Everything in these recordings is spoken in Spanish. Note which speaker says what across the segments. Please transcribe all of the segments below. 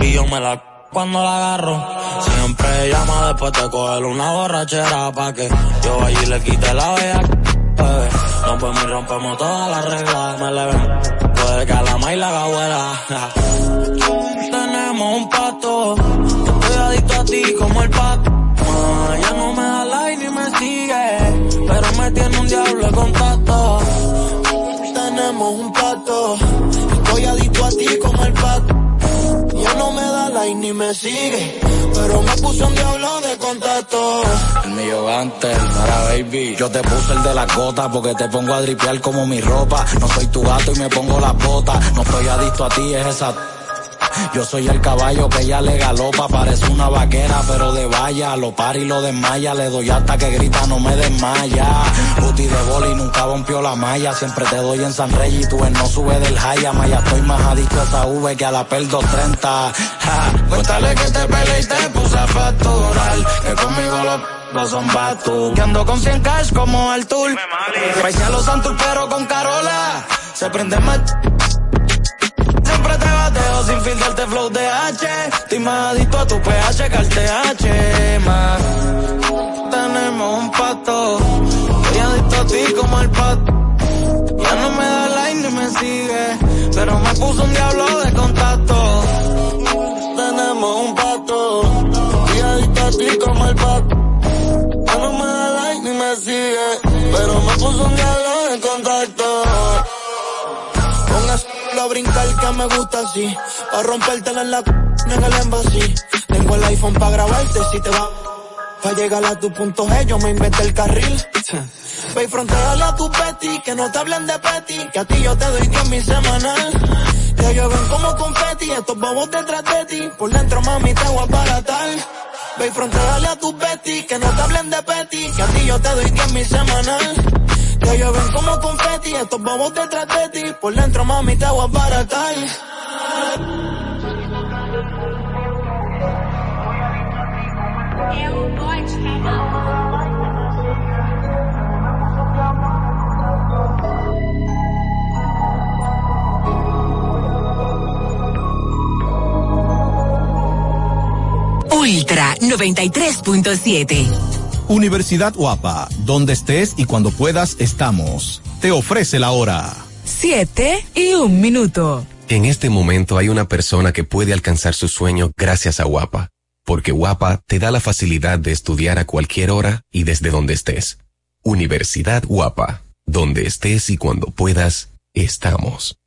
Speaker 1: y yo me la cuando la agarro. Siempre llama después de coger una borrachera pa' que yo allí le quite la vea. Bebé, no pues y rompemos todas las reglas, me le ven. Puede que a la maíz la haga Tenemos un pato, estoy adicto a ti como el pato. ya no me da like ni me sigue, pero me tiene un diablo de contacto. Tenemos un pato, estoy adicto a ti como el pato no me da like ni me sigue, pero me puso un diablo de contacto.
Speaker 2: El mío antes, para baby. Yo te puse el de la gota porque te pongo a dripear como mi ropa. No soy tu gato y me pongo la bota. No estoy adicto a ti, es esa yo soy el caballo que ella le galopa, parece una vaquera, pero de valla. Lo par y lo desmaya, le doy hasta que grita, no me desmaya. Booty de boli nunca rompió la malla, siempre te doy en San Rey y tú en no sube del haya. Maya, estoy más adicto a esa V que a la PEL 230. Ja, cuéntale que te peleé y te puse a facturar, que conmigo los son tú. Que ando con 100 cash como el tour. Paise a los santos pero con Carola. Se prende más Siempre te bateo sin filtrarte flow de H. Estoy más adicto a tu pH que al TH, más. Tenemos un pato. Estoy adicto a ti como el pato. Ya no me da like ni me sigue. Pero me puso un diablo de contacto. Tenemos un pato. Estoy adicto a ti como el pato. Ya no me da like ni me sigue. Pero me puso un diablo de a brincar que me gusta así. A rompértela en la en el embassy. Tengo el iPhone para grabarte si te va. Para llegar a tu punto G, yo me inventé el carril. Ve y fronteale a tu peti, que no te hablen de peti, que a ti yo te doy 10 mi semanal. Te llueven como confeti, estos bobos detrás de ti, por dentro mami te voy a baratar. Ve y fronteale a tu peti, que no te hablen de peti, que a ti yo te doy 10 mi semanal. Que como confeti, estos bobos detrás de ti. Por dentro, mami.
Speaker 3: Ultra 93.7
Speaker 4: Universidad Guapa, donde estés y cuando puedas estamos. Te ofrece la hora.
Speaker 3: Siete y un minuto.
Speaker 5: En este momento hay una persona que puede alcanzar su sueño gracias a Guapa, porque Guapa te da la facilidad de estudiar a cualquier hora y desde donde estés. Universidad Guapa, donde estés y cuando puedas, estamos.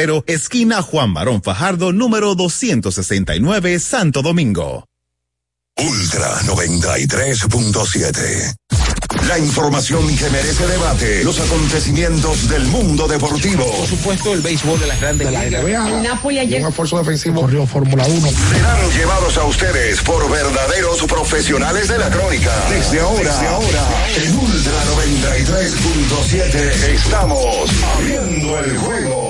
Speaker 4: febrero, esquina Juan Barón Fajardo, número 269, Santo Domingo.
Speaker 6: Ultra 93.7. La información que merece debate, los acontecimientos del mundo deportivo.
Speaker 7: Por supuesto, el béisbol de las grandes
Speaker 8: Napoli ayer.
Speaker 9: Un esfuerzo defensivo corrió Fórmula 1.
Speaker 6: Serán llevados a ustedes por verdaderos profesionales de la crónica. Desde ahora, Desde ahora en Ultra 93.7 estamos abriendo el juego.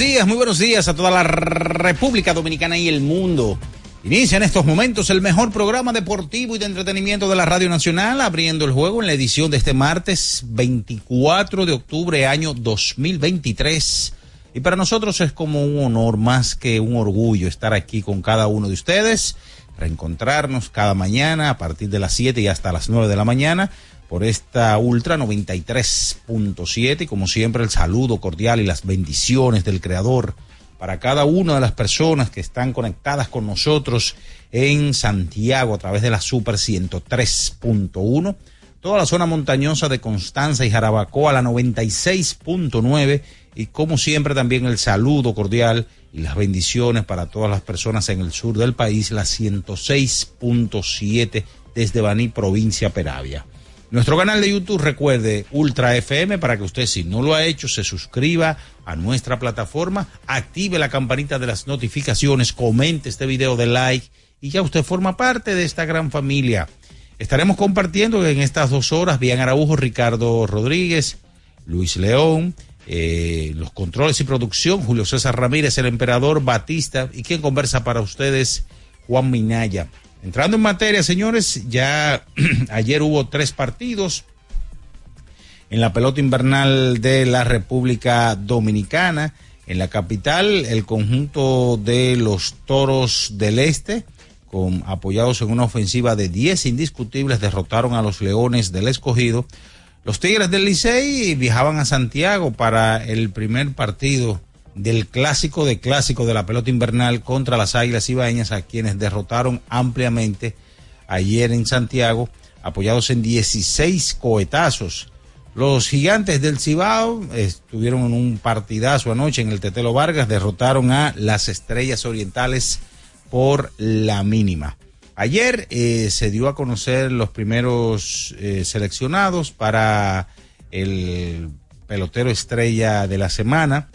Speaker 7: Días, muy buenos días a toda la República Dominicana y el mundo. Inicia en estos momentos el mejor programa deportivo y de entretenimiento de la Radio Nacional, abriendo el juego en la edición de este martes 24 de octubre año 2023. Y para nosotros es como un honor más que un orgullo estar aquí con cada uno de ustedes, reencontrarnos cada mañana a partir de las 7 y hasta las 9 de la mañana por esta Ultra 93.7 y como siempre el saludo cordial y las bendiciones del Creador para cada una de las personas que están conectadas con nosotros en Santiago a través de la Super 103.1, toda la zona montañosa de Constanza y Jarabacoa la 96.9 y como siempre también el saludo cordial y las bendiciones para todas las personas en el sur del país la 106.7 desde Baní, provincia Peravia. Nuestro canal de YouTube, recuerde, Ultra FM, para que usted, si no lo ha hecho, se suscriba a nuestra plataforma, active la campanita de las notificaciones, comente este video de like y ya usted forma parte de esta gran familia. Estaremos compartiendo en estas dos horas, Bian Araujo, Ricardo Rodríguez, Luis León, eh, los controles y producción, Julio César Ramírez, el emperador Batista y quien conversa para ustedes, Juan Minaya. Entrando en materia, señores, ya ayer hubo tres partidos en la pelota invernal de la República Dominicana. En la capital, el conjunto de los Toros del Este, con, apoyados en una ofensiva de 10 indiscutibles, derrotaron a los Leones del Escogido. Los Tigres del Licey viajaban a Santiago para el primer partido del clásico de clásico de la pelota invernal contra las Águilas Ibaeñas, a quienes derrotaron ampliamente ayer en Santiago, apoyados en 16 cohetazos. Los gigantes del Cibao estuvieron en un partidazo anoche en el Tetelo Vargas, derrotaron a las Estrellas Orientales por la mínima. Ayer eh, se dio a conocer los primeros eh, seleccionados para el pelotero estrella de la semana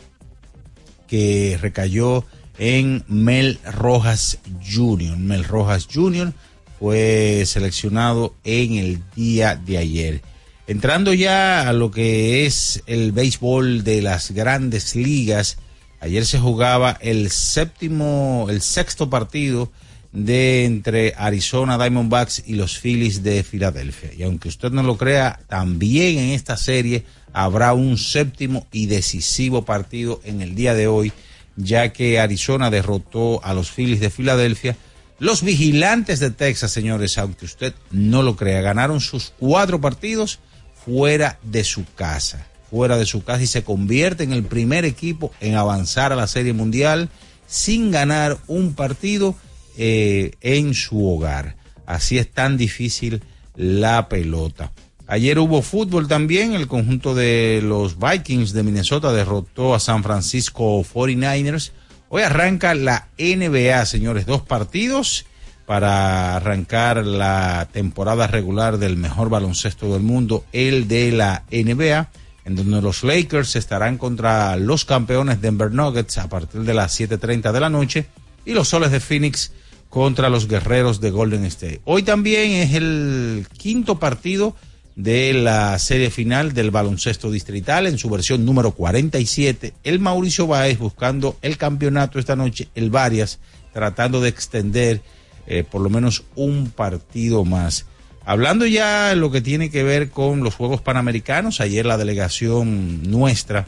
Speaker 7: que recayó en Mel Rojas Jr. Mel Rojas Jr. fue seleccionado en el día de ayer. Entrando ya a lo que es el béisbol de las grandes ligas, ayer se jugaba el séptimo, el sexto partido de entre Arizona Diamondbacks y los Phillies de Filadelfia. Y aunque usted no lo crea, también en esta serie habrá un séptimo y decisivo partido en el día de hoy, ya que Arizona derrotó a los Phillies de Filadelfia Los vigilantes de Texas, señores, aunque usted no lo crea, ganaron sus cuatro partidos fuera de su casa. Fuera de su casa y se convierte en el primer equipo en avanzar a la Serie Mundial sin ganar un partido eh, en su hogar. Así es tan difícil la pelota. Ayer hubo fútbol también. El conjunto de los Vikings de Minnesota derrotó a San Francisco 49ers. Hoy arranca la NBA, señores. Dos partidos para arrancar la temporada regular del mejor baloncesto del mundo, el de la NBA, en donde los Lakers estarán contra los campeones Denver Nuggets a partir de las 7.30 de la noche y los Soles de Phoenix contra los Guerreros de Golden State. Hoy también es el quinto partido de la serie final del baloncesto distrital en su versión número 47. El Mauricio Báez buscando el campeonato esta noche, el Varias, tratando de extender eh, por lo menos un partido más. Hablando ya de lo que tiene que ver con los Juegos Panamericanos, ayer la delegación nuestra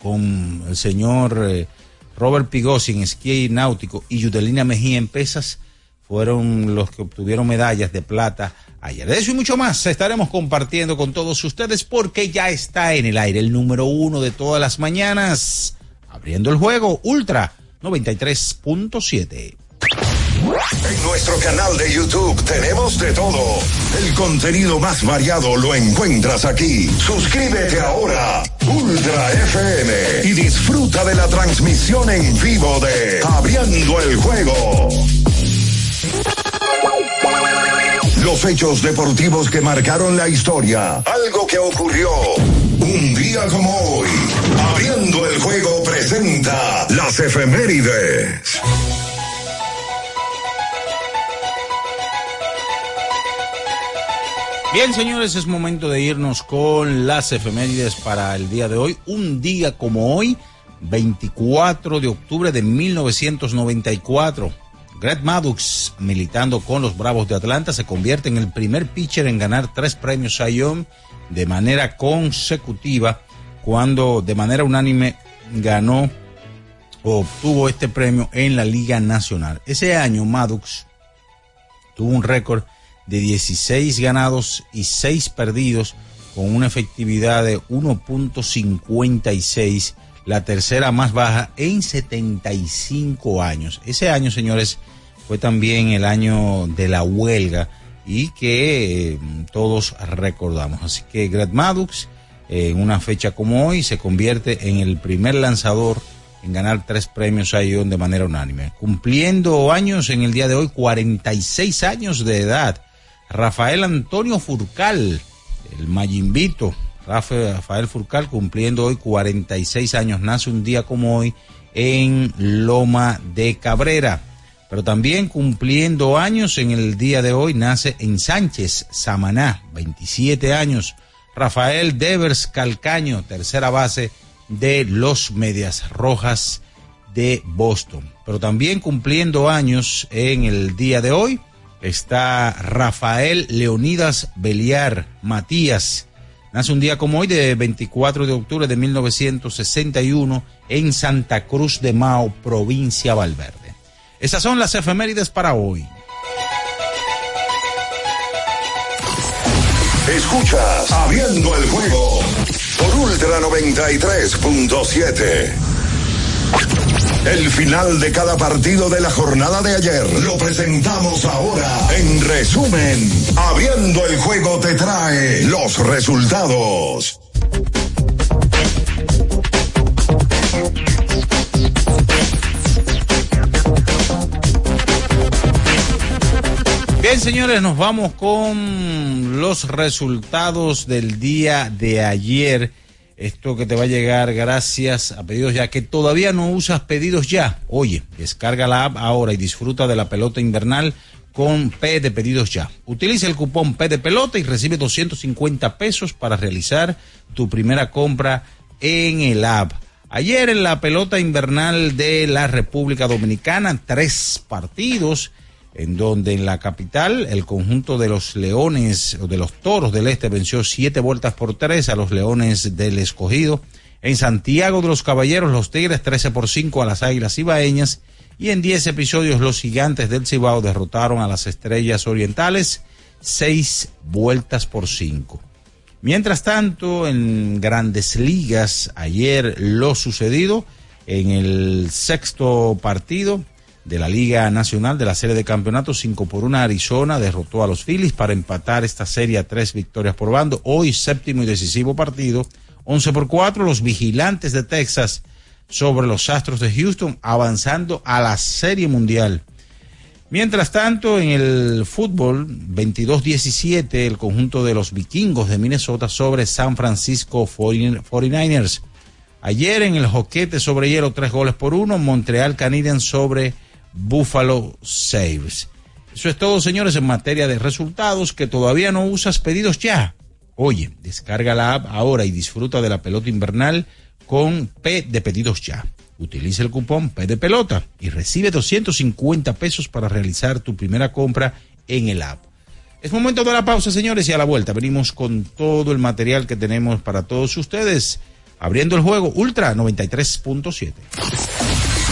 Speaker 7: con el señor eh, Robert Pigosi en esquí náutico y Yudelina Mejía en pesas fueron los que obtuvieron medallas de plata ayer. De eso y mucho más estaremos compartiendo con todos ustedes porque ya está en el aire el número uno de todas las mañanas, abriendo el juego Ultra 93.7.
Speaker 6: En nuestro canal de YouTube tenemos de todo. El contenido más variado lo encuentras aquí. Suscríbete ahora, Ultra FM, y disfruta de la transmisión en vivo de Abriendo el Juego. Los hechos deportivos que marcaron la historia. Algo que ocurrió un día como hoy. Abriendo el juego presenta las efemérides.
Speaker 7: Bien, señores, es momento de irnos con las efemérides para el día de hoy. Un día como hoy, 24 de octubre de 1994. Greg Maddux, militando con los Bravos de Atlanta, se convierte en el primer pitcher en ganar tres premios Cy de manera consecutiva, cuando de manera unánime ganó o obtuvo este premio en la Liga Nacional. Ese año Maddux tuvo un récord de 16 ganados y 6 perdidos con una efectividad de 1.56, la tercera más baja en 75 años. Ese año, señores, fue también el año de la huelga y que eh, todos recordamos. Así que Greg Maddux, eh, en una fecha como hoy, se convierte en el primer lanzador en ganar tres premios a Ion de manera unánime. Cumpliendo años en el día de hoy, 46 años de edad Rafael Antonio Furcal, el Mayimbito. Rafael Furcal cumpliendo hoy 46 años, nace un día como hoy en Loma de Cabrera. Pero también cumpliendo años en el día de hoy nace en Sánchez, Samaná, 27 años. Rafael Devers Calcaño, tercera base de los Medias Rojas de Boston. Pero también cumpliendo años en el día de hoy está Rafael Leonidas Beliar Matías. Nace un día como hoy, de 24 de octubre de 1961, en Santa Cruz de Mao, provincia Valverde. Esas son las efemérides para hoy.
Speaker 6: Escuchas Abriendo el juego por Ultra 93.7. El final de cada partido de la jornada de ayer lo presentamos ahora. En resumen, abriendo el juego te trae los resultados.
Speaker 7: Bien, señores, nos vamos con los resultados del día de ayer esto que te va a llegar gracias a pedidos ya que todavía no usas pedidos ya. Oye, descarga la app ahora y disfruta de la pelota invernal con P de pedidos ya. Utiliza el cupón P de pelota y recibe 250 pesos para realizar tu primera compra en el app. Ayer en la pelota invernal de la República Dominicana, tres partidos en donde en la capital el conjunto de los Leones o de los Toros del Este venció siete vueltas por tres a los Leones del Escogido. En Santiago de los Caballeros los Tigres 13 por 5 a las Águilas Ibaeñas Y en 10 episodios los gigantes del Cibao derrotaron a las estrellas orientales seis vueltas por cinco. Mientras tanto, en grandes ligas, ayer lo sucedido en el sexto partido de la Liga Nacional de la Serie de Campeonatos, 5 por 1 Arizona derrotó a los Phillies para empatar esta serie a tres victorias por bando. Hoy séptimo y decisivo partido, 11 por 4 los vigilantes de Texas sobre los Astros de Houston avanzando a la Serie Mundial. Mientras tanto, en el fútbol, 22-17, el conjunto de los vikingos de Minnesota sobre San Francisco 49ers. Ayer en el joquete sobre hielo, tres goles por uno, Montreal Canadiens sobre Buffalo Saves. Eso es todo, señores, en materia de resultados. Que todavía no usas pedidos ya. Oye, descarga la app ahora y disfruta de la pelota invernal con P de pedidos ya. Utiliza el cupón P de pelota y recibe 250 pesos para realizar tu primera compra en el app. Es momento de la pausa, señores, y a la vuelta venimos con todo el material que tenemos para todos ustedes. Abriendo el juego Ultra 93.7.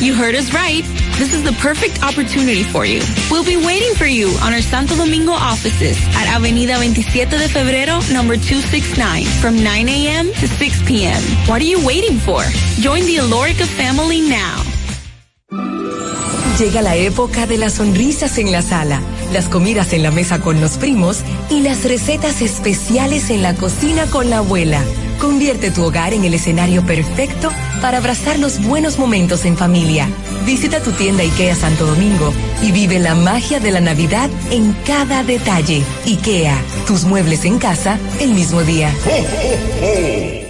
Speaker 8: You heard us right. This is the perfect opportunity for you. We'll be waiting for you on our Santo Domingo offices at Avenida 27 de Febrero, number 269, from 9 a.m. to 6 p.m. What are you waiting for? Join the Alorica family now.
Speaker 10: Llega la época de las sonrisas en la sala, las comidas en la mesa con los primos y las recetas especiales en la cocina con la abuela. Convierte tu hogar en el escenario perfecto para abrazar los buenos momentos en familia. Visita tu tienda IKEA Santo Domingo y vive la magia de la Navidad en cada detalle. IKEA, tus muebles en casa el mismo día.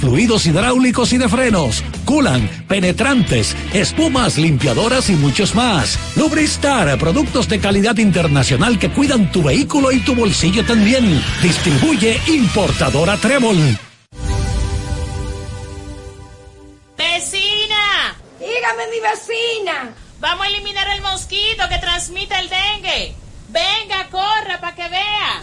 Speaker 11: fluidos hidráulicos y de frenos, culan, penetrantes, espumas, limpiadoras y muchos más. Lubristar, productos de calidad internacional que cuidan tu vehículo y tu bolsillo también. Distribuye importadora Trébol.
Speaker 12: ¡Vecina!
Speaker 13: Dígame, mi vecina.
Speaker 12: Vamos a eliminar el mosquito que transmite el dengue. Venga, corra para que vea.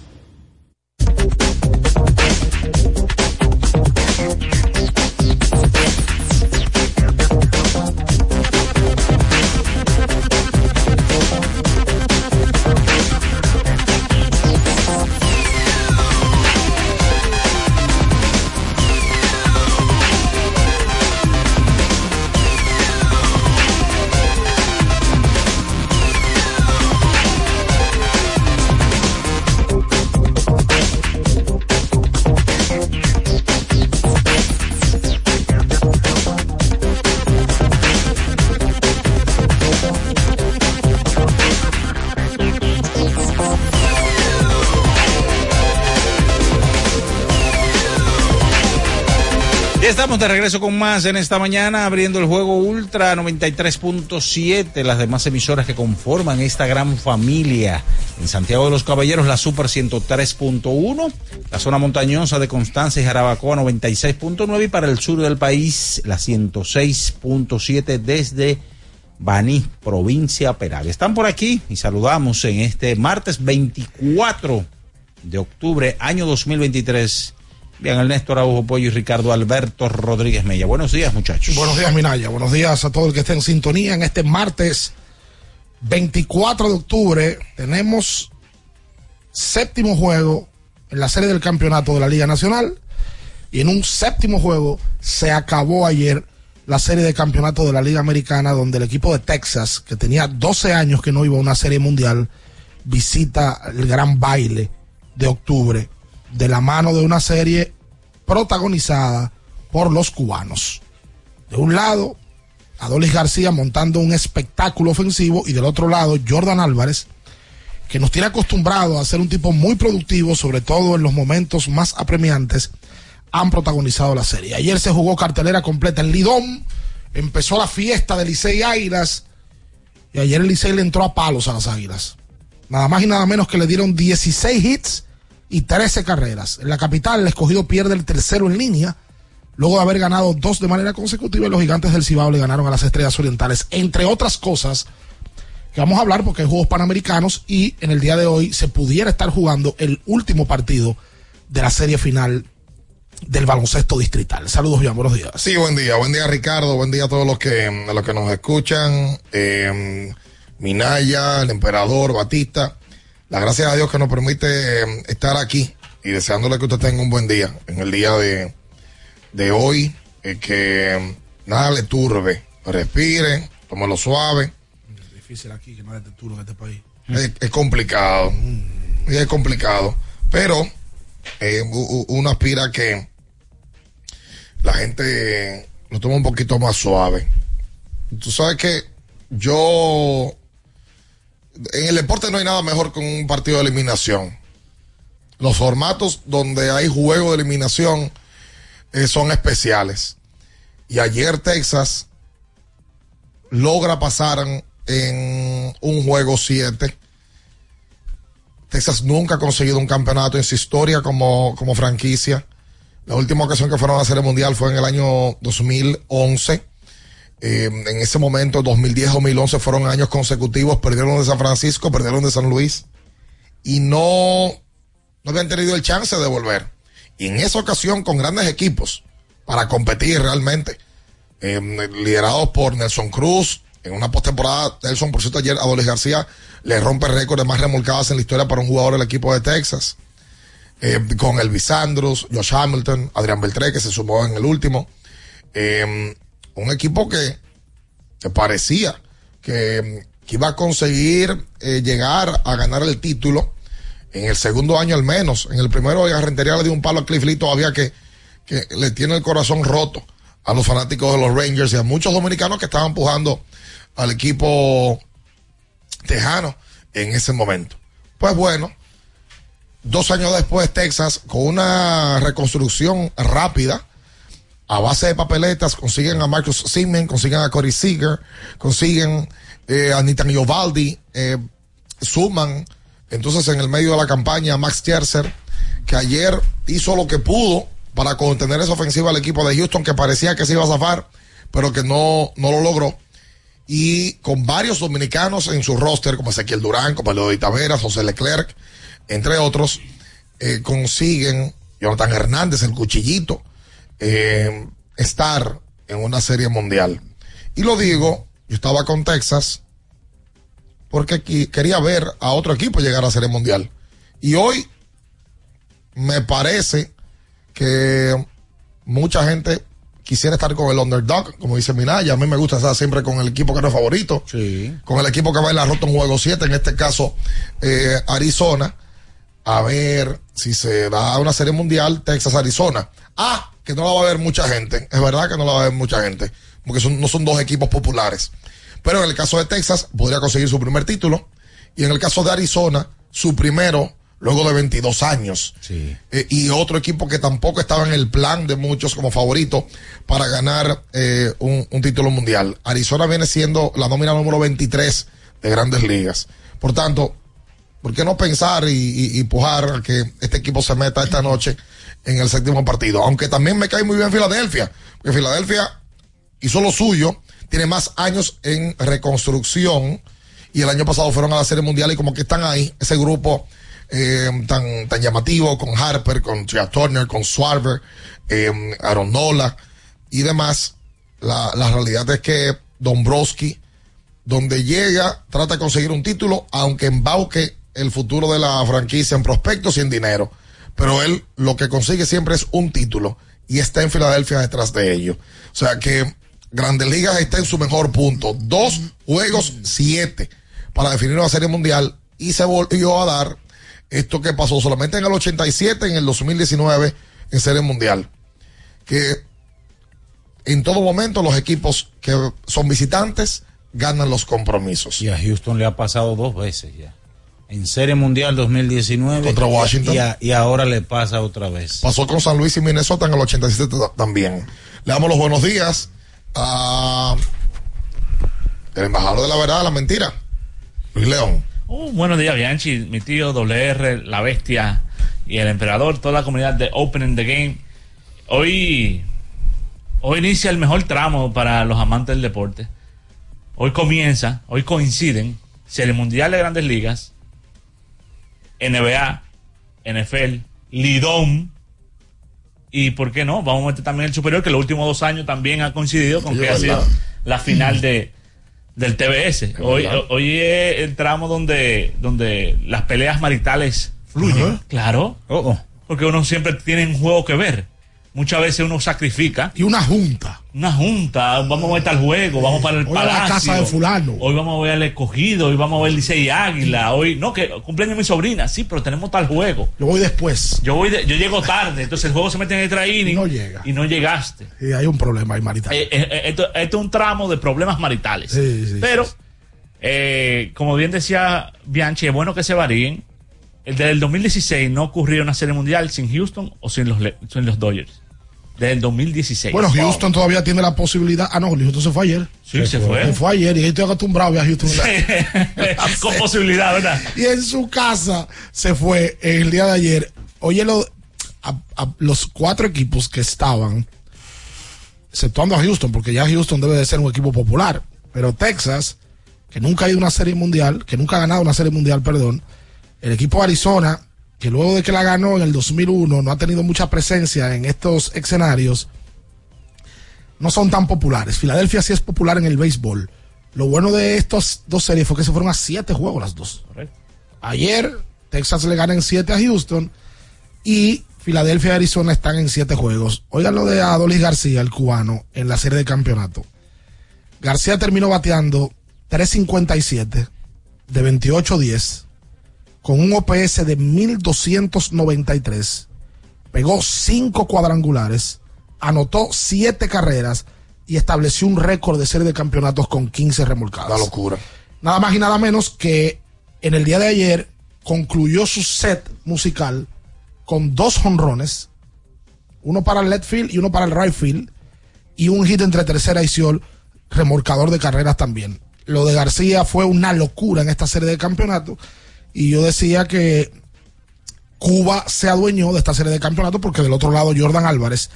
Speaker 7: Estamos de regreso con más en esta mañana, abriendo el juego Ultra 93.7, las demás emisoras que conforman esta gran familia. En Santiago de los Caballeros, la Super 103.1, la zona montañosa de Constanza y Jarabacoa 96.9 y para el sur del país, la 106.7 desde Baní, provincia Peral. Están por aquí y saludamos en este martes 24 de octubre, año 2023 Bien, el Néstor Araujo Pollo y Ricardo Alberto Rodríguez Mella. Buenos días, muchachos.
Speaker 9: Buenos días, Minaya. Buenos días a todo el que esté en sintonía en este martes 24 de octubre. Tenemos séptimo juego en la serie del campeonato de la Liga Nacional. Y en un séptimo juego se acabó ayer la serie de campeonato de la Liga Americana, donde el equipo de Texas, que tenía 12 años que no iba a una serie mundial, visita el gran baile de octubre de la mano de una serie protagonizada por los cubanos. De un lado, Adolis García montando un espectáculo ofensivo y del otro lado, Jordan Álvarez, que nos tiene acostumbrado a ser un tipo muy productivo, sobre todo en los momentos más apremiantes, han protagonizado la serie. Ayer se jugó cartelera completa en Lidón, empezó la fiesta de Licey Águilas y ayer el Licey le entró a palos a las Águilas. Nada más y nada menos que le dieron 16 hits y 13 carreras. En la capital, el escogido pierde el tercero en línea, luego de haber ganado dos de manera consecutiva los gigantes del Cibao le ganaron a las Estrellas Orientales, entre otras cosas que vamos a hablar porque hay Juegos Panamericanos y en el día de hoy se pudiera estar jugando el último partido de la serie final del baloncesto distrital. Saludos, bien, buenos días.
Speaker 14: Sí, buen día, buen día Ricardo, buen día a todos los que, los que nos escuchan, eh, Minaya, el emperador, Batista. La gracias a Dios que nos permite eh, estar aquí y deseándole que usted tenga un buen día en el día de, de hoy, eh, que nada le turbe, respire, tómalo suave.
Speaker 9: Es difícil aquí que nada te turbe en este país.
Speaker 14: Es, complicado, es complicado, pero eh, uno aspira a que la gente lo tome un poquito más suave. Tú sabes que yo en el deporte no hay nada mejor que un partido de eliminación. Los formatos donde hay juego de eliminación eh, son especiales. Y ayer Texas logra pasar en un juego 7. Texas nunca ha conseguido un campeonato en su historia como, como franquicia. La última ocasión que fueron a la Serie Mundial fue en el año 2011 eh, en ese momento, 2010-2011 fueron años consecutivos, perdieron de San Francisco, perdieron de San Luis y no, no habían tenido el chance de volver. Y en esa ocasión, con grandes equipos, para competir realmente. Eh, liderados por Nelson Cruz. En una postemporada, Nelson, por cierto, ayer a García le rompe récord de más remolcadas en la historia para un jugador del equipo de Texas. Eh, con Elvis Andrews, Josh Hamilton, Adrián Beltré, que se sumó en el último. Eh, un equipo que, parecía que, iba a conseguir eh, llegar a ganar el título en el segundo año al menos. En el primero, Rentería le dio un palo a Cliff Lee todavía que, que le tiene el corazón roto a los fanáticos de los Rangers y a muchos dominicanos que estaban empujando al equipo tejano en ese momento. Pues bueno, dos años después Texas, con una reconstrucción rápida, a base de papeletas, consiguen a Marcus Simen, consiguen a Corey Seager, consiguen eh, a Nitan Giovaldi, eh, suman entonces en el medio de la campaña a Max Scherzer, que ayer hizo lo que pudo para contener esa ofensiva al equipo de Houston que parecía que se iba a zafar, pero que no, no lo logró. Y con varios dominicanos en su roster, como Ezequiel Durán, como Leo de Taveras, José Leclerc, entre otros, eh, consiguen, Jonathan Hernández, el cuchillito, eh, estar en una serie mundial. Y lo digo, yo estaba con Texas porque quería ver a otro equipo llegar a la serie mundial. Y hoy me parece que mucha gente quisiera estar con el underdog, como dice Minaya. A mí me gusta estar siempre con el equipo que no es favorito. Con el equipo que va en la rota en juego 7, en este caso eh, Arizona. A ver si se da una serie mundial Texas-Arizona. Ah, que no la va a ver mucha gente. Es verdad que no la va a ver mucha gente. Porque son, no son dos equipos populares. Pero en el caso de Texas, podría conseguir su primer título. Y en el caso de Arizona, su primero luego de 22 años.
Speaker 7: Sí.
Speaker 14: Eh, y otro equipo que tampoco estaba en el plan de muchos como favorito para ganar eh, un, un, título mundial. Arizona viene siendo la nómina número 23 de grandes ligas. Por tanto, ¿por qué no pensar y, y, y pujar a que este equipo se meta esta noche en el séptimo partido? Aunque también me cae muy bien Filadelfia, porque Filadelfia hizo lo suyo, tiene más años en reconstrucción y el año pasado fueron a la Serie Mundial y como que están ahí, ese grupo eh, tan, tan llamativo con Harper, con Tria Turner, con Swarber, eh, Aaron Nola y demás. La, la realidad es que Dombrowski, donde llega, trata de conseguir un título, aunque embauque el futuro de la franquicia en prospectos y en dinero. Pero él lo que consigue siempre es un título y está en Filadelfia detrás de ello. O sea que Grandes Ligas está en su mejor punto. Dos juegos, siete para definir una serie mundial y se volvió a dar esto que pasó solamente en el 87, en el 2019, en Serie Mundial. Que en todo momento los equipos que son visitantes ganan los compromisos.
Speaker 7: Y a Houston le ha pasado dos veces ya. En Serie Mundial 2019.
Speaker 14: Contra Washington.
Speaker 7: Y, a, y, ahora le pasa otra vez.
Speaker 14: Pasó con San Luis y Minnesota en el 87 también. Le damos los buenos días a el embajador de la verdad, la mentira, Luis León.
Speaker 15: Uh, buenos días, Bianchi, mi tío WR, la bestia y el emperador, toda la comunidad de Open the Game. Hoy, hoy inicia el mejor tramo para los amantes del deporte. Hoy comienza, hoy coinciden Serie Mundial de Grandes Ligas, NBA, NFL, Lidón, y por qué no, vamos a meter también el superior, que los últimos dos años también ha coincidido con que ha sido la final de del TBS. Hoy, hoy es el tramo donde, donde las peleas maritales fluyen. Uh -huh. Claro.
Speaker 7: Oh, oh.
Speaker 15: Porque uno siempre tiene un juego que ver. Muchas veces uno sacrifica.
Speaker 9: Y una junta.
Speaker 15: Una junta. Vamos a ver tal juego. Vamos para el
Speaker 9: hoy
Speaker 15: palacio.
Speaker 9: A la casa de fulano.
Speaker 15: Hoy vamos a ver al escogido. Hoy vamos a ver Licey Águila. Hoy, no, que cumpleaños mi sobrina. Sí, pero tenemos tal juego.
Speaker 9: Yo voy después.
Speaker 15: Yo voy de, yo llego tarde. Entonces el juego se mete en el training.
Speaker 9: Y no llega.
Speaker 15: Y no llegaste.
Speaker 9: Y hay un problema ahí marital.
Speaker 15: Eh, eh, esto, esto, es un tramo de problemas maritales.
Speaker 9: Sí, sí,
Speaker 15: pero,
Speaker 9: sí.
Speaker 15: Eh, como bien decía Bianchi, es bueno que se varíen. El del 2016 no ocurrió una serie mundial sin Houston o sin los, sin los Dodgers. Desde el 2016.
Speaker 9: Bueno, Houston wow. todavía tiene la posibilidad. Ah, no, Houston se fue ayer.
Speaker 15: Sí, se, se fue.
Speaker 9: Se fue ayer y estoy acostumbrado a Houston.
Speaker 15: Con posibilidad, ¿verdad?
Speaker 9: Y en su casa se fue el día de ayer. Oye, lo, a, a los cuatro equipos que estaban, exceptuando a Houston, porque ya Houston debe de ser un equipo popular. Pero Texas, que nunca ha ido a una serie mundial, que nunca ha ganado una serie mundial, perdón. El equipo de Arizona, que luego de que la ganó en el 2001 no ha tenido mucha presencia en estos escenarios no son tan populares. Filadelfia sí es popular en el béisbol. Lo bueno de estas dos series fue que se fueron a siete juegos las dos. Ayer Texas le gana en siete a Houston y Filadelfia y Arizona están en siete juegos. Oigan lo de Adolis García, el cubano, en la serie de campeonato. García terminó bateando 357 de 28-10 con un OPS de 1293. Pegó cinco cuadrangulares, anotó siete carreras y estableció un récord de serie de campeonatos con 15 remolcadas.
Speaker 14: La locura.
Speaker 9: Nada más y nada menos que en el día de ayer concluyó su set musical con dos jonrones, uno para el left field y uno para el right field, y un hit entre tercera y Siol, remolcador de carreras también. Lo de García fue una locura en esta serie de campeonatos, y yo decía que Cuba se adueñó de esta serie de campeonatos porque del otro lado Jordan Álvarez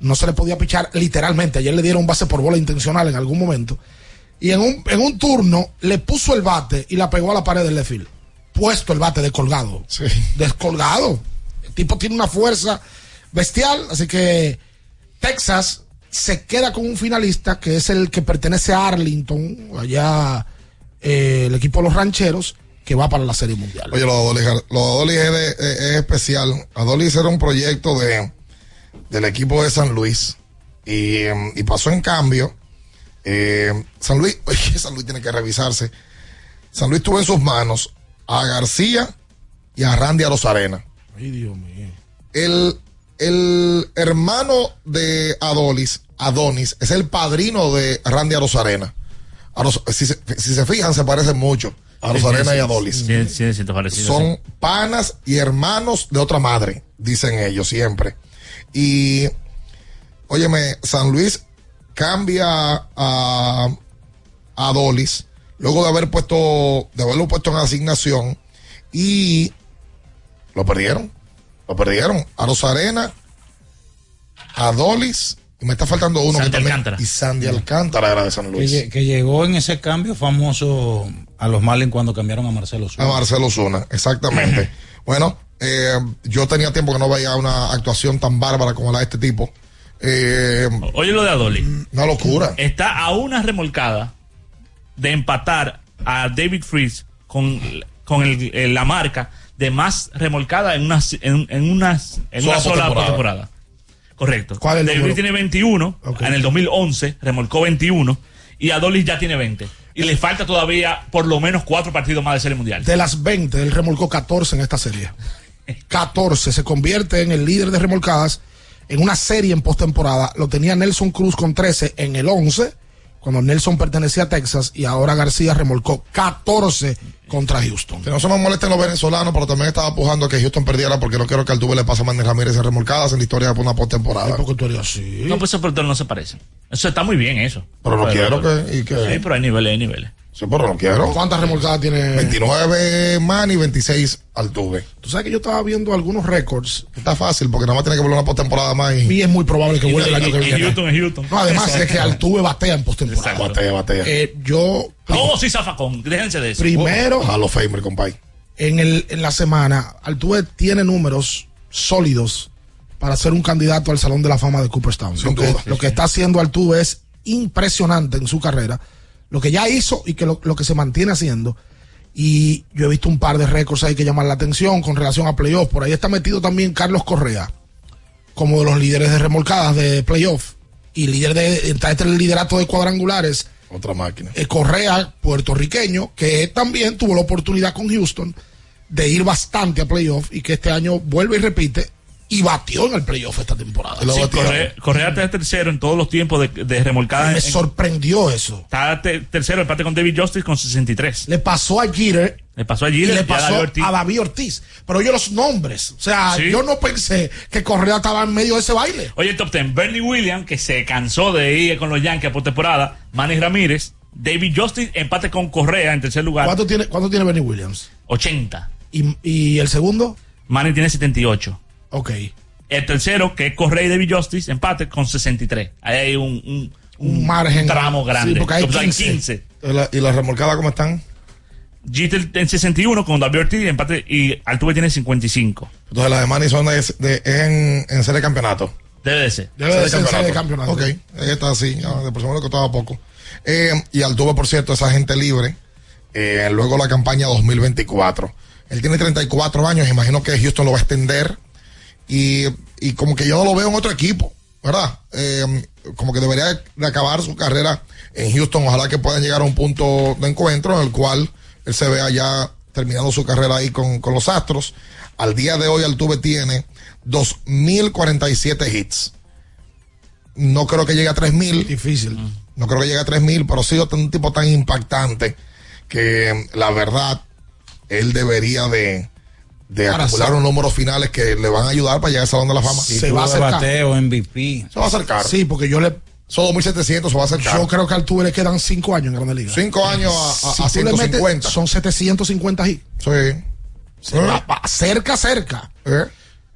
Speaker 9: no se le podía pichar literalmente. Ayer le dieron base por bola intencional en algún momento. Y en un, en un turno le puso el bate y la pegó a la pared del left field. Puesto el bate descolgado. Descolgado. El tipo tiene una fuerza bestial. Así que Texas se queda con un finalista que es el que pertenece a Arlington, allá eh, el equipo de los rancheros, que va para la Serie Mundial.
Speaker 14: Oye, lo de Adolis, es, es- es especial. Adolis era un proyecto de, del equipo de San Luis y, y pasó en cambio. eh, San Luis, oye, San Luis tiene que revisarse. San Luis tuvo en sus manos a García y a Randy Arozarena.
Speaker 9: Ay, Dios mío.
Speaker 14: El, el hermano de Adolis, Adonis, es el padrino de Randy Arozarena. Aros- si, se, si se fijan, se parecen mucho. Y.
Speaker 15: Sí, sí, sí, te parecido,
Speaker 14: Son panas y hermanos de otra madre, dicen ellos siempre. Y, óyeme, San Luis cambia a, a Adolis luego de haber puesto, de haberlo puesto en asignación y lo perdieron. Lo perdieron. A Rosarena, Adolis, y me está faltando uno
Speaker 7: Sandy
Speaker 14: que también-
Speaker 7: Alcántara.
Speaker 14: Y Sandy Alcántara era de San
Speaker 7: Que,
Speaker 14: Luis.
Speaker 7: que llegó en ese cambio famoso a los Marlins cuando cambiaron a Marcelo
Speaker 14: A
Speaker 7: Zuna.
Speaker 14: Marcelo Zuna, exactamente. bueno, eh, yo tenía tiempo que no veía una actuación tan bárbara como la de este tipo. Eh,
Speaker 15: Oye lo de Adoli.
Speaker 14: Una locura.
Speaker 15: Está a una remolcada de empatar a David Freeze con, con el- la marca de más remolcada en una, en, en unas- en
Speaker 14: Sola
Speaker 15: una sola temporada. Correcto.
Speaker 9: ¿Cuál es el
Speaker 15: David
Speaker 9: número?
Speaker 15: tiene 21, en el 2011 remolcó 21 y Adolis ya tiene 20. Y le falta todavía por lo menos cuatro partidos más de Serie Mundial.
Speaker 9: De las 20, él remolcó 14 en esta serie. 14. Se convierte en el líder de remolcadas en una serie en postemporada. Lo tenía Nelson Cruz con 13 en el 11, cuando Nelson pertenecía a Texas, y ahora García remolcó 14 contra Houston.
Speaker 14: Que no se me molesten los venezolanos, pero también estaba pujando a que Houston perdiera porque no quiero que Altuve le pase a Manny Ramírez en remolcadas en la historia de una postemporada.
Speaker 9: Porque tú eres así.
Speaker 15: No, pues esos no se parecen. Eso está muy bien, eso.
Speaker 14: Pero no quiero que- y que-
Speaker 15: Sí, pero hay niveles, hay niveles.
Speaker 14: Sí, pero no quiero.
Speaker 9: ¿Cuántas remolcadas tiene?
Speaker 14: 29 Manny, 26 Altuve.
Speaker 9: Tú sabes que yo estaba viendo algunos récords.
Speaker 14: Está fácil porque nada más tiene que volver una postemporada más y.
Speaker 9: Y es muy probable que vuelva el año
Speaker 14: y-
Speaker 9: que
Speaker 14: y
Speaker 9: viene.
Speaker 14: Houston es Houston.
Speaker 9: No, además
Speaker 14: Exacto.
Speaker 9: es que Altuve batea en postemporada.
Speaker 14: Batea, batea.
Speaker 9: Eh, yo
Speaker 15: Oh, sí, zafacón. Déjense de eso.
Speaker 9: Primero-
Speaker 14: A los Famer, compadre.
Speaker 9: en, el, en la semana, Altuve tiene números sólidos para ser un candidato al Salón de la Fama de Cooperstown.
Speaker 14: Sin
Speaker 9: Lo que, lo que está haciendo Altuve es impresionante en su carrera. Lo que ya hizo y que lo, lo que se mantiene haciendo. Y yo he visto un par de récords ahí que llaman la atención con relación a playoff. Por ahí está metido también Carlos Correa, como de los líderes de remolcadas de playoff. Y líder de, está entre el liderato de cuadrangulares.
Speaker 14: Otra máquina.
Speaker 9: Eh, Correa, puertorriqueño, que también tuvo la oportunidad con Houston de ir bastante a playoff y que este año vuelve y repite y batió en el playoff esta temporada.
Speaker 15: Sí, Correa, Correa está tercero en todos los tiempos de, de remolcada.
Speaker 9: Me
Speaker 15: en-
Speaker 9: sorprendió eso.
Speaker 15: Está te- tercero, empate con David Justice con 63.
Speaker 9: Le pasó a Jeter
Speaker 15: Le pasó a
Speaker 9: y
Speaker 15: Jeter
Speaker 9: le
Speaker 15: y a
Speaker 9: pasó
Speaker 15: David
Speaker 9: a David Ortiz. Pero yo los nombres, o sea,
Speaker 15: Sí.
Speaker 9: yo no pensé que Correa estaba en medio de ese baile.
Speaker 15: Oye, top 10. Bernie Williams, que se cansó de ir con los Yankees por temporada. Manny Ramírez. David Justice, empate con Correa en tercer lugar.
Speaker 9: ¿Cuánto tiene, cuánto tiene Benny Williams?
Speaker 15: 80.
Speaker 9: ¿Y, y el segundo?
Speaker 15: Manny tiene 78.
Speaker 9: Ok.
Speaker 15: El tercero, que es Correa y David Justice, empate con 63. Ahí hay un, un,
Speaker 9: Un margen.
Speaker 15: tramo grande.
Speaker 9: Sí, porque hay
Speaker 15: O sea,
Speaker 9: 15.
Speaker 14: ¿Y la- ¿Y las remolcadas cómo están?
Speaker 15: Jeter en 61 con David Ortiz, empate y Altuve tiene 55.
Speaker 14: Entonces las de Manny son de, de- en, en serie de campeonato.
Speaker 15: Debe de ser.
Speaker 9: Debe de ser serie de campeonato.
Speaker 14: Ok, ahí está así, de por lo que estaba poco. Eh, y Altuve, por cierto, esa gente libre, eh, luego la campaña 2024. Él tiene 34 años, imagino que Houston lo va a extender. Y, y como que yo no lo veo en otro equipo, ¿verdad? Eh, como que debería de acabar su carrera en Houston. Ojalá que puedan llegar a un punto de encuentro en el cual él se vea ya terminando su carrera ahí con, con los Astros. Al día de hoy Altuve tiene 2.047 hits. No creo que llegue a 3.000.
Speaker 9: Difícil.
Speaker 14: No creo que llegue a 3.000, pero ha sido un tipo tan impactante que la verdad él debería de, de
Speaker 9: Ahora,
Speaker 14: acumular unos números finales que le van a ayudar para llegar al Salón de la Fama.
Speaker 9: se va a acercar.
Speaker 7: bateo, MVP.
Speaker 14: Se va a acercar.
Speaker 9: Sí, porque yo le.
Speaker 14: Son 2.700, se va a acercar.
Speaker 9: Yo creo que a Altuve le quedan 5 años en Grande Liga.
Speaker 14: 5 años a, a,
Speaker 9: Si
Speaker 14: a
Speaker 9: tú le metes,
Speaker 14: 150.
Speaker 9: son 750 hits.
Speaker 14: Sí.
Speaker 9: Va cerca, cerca.
Speaker 14: Eh.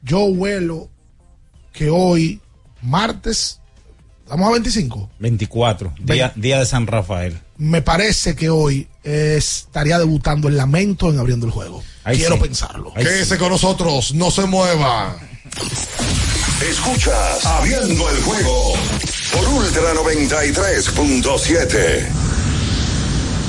Speaker 9: Yo huelo que hoy, martes, estamos a 25.
Speaker 7: 24, día, día de San Rafael.
Speaker 9: Me parece que hoy estaría debutando el lamento en abriendo el juego.
Speaker 7: Ahí
Speaker 9: Quiero
Speaker 7: sí.
Speaker 9: pensarlo.
Speaker 14: Quédese con nosotros, no se mueva.
Speaker 6: Escuchas Abriendo el juego por Ultra 93.7.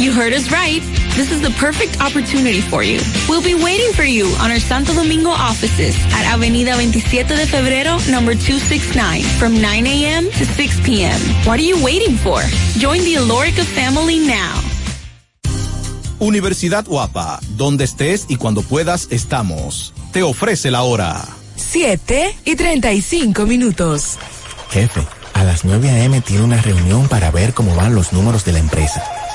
Speaker 8: You heard us right. This is the perfect opportunity for you. We'll be waiting for you on our Santo Domingo offices at Avenida 27 de Febrero, number 269, from 9 a.m. to 6 p.m. What are you waiting for? Join the Alorica family now.
Speaker 16: Universidad Guapa, donde estés y cuando puedas estamos. Te ofrece la hora.
Speaker 10: 7 y 35 minutos.
Speaker 17: Jefe, a las 9 a.m. tiene una reunión para ver cómo van los números de la empresa.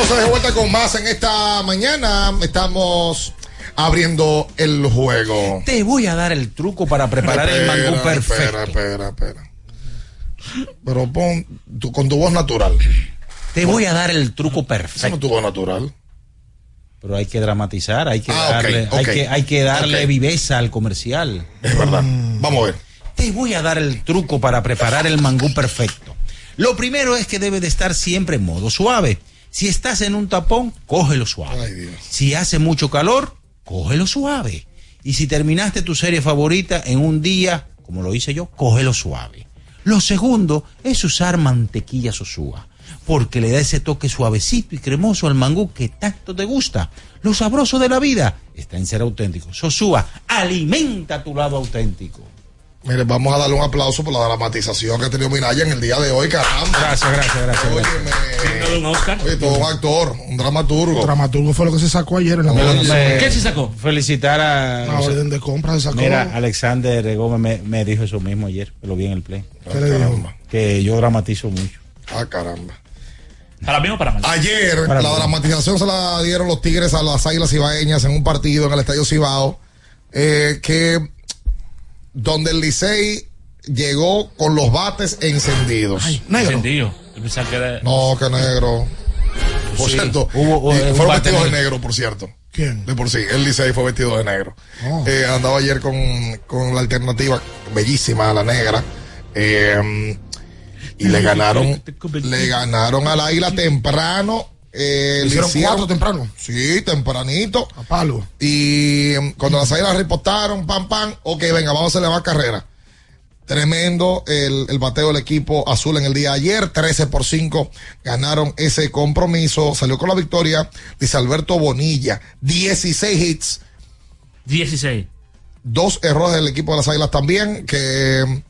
Speaker 14: Entonces, de vuelta con más en esta mañana. Estamos abriendo el juego.
Speaker 7: Te voy a dar el truco para preparar el mangú perfecto.
Speaker 14: Espera, espera, espera. Pero pon tu- con tu voz natural.
Speaker 7: Te voy a dar el truco
Speaker 14: Esa
Speaker 7: perfecto.
Speaker 14: no es tu voz natural.
Speaker 7: Pero hay que dramatizar, hay que
Speaker 14: Ah,
Speaker 7: darle, hay que, hay que darle viveza al comercial.
Speaker 14: Es verdad. Vamos a ver.
Speaker 7: Te voy a dar el truco para preparar el mangú perfecto. Lo primero es que debe de estar siempre en modo suave. Si estás en un tapón, cógelo suave. Si hace mucho calor, cógelo suave. Y si terminaste tu serie favorita en un día, como lo hice yo, cógelo suave. Lo segundo es usar mantequilla sosúa, porque le da ese toque suavecito y cremoso al mangú que tanto te gusta. Lo sabroso de la vida está en ser auténtico. Sosúa, alimenta tu lado auténtico.
Speaker 14: Mire, vamos a darle un aplauso por la dramatización que ha tenido Minaya en el día de hoy, caramba.
Speaker 7: Gracias, gracias, gracias.
Speaker 14: Óyeme. Oye, todo un actor, un dramaturgo.
Speaker 9: El dramaturgo fue lo que se sacó ayer en la
Speaker 14: Oye,
Speaker 9: mañana.
Speaker 14: ¿Qué se
Speaker 7: sacó? Felicitar a.
Speaker 9: La orden de compra se sacó.
Speaker 7: Mira, Alexander Gómez me, me dijo eso mismo ayer, lo vi en el play.
Speaker 9: ¿Qué le dijo?
Speaker 7: Que yo dramatizo mucho.
Speaker 14: Ah, caramba.
Speaker 18: ¿Para bien o para mal?
Speaker 14: Ayer
Speaker 7: Para
Speaker 14: la
Speaker 7: mí.
Speaker 14: dramatización se la dieron los Tigres a las Águilas Ibaeñas en un partido en el Estadio Cibao, eh, que donde el Licey llegó con los bates encendidos.
Speaker 18: Encendido. Que era-
Speaker 14: No, que negro. Por
Speaker 18: Sí.
Speaker 14: cierto,
Speaker 18: Hubo,
Speaker 14: y
Speaker 18: eh,
Speaker 14: fueron vestidos de
Speaker 18: negro.
Speaker 14: negro, por cierto.
Speaker 9: ¿Quién?
Speaker 14: De por sí, el Licey fue vestido de negro.
Speaker 9: Oh.
Speaker 14: Eh, andaba ayer con, con la alternativa bellísima, la negra. eh, y le ganaron, le ganaron al águila temprano. Eh,
Speaker 9: Hicieron cuatro temprano.
Speaker 14: Sí, tempranito.
Speaker 9: A palo.
Speaker 14: Y mm, cuando las águilas reportaron, pam, pam, ok, venga, vamos a hacerle más carrera. Tremendo el, el bateo del equipo azul en el día de ayer. 13 por 5 ganaron ese compromiso. Salió con la victoria. Dice Alberto Bonilla. 16 hits.
Speaker 18: 16.
Speaker 14: Dos errores del equipo de las Águilas también. Que mm,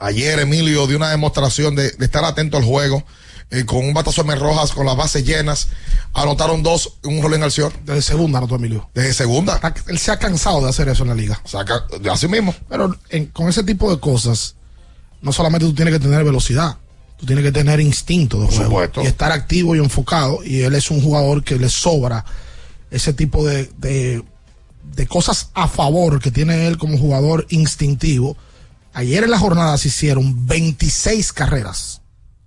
Speaker 14: ayer Emilio dio una demostración de, de estar atento al juego. Eh, con un batazo de Rojas, con las bases llenas. Anotaron dos, un rolling al señor.
Speaker 9: Desde segunda anotó Emilio.
Speaker 14: Desde segunda.
Speaker 9: Él se ha cansado de hacer eso en la liga.
Speaker 14: Saca, así mismo.
Speaker 9: Pero en- con ese tipo de cosas, no solamente tú tienes que tener velocidad, tú tienes que tener instinto de juego.
Speaker 14: supuesto.
Speaker 9: Y estar activo y enfocado. Y él es un jugador que le sobra ese tipo de, de, de cosas a favor que tiene él como jugador instintivo. Ayer en la jornada se hicieron 26 carreras.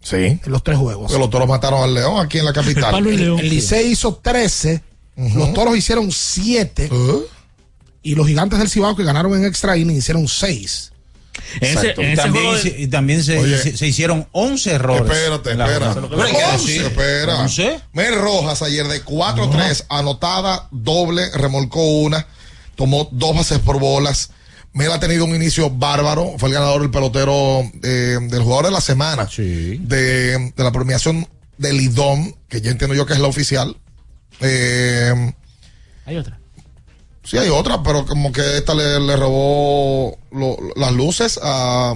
Speaker 14: Sí.
Speaker 9: En los tres juegos.
Speaker 14: Porque los toros mataron al León aquí en la capital.
Speaker 9: El, el Licey hizo 13, los toros hicieron 7 y los gigantes del Cibao que ganaron en extra inning hicieron 6.
Speaker 7: Exacto. y, también, hice- y también se,
Speaker 14: Oye.
Speaker 7: se- se hicieron 11 errores.
Speaker 14: Espérate,
Speaker 7: en la
Speaker 14: espera.
Speaker 7: 11.
Speaker 14: Mel Rojas ayer de 4-3, anotada, doble, remolcó una, tomó dos bases por bolas. Mel ha tenido un inicio bárbaro, fue el ganador del pelotero eh, del jugador de la semana de, de la premiación del IDOM, que ya entiendo yo que es la oficial. Eh,
Speaker 18: Hay otra.
Speaker 14: Sí, hay otra, pero como que esta le, le robó lo- las luces a.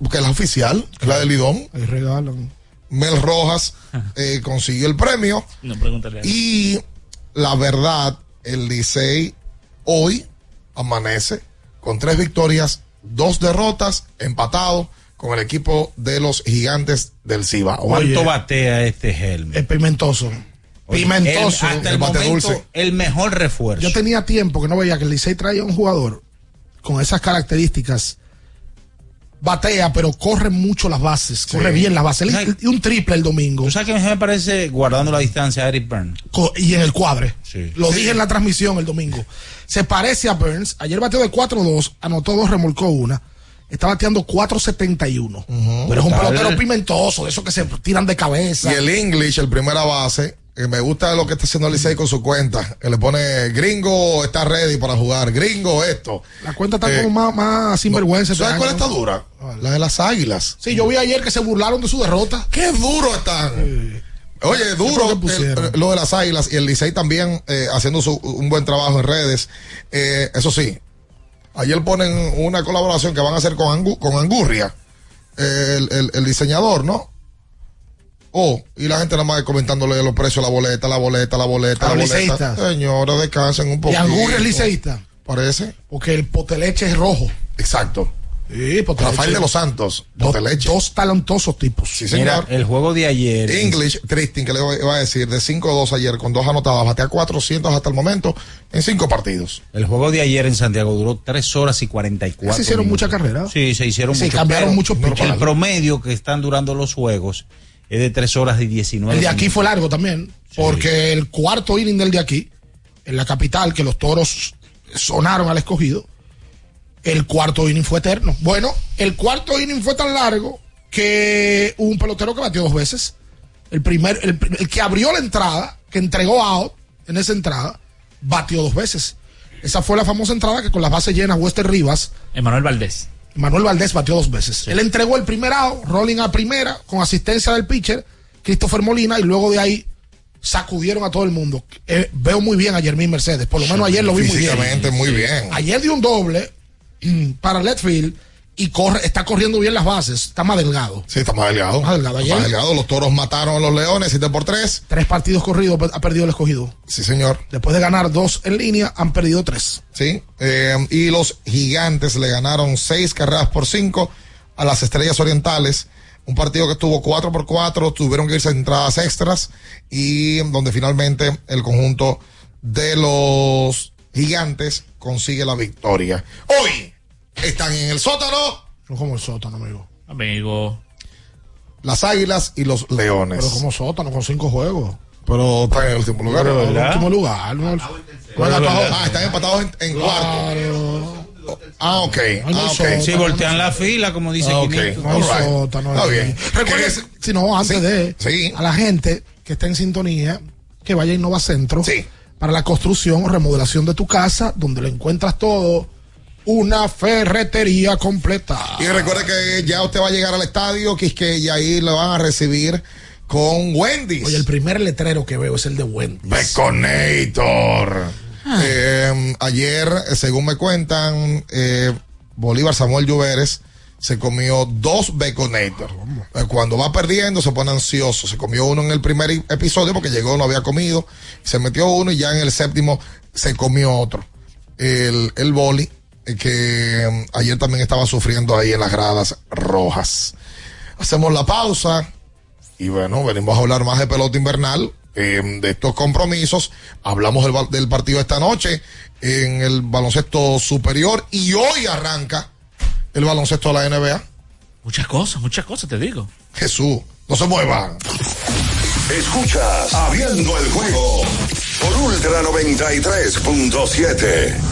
Speaker 14: Porque es la oficial, es la del Lidón.
Speaker 9: Ahí regalan.
Speaker 14: Mel Rojas eh, consiguió el premio.
Speaker 18: No, pregúntale.
Speaker 14: Y la verdad, el Licey hoy amanece con tres victorias, dos derrotas, empatado con el equipo de los gigantes del Cibao.
Speaker 7: ¿Cuánto batea este Helm?
Speaker 9: Es pimentoso. Pimentoso.
Speaker 7: hasta el,
Speaker 14: El bate
Speaker 7: momento,
Speaker 14: dulce.
Speaker 7: el mejor refuerzo.
Speaker 9: Yo tenía tiempo que no veía que el Licey traía un jugador con esas características. Batea, pero corre mucho las bases, corre bien las bases. Y un triple el domingo.
Speaker 7: ¿Tú sabes que me parece guardando la distancia a Eric?
Speaker 9: Co- y en el cuadre.
Speaker 7: Sí.
Speaker 9: Lo dije en la transmisión el domingo. Se parece a Burns. Ayer bateó de 4-2, anotó dos, remolcó una. Está bateando 4.71. Pero es un pelotero pimentoso, de esos que se tiran de cabeza.
Speaker 14: Y el English, el primera base, me gusta lo que está haciendo Licey con su cuenta. Que le pone gringo está ready para jugar, gringo esto.
Speaker 9: La cuenta está
Speaker 14: Eh,
Speaker 9: como más, más sinvergüenza. este
Speaker 14: ¿Sabes cuál está dura? La de las águilas.
Speaker 9: Sí, yo vi ayer que se burlaron de su derrota.
Speaker 14: ¡Qué duro están! Oye,
Speaker 9: ¿Qué
Speaker 14: duro el- lo de las águilas y el Licey también eh, haciendo su- un buen trabajo en redes. Eh, eso sí, ayer ponen una colaboración que van a hacer con, Angu- con Angurria, el, el- el diseñador, ¿no? Oh, y la gente nada más comentándole los precios, la boleta, la boleta, la boleta, la boleta. Señores, descansen un
Speaker 9: Y
Speaker 14: poquito.
Speaker 9: Angurria es liceísta.
Speaker 14: Parece.
Speaker 9: Porque el poteleche es rojo.
Speaker 14: Exacto.
Speaker 9: Sí, Poteleche.
Speaker 14: Rafael de los Santos,
Speaker 9: Dos,
Speaker 14: Poteleche.
Speaker 9: dos talentosos tipos.
Speaker 14: Sí,
Speaker 7: Mira,
Speaker 14: señor.
Speaker 7: el juego de ayer.
Speaker 14: English, Tristin, que le iba a decir, de 5-2 ayer con dos anotadas, batea 400 hasta el momento en cinco partidos.
Speaker 7: El juego de ayer en Santiago duró 3 horas y 44
Speaker 9: Se hicieron muchas carreras.
Speaker 7: Sí, se hicieron
Speaker 9: Se cambiaron muchos.
Speaker 7: El promedio que están durando los juegos es de 3 horas y 19
Speaker 9: El de aquí fue largo también, porque el cuarto inning del de aquí, en la capital, que los toros sonaron al escogido, el cuarto inning fue eterno. Bueno, el cuarto inning fue tan largo que hubo un pelotero que batió dos veces. El primer, el, el que abrió la entrada, que entregó out en esa entrada, batió dos veces. Esa fue la famosa entrada que con las bases llenas, Wester Rivas,
Speaker 18: Emanuel Valdés.
Speaker 9: Manuel Valdés batió dos veces. Él entregó el primer out, rolling a primera, con asistencia del pitcher, Christopher Molina, y luego de ahí sacudieron a todo el mundo. Eh, veo muy bien a Jermín Mercedes, por lo menos ayer lo vi muy bien.
Speaker 14: Muy bien.
Speaker 9: Ayer dio un doble mm, para Letfield y corre, está corriendo bien las bases, está más delgado.
Speaker 14: Sí, está más delgado.
Speaker 9: Más delgado. Ayer-
Speaker 14: más delgado. Los toros mataron a los leones, 7 por 3.
Speaker 9: Tres partidos corridos ha perdido el escogido.
Speaker 14: Sí, señor.
Speaker 9: Después de ganar dos en línea, han perdido tres.
Speaker 14: Sí. Eh, y los gigantes le ganaron 6 carreras por 5 a las estrellas orientales. Un partido que estuvo 4 por 4, tuvieron que irse a entradas extras y donde finalmente el conjunto de los gigantes consigue la victoria. Hoy están en el sótano
Speaker 9: No como el sótano, amigo.
Speaker 18: Amigo.
Speaker 14: las águilas y los leones.
Speaker 9: Pero como sótano, con cinco juegos.
Speaker 14: Pero están en el último lugar.
Speaker 9: En último lugar. ¿no?
Speaker 14: Bueno, ah, están empatados en, en cuarto. Ah, ok. Ah, ok.
Speaker 7: Sí, voltean la fila, como dice
Speaker 14: Ah, ok.
Speaker 7: Quinito.
Speaker 9: No
Speaker 14: right.
Speaker 9: sótano.
Speaker 14: Está
Speaker 9: ahí.
Speaker 14: bien.
Speaker 9: Recuerden, si no, antes
Speaker 14: Sí,
Speaker 9: de
Speaker 14: sí.
Speaker 9: a la gente que está en sintonía, que vaya a Innova Centro
Speaker 14: Sí.
Speaker 9: para la construcción o remodelación de tu casa, donde lo encuentras todo una ferretería completa.
Speaker 14: Y recuerde que ya usted va a llegar al estadio, que es que y ahí lo van a recibir con Wendy's.
Speaker 9: Oye, el primer letrero que veo es el de Wendy's.
Speaker 14: Beconator. Eh, ayer, según me cuentan, eh, Bolívar Samuel Lluveres se comió dos Baconator. Eh, Cuando va perdiendo se pone ansioso. Se comió uno en el primer episodio porque llegó, no había comido. Se metió uno y ya en el séptimo se comió otro. El, el boli, que mm, ayer también estaba sufriendo ahí en las gradas rojas. Hacemos la pausa y bueno, venimos a hablar más de pelota invernal, eh, de estos compromisos. Hablamos del, del partido esta noche en el baloncesto superior y hoy arranca el baloncesto de la NBA.
Speaker 15: Muchas cosas, muchas cosas, te digo.
Speaker 14: Jesús, no se muevan.
Speaker 6: Escuchas Abriendo el juego por Ultra 93.7.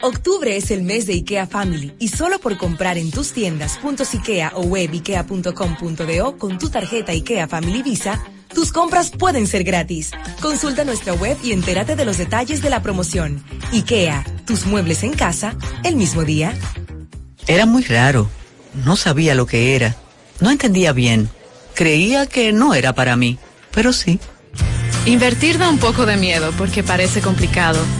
Speaker 10: Octubre es el mes de IKEA Family y solo por comprar en tus tiendas puntos IKEA o web ikea.com.do con tu tarjeta IKEA Family Visa, tus compras pueden ser gratis. Consulta nuestra web y entérate de los detalles de la promoción. IKEA, tus muebles en casa, el mismo día.
Speaker 19: Era muy raro. No sabía lo que era. No entendía bien. Creía que no era para mí, pero sí.
Speaker 20: Invertir da un poco de miedo porque parece complicado,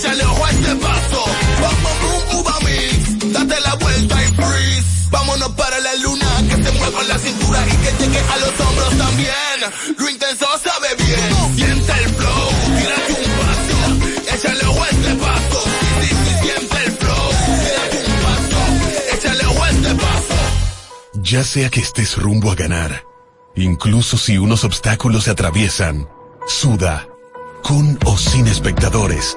Speaker 21: Échale ojo a este paso. Bom, boom, uva mix. Date la vuelta y freeze. Vámonos para la luna. Que se mueva la cintura y que llegue a los hombros también. Lo intenso sabe bien. Siente el flow. Tírate un paso. Échale ojo este paso. Sí, sí, siente el flow. Tírate un paso. Échale ojo a este paso.
Speaker 22: Ya sea que estés rumbo a ganar, incluso si unos obstáculos se atraviesan, suda, con o sin espectadores,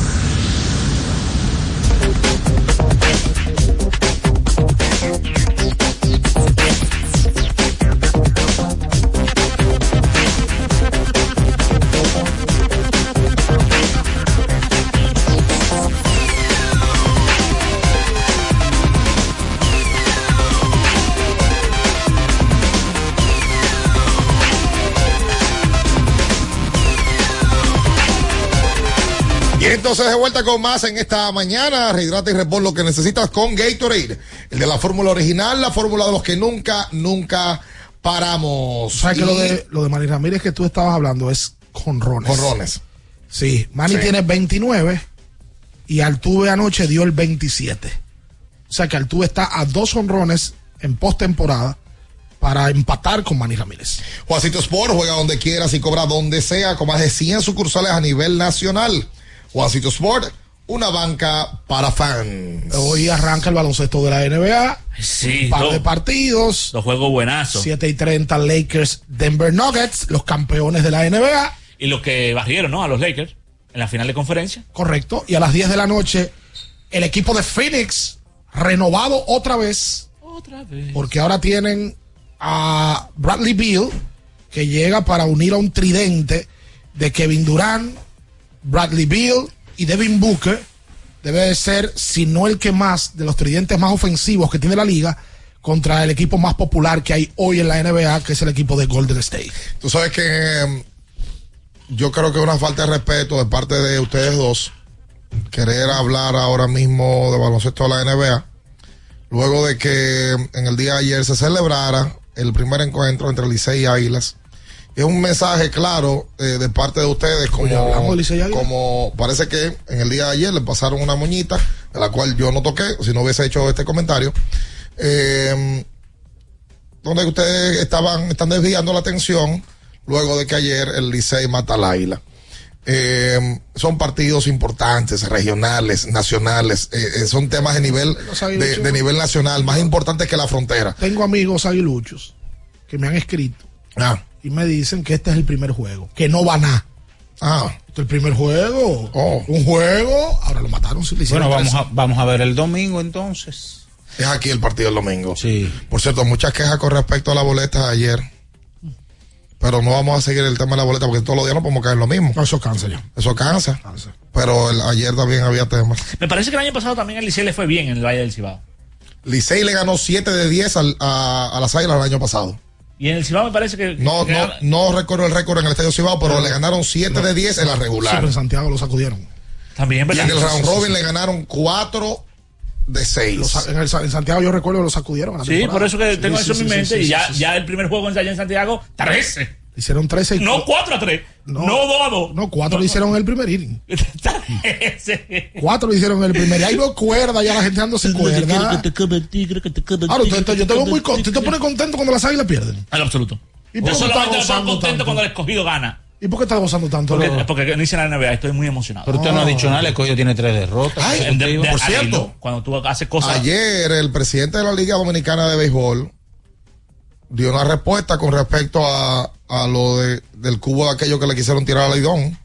Speaker 14: entonces de vuelta con más en esta mañana. Rehidrata y repon lo que necesitas con Gatorade. El de la fórmula original, la fórmula de los que nunca, nunca paramos.
Speaker 9: ¿Sabes que
Speaker 14: Y-
Speaker 9: lo de, lo de Manny Ramírez que tú estabas hablando es jonrones?
Speaker 14: Jonrones.
Speaker 9: Sí, Manny
Speaker 14: Sí.
Speaker 9: tiene 29 y Altuve anoche dio el 27. O sea que Altuve está a dos honrones en postemporada para empatar con Manny Ramírez.
Speaker 14: Juancito Sport juega donde quieras y cobra donde sea, con más de 100 sucursales a nivel nacional. Juancito Sport, una banca para fans.
Speaker 9: Hoy arranca el baloncesto de la NBA.
Speaker 18: Sí,
Speaker 9: Un par de partidos.
Speaker 18: Los juegos buenazos.
Speaker 9: 7 y 30 Lakers, Denver Nuggets, los campeones de la NBA.
Speaker 18: Y los que barrieron, ¿no? A los Lakers en la final de conferencia.
Speaker 9: Correcto. Y a las 10 de la noche, el equipo de Phoenix, renovado otra vez.
Speaker 18: Otra vez.
Speaker 9: Porque ahora tienen a Bradley Beal, que llega para unir a un tridente de Kevin Durant, Bradley Beal y Devin Booker. Debe de ser, si no el que más, de los tridentes más ofensivos que tiene la liga, contra el equipo más popular que hay hoy en la NBA, que es el equipo de Golden State.
Speaker 14: Tú sabes que eh, yo creo que es una falta de respeto de parte de ustedes dos querer hablar ahora mismo de baloncesto de la NBA, luego de que en el día de ayer se celebrara el primer encuentro entre Licey y Águilas. Es un mensaje claro eh, de parte de ustedes,
Speaker 9: Oye, hablamos
Speaker 14: como, como parece que en el día de ayer le pasaron una moñita, de la cual yo no toqué, si no hubiese hecho este comentario. Eh, donde ustedes estaban, están desviando la atención luego de que ayer el Licey mata al Águila. Eh, son partidos importantes, regionales, nacionales, eh, eh, son temas de nivel, de, de nivel nacional, más importantes que la frontera.
Speaker 9: Tengo amigos aguiluchos que me han escrito
Speaker 14: Ah,
Speaker 9: y me dicen que este es el primer juego, que no van a.
Speaker 14: ah,
Speaker 9: Este es el primer juego.
Speaker 14: Oh.
Speaker 9: Un juego. Ahora lo mataron. si le
Speaker 7: Bueno, vamos a, vamos a ver el domingo entonces.
Speaker 14: es aquí el partido el domingo.
Speaker 7: Sí.
Speaker 14: Por cierto, muchas quejas con respecto a la boleta de ayer. Pero no vamos a seguir el tema de la boleta porque todos los días no podemos caer en lo mismo.
Speaker 9: No, eso cansa ya.
Speaker 14: Eso cansa. Pero el- ayer también había temas.
Speaker 18: Me parece que el año pasado también el Licey le fue bien en el Valle del Cibao.
Speaker 14: Licey le ganó 7 de 10 al- a, a las Águilas el año pasado.
Speaker 18: Y en el Cibao me parece que.
Speaker 14: No,
Speaker 18: que-
Speaker 14: no, no recuerdo el récord en el Estadio Cibao, pero le ganaron 7 de 10 en la
Speaker 9: Sí,
Speaker 14: regular.
Speaker 9: pero en Santiago lo sacudieron.
Speaker 18: También,
Speaker 14: Y
Speaker 18: ¿verdad?
Speaker 14: en el round
Speaker 9: sí, sí,
Speaker 14: robin
Speaker 9: sí.
Speaker 14: le ganaron 4 de 6.
Speaker 9: Lo sa- en, en Santiago yo recuerdo que lo sacudieron. la
Speaker 18: Sí,
Speaker 9: temporada.
Speaker 18: por eso que
Speaker 9: Sí,
Speaker 18: tengo
Speaker 9: sí,
Speaker 18: eso
Speaker 9: sí,
Speaker 18: en mi
Speaker 9: sí,
Speaker 18: mente.
Speaker 9: sí,
Speaker 18: y
Speaker 9: sí,
Speaker 18: ya,
Speaker 9: sí,
Speaker 18: ya el primer juego en Santiago, 13.
Speaker 9: Hicieron 13 y
Speaker 18: No 4 a 3. No, 2 a 2.
Speaker 9: No, cuatro lo hicieron en el primer inning.
Speaker 18: 13.
Speaker 9: Cuatro lo hicieron en el primer. Y ahí no cuerda, ya la gente sin cuerda. Ahora, usted, yo te veo muy contento. Usted te pone contento cuando las águilas pierden.
Speaker 18: En lo absoluto.
Speaker 9: ¿Y por
Speaker 18: Yo
Speaker 9: qué tú estás
Speaker 18: solamente me pongo
Speaker 9: gozando
Speaker 18: contento
Speaker 9: tanto?
Speaker 18: cuando el escogido gana.
Speaker 9: ¿Y por qué estás gozando tanto?
Speaker 18: Porque,
Speaker 9: Lolo?
Speaker 18: porque inicia la NBA, estoy muy emocionado.
Speaker 7: Pero usted no ha dicho nada, el escogido tiene tres derrotas.
Speaker 14: Ay,
Speaker 18: De- de-
Speaker 14: por cierto.
Speaker 18: cuando tú haces cosas.
Speaker 14: Ayer el presidente de la Liga Dominicana de Béisbol dio una respuesta con respecto a, a lo de, del cubo de aquello que le quisieron tirar a Lidón.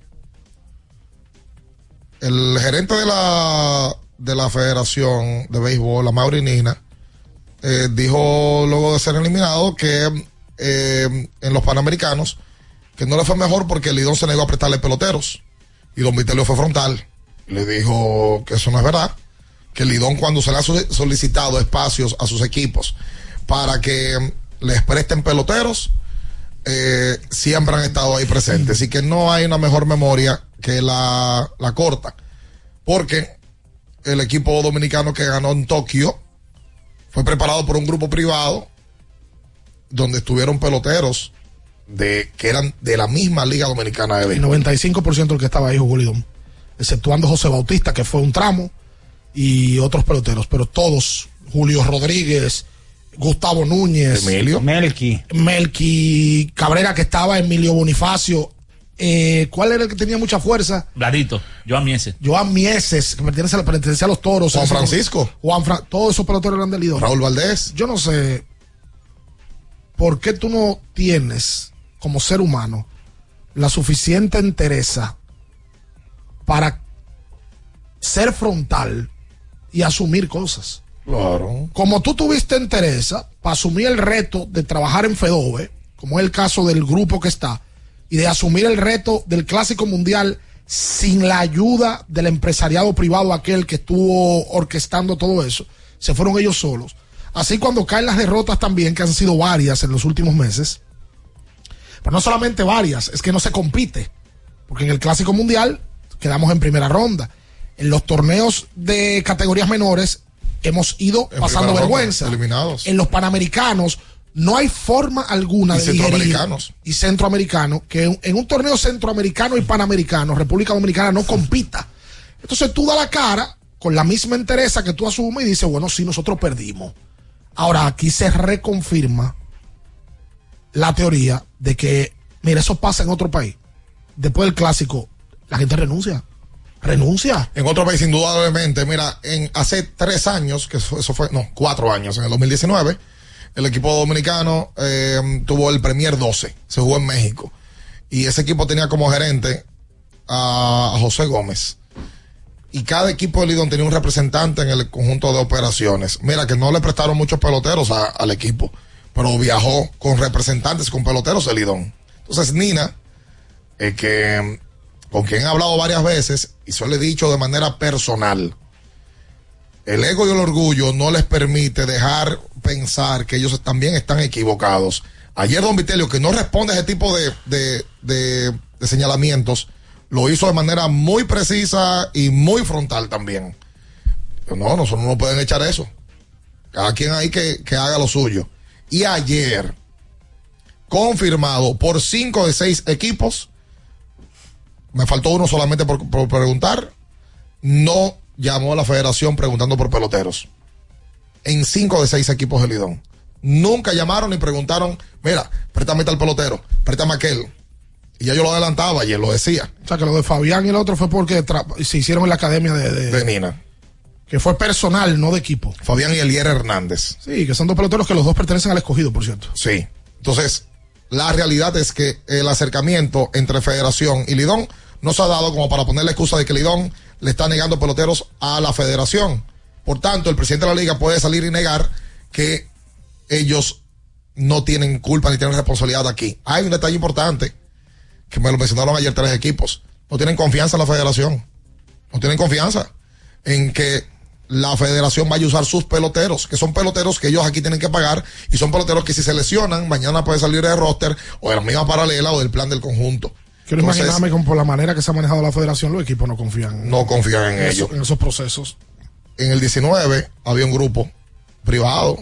Speaker 14: El gerente de la, de la Federación de Béisbol, la Maurinina, eh, dijo luego de ser eliminado que eh, en los Panamericanos que no le fue mejor porque Lidón se negó a prestarle peloteros y Don Vitelio fue frontal. Le dijo que eso no es verdad, que Lidón cuando se le ha so- solicitado espacios a sus equipos para que les presten peloteros, eh, siempre han estado ahí presentes. Así que no hay una mejor memoria que la, la corta. Porque el equipo dominicano que ganó en Tokio fue preparado por un grupo privado donde estuvieron peloteros de que eran de la misma Liga Dominicana de
Speaker 9: El
Speaker 14: Béisbol.
Speaker 9: 95% del que estaba ahí jugó. Exceptuando José Bautista, que fue un tramo, y otros peloteros. Pero todos, Julio Rodríguez, Gustavo Núñez,
Speaker 14: Emilio.
Speaker 7: Melqui.
Speaker 9: Melqui Cabrera, que estaba, Emilio Bonifacio. Eh, ¿Cuál era el que tenía mucha fuerza?
Speaker 18: Bladito, Joan Miese.
Speaker 9: Joan Mieses, que pertenece a, pertenece a los toros.
Speaker 14: Juan Francisco.
Speaker 9: Juan Fra- todos esos peloteros eran de Lidón.
Speaker 14: Raúl Valdés.
Speaker 9: Yo no sé por qué tú no tienes, como ser humano, la suficiente entereza para ser frontal y asumir cosas.
Speaker 14: Claro.
Speaker 9: Como tú tuviste entereza para asumir el reto de trabajar en FEDOVE, como es el caso del grupo que está, y de asumir el reto del Clásico Mundial sin la ayuda del empresariado privado aquel que estuvo orquestando todo eso, se fueron ellos solos. Así cuando caen las derrotas también, que han sido varias en los últimos meses, pero no solamente varias, es que no se compite, porque en el Clásico Mundial quedamos en primera ronda. En los torneos de categorías menores hemos ido pasando vergüenza.
Speaker 14: eliminados.
Speaker 9: En los panamericanos no hay forma alguna
Speaker 14: Y
Speaker 9: de
Speaker 14: centroamericanos.
Speaker 9: y centroamericano que en, un torneo centroamericano y panamericano República Dominicana no compita. Entonces tú da la cara con la misma entereza que tú asumes y dices, bueno, sí, nosotros perdimos. Ahora aquí se reconfirma la teoría de que, mira, eso pasa en otro país. Después del clásico, la gente renuncia. Renuncia.
Speaker 14: En otro país, indudablemente, mira, en hace tres años, que eso, fue, no, cuatro años, en el 2019, el equipo dominicano eh, tuvo el Premier 12, se jugó en México. Y ese equipo tenía como gerente a, José Gómez. Y cada equipo de Lidón tenía un representante en el conjunto de operaciones. Mira, que no le prestaron muchos peloteros al equipo, pero viajó con representantes, con peloteros de Lidón. Entonces, Nina, eh, que con quien he hablado varias veces y se lo he dicho de manera personal. El ego y el orgullo no les permite dejar pensar que ellos también están equivocados. Ayer Don Vitelio, que no responde a ese tipo de, de- de- señalamientos, lo hizo de manera muy precisa y muy frontal también. No, nosotros no pueden echar eso. Cada quien ahí que, que haga lo suyo. Y ayer, confirmado por cinco de seis equipos, me faltó uno solamente por, por preguntar, no llamó a la federación preguntando por peloteros. En cinco de seis equipos de Lidón. Nunca llamaron ni preguntaron, mira, préstame tal pelotero, préstame aquel. Y ya yo lo adelantaba, ayer lo decía,
Speaker 9: O sea, que lo de Fabián y el otro fue porque se hicieron en la academia de, de-
Speaker 14: de Nina.
Speaker 9: que fue personal, no de equipo.
Speaker 14: Fabián y Elier Hernández.
Speaker 9: Sí, que son dos peloteros que los dos pertenecen al escogido, por cierto.
Speaker 14: Sí. Entonces, la realidad es que el acercamiento entre Federación y Lidón no se ha dado como para poner la excusa de que Lidón le está negando peloteros a la Federación. Por tanto, el presidente de la liga puede salir y negar que ellos no tienen culpa ni tienen responsabilidad aquí. Hay un detalle importante que me lo mencionaron ayer tres equipos. No tienen confianza en la Federación. No tienen confianza en que la federación vaya a usar sus peloteros, que son peloteros que ellos aquí tienen que pagar y son peloteros que si se lesionan, mañana puede salir de roster o de la misma paralela o del plan del conjunto.
Speaker 9: Quiero
Speaker 14: Entonces,
Speaker 9: imaginarme que por la manera que se ha manejado la federación, los equipos no confían.
Speaker 14: No confían en
Speaker 9: eso-
Speaker 14: ellos.
Speaker 9: En esos procesos.
Speaker 14: En el 19 había un grupo privado,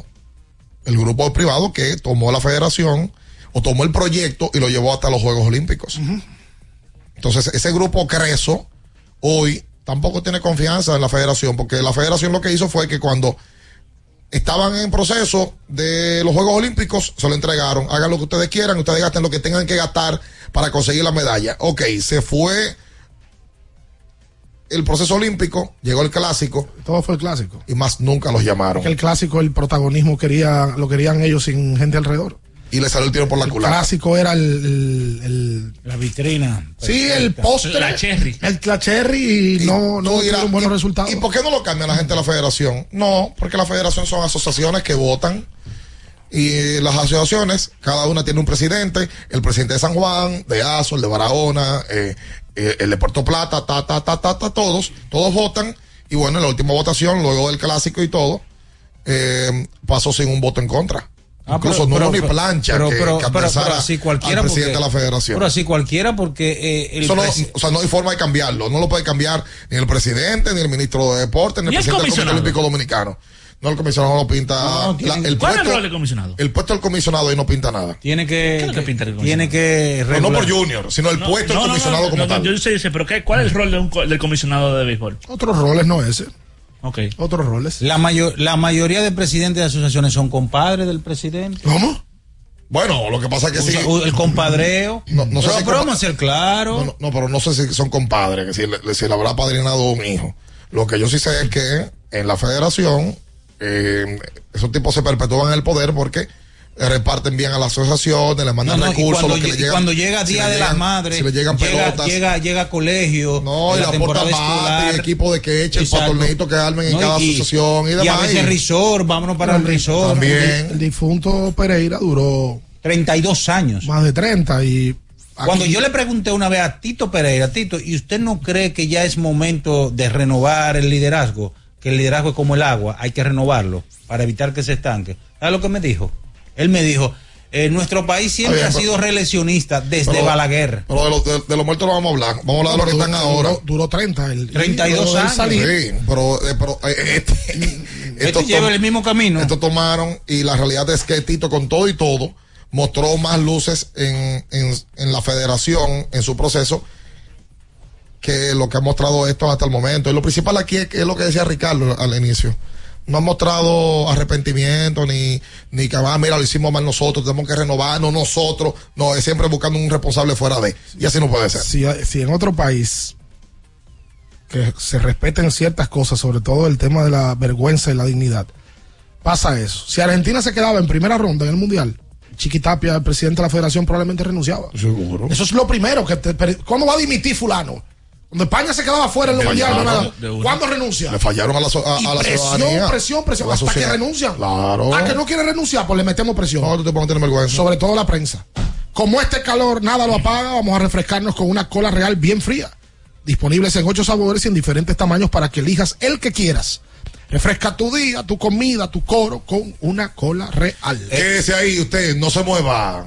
Speaker 14: el grupo privado que tomó la federación o tomó el proyecto y lo llevó hasta los Juegos Olímpicos. Entonces, ese grupo Creso hoy tampoco tiene confianza en la federación, porque la federación lo que hizo fue que cuando estaban en proceso de los Juegos Olímpicos, se lo entregaron. Hagan lo que ustedes quieran, ustedes gasten lo que tengan que gastar para conseguir la medalla. Ok, se fue el proceso olímpico, llegó el clásico.
Speaker 9: Todo fue el clásico.
Speaker 14: Y más nunca los llamaron.
Speaker 9: Que el clásico, el protagonismo quería, lo querían ellos sin gente alrededor.
Speaker 14: Y le salió el tiro por la
Speaker 9: El
Speaker 14: culata.
Speaker 9: clásico era el, el- el-
Speaker 7: La vitrina.
Speaker 9: sí, el postre.
Speaker 18: La cherry.
Speaker 9: El, la cherry y, no, no tuvieron buenos
Speaker 14: ¿y-
Speaker 9: resultados.
Speaker 14: ¿Y por qué no lo cambia la gente de la federación? No, porque la federación son asociaciones que votan. Y las asociaciones, cada una tiene un presidente, el presidente de San Juan, de Azo, el de Barahona, eh, eh, el de Puerto Plata, ta, ta, ta, ta, ta, todos, todos votan. Y bueno, en la última votación, luego del clásico y todo, eh, pasó sin un voto en contra.
Speaker 7: Ah,
Speaker 14: Incluso
Speaker 7: pero-
Speaker 14: no
Speaker 7: pero-
Speaker 14: hubo ni plancha
Speaker 7: pero-
Speaker 14: que,
Speaker 7: pero-
Speaker 14: que
Speaker 7: pero-
Speaker 14: adversara
Speaker 7: pero así cualquiera
Speaker 14: al presidente
Speaker 7: porque-
Speaker 14: de la federación.
Speaker 7: Pero así cualquiera porque eh, el
Speaker 14: Eso no,
Speaker 7: presi-
Speaker 14: o sea, no hay forma de cambiarlo. No lo puede cambiar ni el presidente, ni el ministro de Deportes, ni el presidente del Comité
Speaker 18: comisionado.
Speaker 14: Olímpico Dominicano. No, el comisionado no pinta.
Speaker 7: No,
Speaker 14: la-
Speaker 7: tienen-
Speaker 14: el,
Speaker 18: ¿Cuál es el rol del comisionado?
Speaker 14: el puesto del comisionado ahí no pinta nada.
Speaker 7: tiene que,
Speaker 18: ¿Qué es lo que pinta el
Speaker 7: tiene que
Speaker 14: Pero no por Junior, sino el
Speaker 18: No,
Speaker 14: puesto del comisionado
Speaker 18: no,
Speaker 14: como
Speaker 18: no,
Speaker 14: tal.
Speaker 18: Yo sé, pero ¿qué, ¿cuál es el rol de un co- del comisionado de béisbol?
Speaker 9: Otros roles no ese.
Speaker 18: Ok.
Speaker 9: Otros roles.
Speaker 7: La, mayor, la mayoría de presidentes de asociaciones son compadres del presidente.
Speaker 9: ¿Cómo?
Speaker 14: Bueno, lo que pasa es que sí.
Speaker 7: Usa- El compadreo.
Speaker 14: No, no sé
Speaker 7: pero,
Speaker 14: si
Speaker 7: pero vamos a ser claro.
Speaker 14: No, no, no, pero no sé si son compadres, que si le, si le habrá padrinado un hijo. Lo que yo sí sé es que en la federación eh, esos tipos se perpetúan en el poder porque reparten bien a las asociaciones, le mandan
Speaker 7: No, no, y
Speaker 14: recursos.
Speaker 7: cuando,
Speaker 14: lo que
Speaker 7: lle-
Speaker 14: le
Speaker 7: y
Speaker 14: llegan-
Speaker 7: cuando llega
Speaker 14: si
Speaker 7: Día de
Speaker 14: llegan-
Speaker 7: las Madres,
Speaker 14: si le llegan
Speaker 7: llega,
Speaker 14: pelotas.
Speaker 7: llega, llega a colegio,
Speaker 14: No, y
Speaker 7: la escolar.
Speaker 14: equipo de que echen para torneitos que armen en
Speaker 7: No,
Speaker 14: cada
Speaker 7: y-
Speaker 14: asociación y
Speaker 7: Y a
Speaker 14: demás.
Speaker 7: veces resort, vámonos para el resort.
Speaker 14: También.
Speaker 9: El difunto Pereira duró
Speaker 7: 32 años.
Speaker 9: más de 30 y
Speaker 7: Cuando yo le pregunté una vez a Tito Pereira, Tito, ¿y usted no cree que ya es momento de renovar el liderazgo? Que el liderazgo es como el agua, hay que renovarlo para evitar que se estanque. ¿Sabes lo que me dijo? Él me dijo, eh, nuestro país siempre
Speaker 14: Oye,
Speaker 7: ha
Speaker 14: pero-
Speaker 7: sido reeleccionista desde
Speaker 14: Pero-
Speaker 7: Balaguer.
Speaker 14: Pero de, los- de- de los muertos no vamos a hablar. Vamos a hablar de los que
Speaker 9: Duró-
Speaker 14: están ahora.
Speaker 9: Duró, duró 30. El,
Speaker 7: 32
Speaker 9: luego de
Speaker 7: años.
Speaker 14: Sí, pero, eh, pero eh, este,
Speaker 7: Este
Speaker 14: estos
Speaker 7: lleva el mismo camino.
Speaker 14: Estos tomaron y la realidad es que Tito con todo y todo mostró más luces en, en, en la federación, en su proceso, que lo que ha mostrado esto hasta el momento. Y lo principal aquí es, que es lo que decía Ricardo al inicio. No han mostrado arrepentimiento ni, ni que, ah, mira, lo hicimos mal nosotros, tenemos que renovarnos nosotros. No, es siempre buscando un responsable fuera de. Y así no puede ser.
Speaker 9: si, si en otro país que se respeten ciertas cosas, sobre todo el tema de la vergüenza y la dignidad, pasa eso. Si Argentina se quedaba en primera ronda en el Mundial, Chiquitapia, el presidente de la federación, probablemente renunciaba.
Speaker 14: Seguro.
Speaker 9: Eso es lo primero que te, ¿Cuándo va a dimitir fulano? Cuando España se quedaba fuera en los mundiales. ¿cuándo renuncia?
Speaker 14: Le fallaron a la, so- a,
Speaker 9: Y
Speaker 14: a la
Speaker 9: presión,
Speaker 14: ciudadanía.
Speaker 9: presión, presión,
Speaker 14: la
Speaker 9: hasta que renuncian.
Speaker 14: Claro.
Speaker 9: A que no quiere renunciar, pues le metemos presión.
Speaker 14: No, tú te pones tener vergüenza.
Speaker 9: Sobre todo la prensa. Como este calor nada lo apaga, vamos a refrescarnos con una cola real bien fría. Disponibles en ocho sabores y en diferentes tamaños para que elijas el que quieras. Refresca tu día, tu comida, tu coro con una cola real.
Speaker 14: Quédese ahí, usted, no se mueva.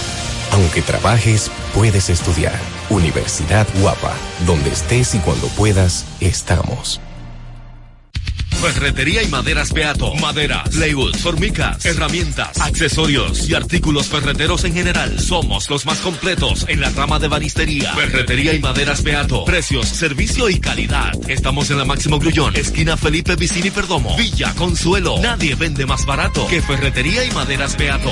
Speaker 23: Aunque trabajes, puedes estudiar. Universidad Guapa, donde estés y cuando puedas, estamos.
Speaker 24: Ferretería y maderas Beato. Maderas, plywood, formicas, herramientas, accesorios y artículos ferreteros en general. Somos los más completos en la rama de banistería. Ferretería y maderas Beato. Precios, servicio y calidad. Estamos en la Máximo Grullón, esquina Felipe Vicini Perdomo. Villa Consuelo. Nadie vende más barato que Ferretería y maderas Beato.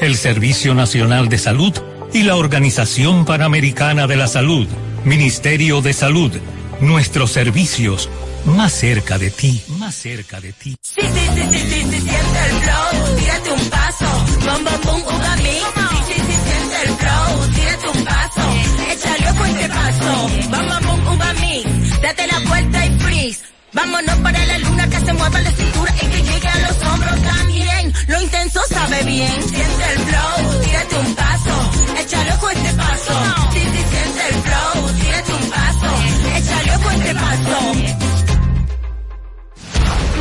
Speaker 25: el Servicio Nacional de Salud y la Organización Panamericana de la Salud. Ministerio de Salud. Nuestros servicios, más cerca de ti, más cerca de ti.
Speaker 26: Paso. Date la. Vámonos para la luna que se mueva la cintura y que llegue a los hombros también. Lo intenso sabe bien, siente el flow, tírate un paso, échale ojo este paso. Sí, sí, siente el flow, tírate un paso, échale ojo este paso.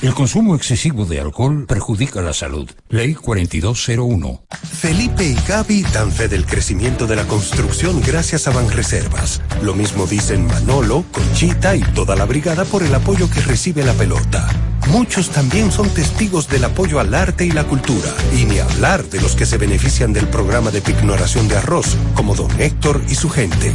Speaker 27: El consumo excesivo de alcohol perjudica la salud. Ley 4201.
Speaker 22: Felipe y Gaby dan fe del crecimiento de la construcción gracias a Banreservas. Lo mismo dicen Manolo, Conchita y toda la brigada por el apoyo que recibe la pelota. Muchos también son testigos del apoyo al arte y la cultura. Y ni hablar de los que se benefician del programa de pignoración de arroz, como don Héctor y su gente.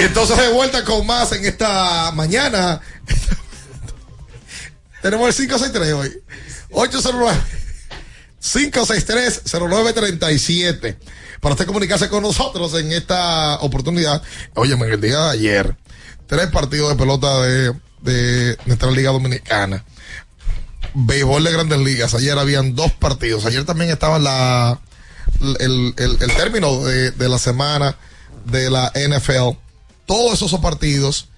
Speaker 14: Y entonces de vuelta con más en esta mañana. Tenemos el 563 hoy. 809 563-0937. Para usted comunicarse con nosotros en esta oportunidad. Oye, en el día de ayer, tres partidos de pelota de, de nuestra Liga Dominicana. béisbol de grandes ligas. Ayer habían dos partidos. Ayer también estaba la, el, el- el término de, de la semana de la NFL. Todos esos partidos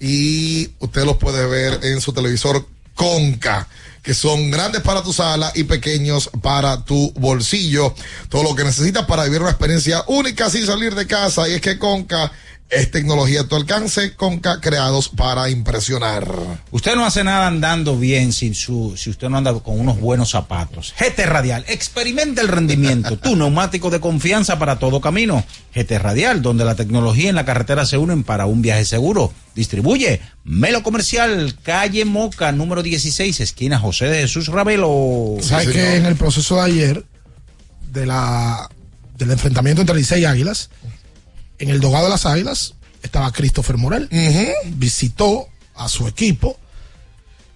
Speaker 14: y usted los puede ver en su televisor Conca, que son grandes para tu sala y pequeños para tu bolsillo. Todo lo que necesitas para vivir una experiencia única sin salir de casa. Y es que Conca es tecnología a tu alcance. Conca creados para impresionar.
Speaker 7: Usted no hace nada andando bien si, su, si usted no anda con unos buenos zapatos. GT Radial, experimenta el rendimiento. tu neumático de confianza para todo camino. GT Radial, donde la tecnología y la carretera se unen para un viaje seguro. Distribuye Melo Comercial, calle Moca, número 16, esquina José de Jesús Ravelo.
Speaker 9: ¿Sabes que en el proceso de ayer, de la, del enfrentamiento entre Licey y Águilas, en el dogado de las Águilas estaba Christopher Morel. Visitó a su equipo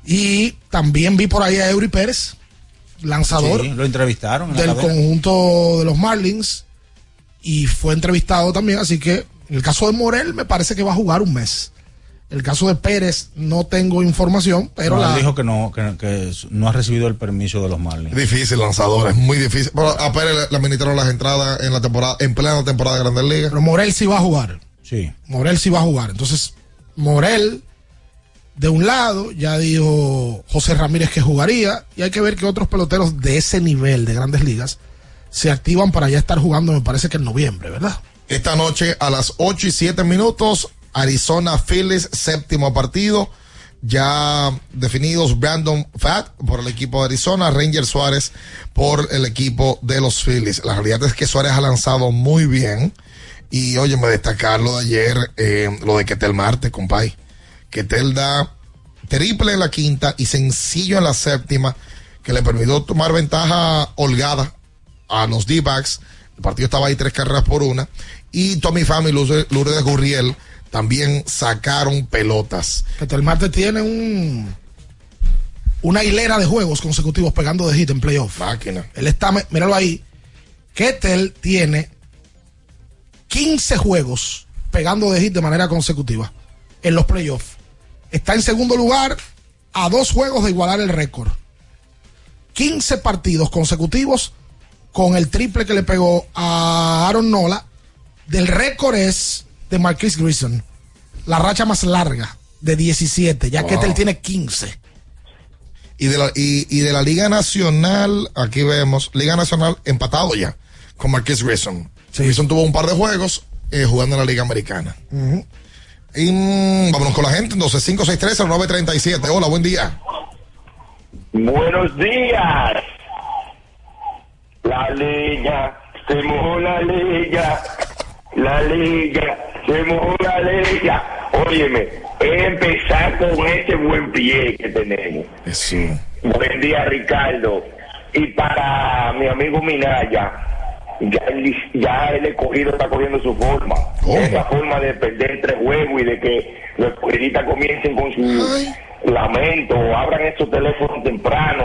Speaker 9: y también vi por ahí a Eury Pérez, lanzador
Speaker 7: Sí, lo entrevistaron en
Speaker 9: del conjunto de los Marlins y fue entrevistado también, así que en el caso de Morel me parece que va a jugar un mes. El caso de Pérez no tengo información, pero
Speaker 7: No,
Speaker 9: la,
Speaker 7: dijo que no, que, que no ha recibido el permiso de los Marlins.
Speaker 14: Difícil lanzador, es muy difícil. Pero a Pérez le, le administraron las entradas en la temporada, en plena temporada de Grandes Ligas.
Speaker 9: Pero Morel sí va a jugar.
Speaker 7: Sí.
Speaker 9: Morel sí va a jugar. Entonces, Morel, de un lado, ya dijo José Ramírez que jugaría, y hay que ver que otros peloteros de ese nivel de grandes ligas se activan para ya estar jugando, me parece que en noviembre, ¿verdad?
Speaker 14: Esta noche a las 8 y 7 minutos, Arizona Phillies, séptimo partido. Ya definidos Brandon Fat por el equipo de Arizona, Ranger Suárez por el equipo de los Phillies. La realidad es que Suárez ha lanzado muy bien. Y oye, me destacar lo de ayer, eh, lo de Ketel Marte, compay. Ketel da triple en la quinta y sencillo en la séptima, que le permitió tomar ventaja holgada a los D-backs. El partido estaba ahí tres carreras por una. Y Tommy Pham y Lourdes Lourdes Gurriel también sacaron pelotas.
Speaker 9: El martes tiene un una hilera de juegos consecutivos pegando de hit en playoff.
Speaker 14: Máquina.
Speaker 9: Él está, míralo ahí. Ketel tiene 15 juegos pegando de hit de manera consecutiva en los playoffs. Está en segundo lugar a dos juegos de igualar el récord. 15 partidos consecutivos con el triple que le pegó a Aaron Nola. Del récord es de Marquis Grison. La racha más larga de 17. Ya
Speaker 14: Wow.
Speaker 9: que Ketel tiene 15.
Speaker 14: Y de, la, y, y de la Liga Nacional, aquí vemos, Liga Nacional empatado ya con Marquis Grissom. Grissom tuvo un par de juegos eh, jugando en la Liga Americana. Y mm, vámonos con la gente, entonces 563-0937. Hola, buen día.
Speaker 28: Buenos días. La liga, se mojó la liga. La liga, se mojó la liga. Óyeme, empezar con ese buen pie que tenemos. Buen día, Ricardo. Y para mi amigo Minaya, ya el, ya el escogido está cogiendo su forma. Esa forma de perder tres juegos y de que los escogidistas comiencen con su lamento, abran esos teléfonos temprano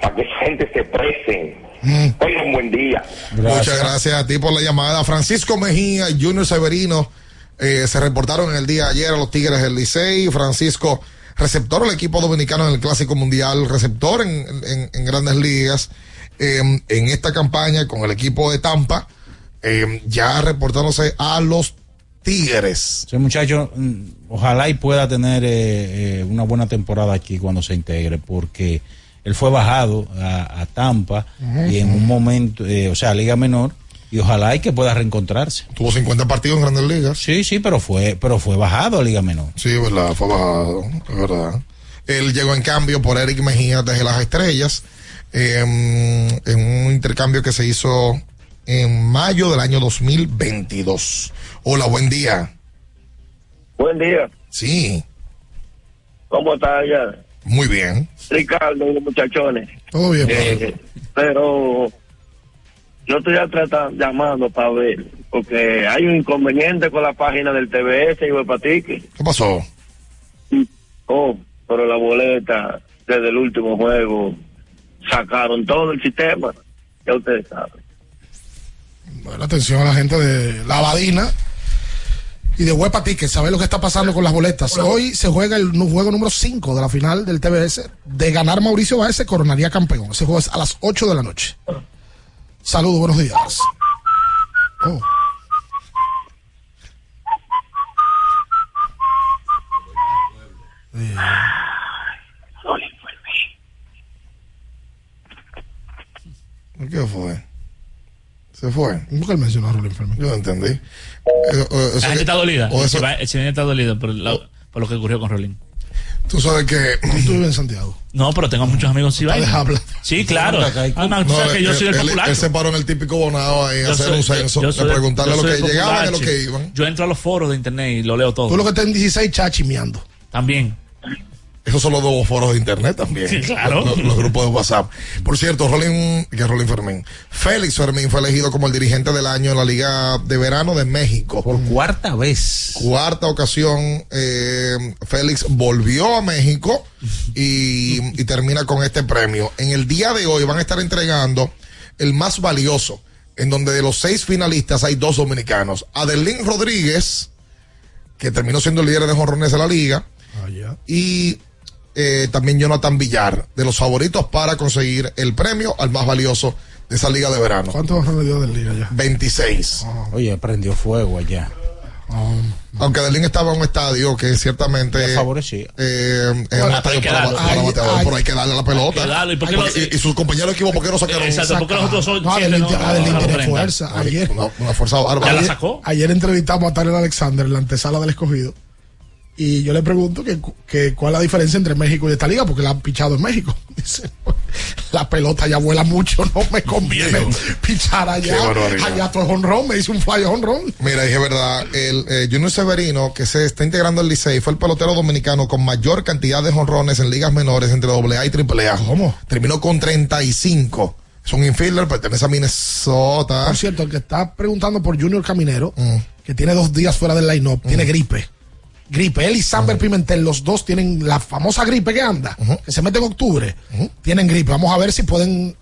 Speaker 28: para que esa gente se presen. Tengan un buen día.
Speaker 14: Muchas gracias a ti por la llamada. Francisco Mejía y Junior Severino eh, se reportaron en el día de ayer a los Tigres del Licey. Francisco, receptor del equipo dominicano en el Clásico Mundial, receptor en, en- en grandes ligas. eh, en esta campaña con el equipo de Tampa, eh, ya reportándose a los Tigres.
Speaker 7: Ese muchacho, mm, ojalá y pueda tener eh, eh, una buena temporada aquí cuando se integre, porque él fue bajado a, a Tampa y en un momento, eh, o sea, Liga Menor, y ojalá y que pueda reencontrarse.
Speaker 14: Tuvo 50 partidos en grandes ligas.
Speaker 7: Sí, sí, pero fue, pero fue bajado a Liga Menor.
Speaker 14: Sí, verdad, fue bajado, es verdad. Él llegó en cambio por Eric Mejía desde las estrellas, eh, en un intercambio que se hizo en mayo del año 2022. Hola, buen día.
Speaker 28: Buen día.
Speaker 14: Sí,
Speaker 28: ¿Cómo está allá?
Speaker 14: Muy bien.
Speaker 28: Ricardo y los muchachones.
Speaker 14: Todo bien,
Speaker 28: Eh, pero yo estoy ya tratando, llamando para ver, porque hay un inconveniente con la página del TBS y Huepatique.
Speaker 14: ¿Qué pasó?
Speaker 28: Oh, pero la boleta desde el último juego sacaron todo el sistema. Ya ustedes saben.
Speaker 9: Bueno, atención a la gente de La Abadina, Y de Huepa Ticket, saber lo que está pasando con las boletas. Hoy se juega el juego número 5 de la final del TBS. De ganar Mauricio Báez se coronaría campeón. Ese juego es a las 8 de la noche. Saludos, buenos días. Oh.
Speaker 14: ¿Qué fue? Se fue.
Speaker 9: ¿Por qué él mencionó a Rolling Fermín?
Speaker 14: Yo no entendí. Eh, eh, eso
Speaker 15: La gente
Speaker 14: que-
Speaker 15: está dolida.
Speaker 14: o
Speaker 15: El
Speaker 14: eso-
Speaker 15: el Chivaña está dolido por, la- por lo que ocurrió con Rolín.
Speaker 14: Tú sabes que.
Speaker 9: Tú vives en Santiago.
Speaker 15: No, pero tengo muchos amigos
Speaker 14: hablar.
Speaker 15: Sí, claro. Ah, no, tú
Speaker 14: No,
Speaker 15: sabes que yo soy
Speaker 14: él-
Speaker 15: popular.
Speaker 14: Él se paró en el típico bonado ahí a hacer
Speaker 15: soy-
Speaker 14: un censo,
Speaker 15: yo
Speaker 14: preguntarle
Speaker 15: yo
Speaker 14: a
Speaker 15: soy
Speaker 14: los que llegaban y los que iban.
Speaker 15: Yo entro a los foros de internet y lo leo todo.
Speaker 9: Tú lo que está en 16 chachimeando.
Speaker 15: También.
Speaker 14: Esos son los dos foros de internet también.
Speaker 15: Sí, claro.
Speaker 14: Los, los grupos de WhatsApp. Por cierto, Rolín, que es Rolín Fermín. Félix Fermín fue elegido como el dirigente del año en la Liga de Verano de México.
Speaker 7: Por cuarta vez.
Speaker 14: Cuarta ocasión, eh, Félix volvió a México y, y termina con este premio. En el día de hoy van a estar entregando el más valioso, en donde de los seis finalistas hay dos dominicanos. Adelín Rodríguez, que terminó siendo el líder de jonrones de la liga, y eh, también Jonathan Villar, de los favoritos para conseguir el premio al más valioso de esa liga de verano.
Speaker 9: ¿Cuántos le dio del liga ya?
Speaker 14: 26.
Speaker 7: Oye, prendió fuego allá.
Speaker 14: Aunque Adelín estaba en un estadio que ciertamente
Speaker 7: favorecía.
Speaker 14: eh, es un estadio
Speaker 15: hay que
Speaker 14: para,
Speaker 15: darle.
Speaker 14: para bateador, pero hay que darle la pelota.
Speaker 15: Darle, ¿y por qué
Speaker 14: Porque-
Speaker 15: no-
Speaker 14: y, y sus compañeros de equipo, ¿por qué no sacaron?
Speaker 15: Exacto, porque los otros son
Speaker 9: No, Adelín,
Speaker 15: no,
Speaker 9: Adelín
Speaker 15: no, no,
Speaker 9: tiene
Speaker 15: no,
Speaker 9: fuerza.
Speaker 14: Ay,
Speaker 9: Ayer,
Speaker 14: Una, una fuerza bárbara.
Speaker 15: ¿Ya la
Speaker 9: ayer, entrevistamos a Tyler Alexander en la antesala del escogido. Y yo le pregunto que, que cuál es la diferencia entre México y esta liga, porque la han pichado en México. Dice, la pelota ya vuela mucho, no me conviene pichar allá. Allá todo es honrón, me hizo un fly honrón.
Speaker 14: Mira, dije verdad, el eh, Junior Severino, que se está integrando al Licey, fue el pelotero dominicano con mayor cantidad de jonrones en ligas menores entre AA y AAA.
Speaker 9: ¿Cómo?
Speaker 14: Terminó con 35. Es un infielder, pertenece a Minnesota.
Speaker 9: Por cierto, el que está preguntando por Junior Caminero,
Speaker 14: Mm.
Speaker 9: que tiene dos días fuera del line-up, tiene gripe. Gripe. Él y Samber Pimentel, los dos tienen la famosa gripe que anda, que se mete en octubre. Tienen gripe. Vamos a ver si pueden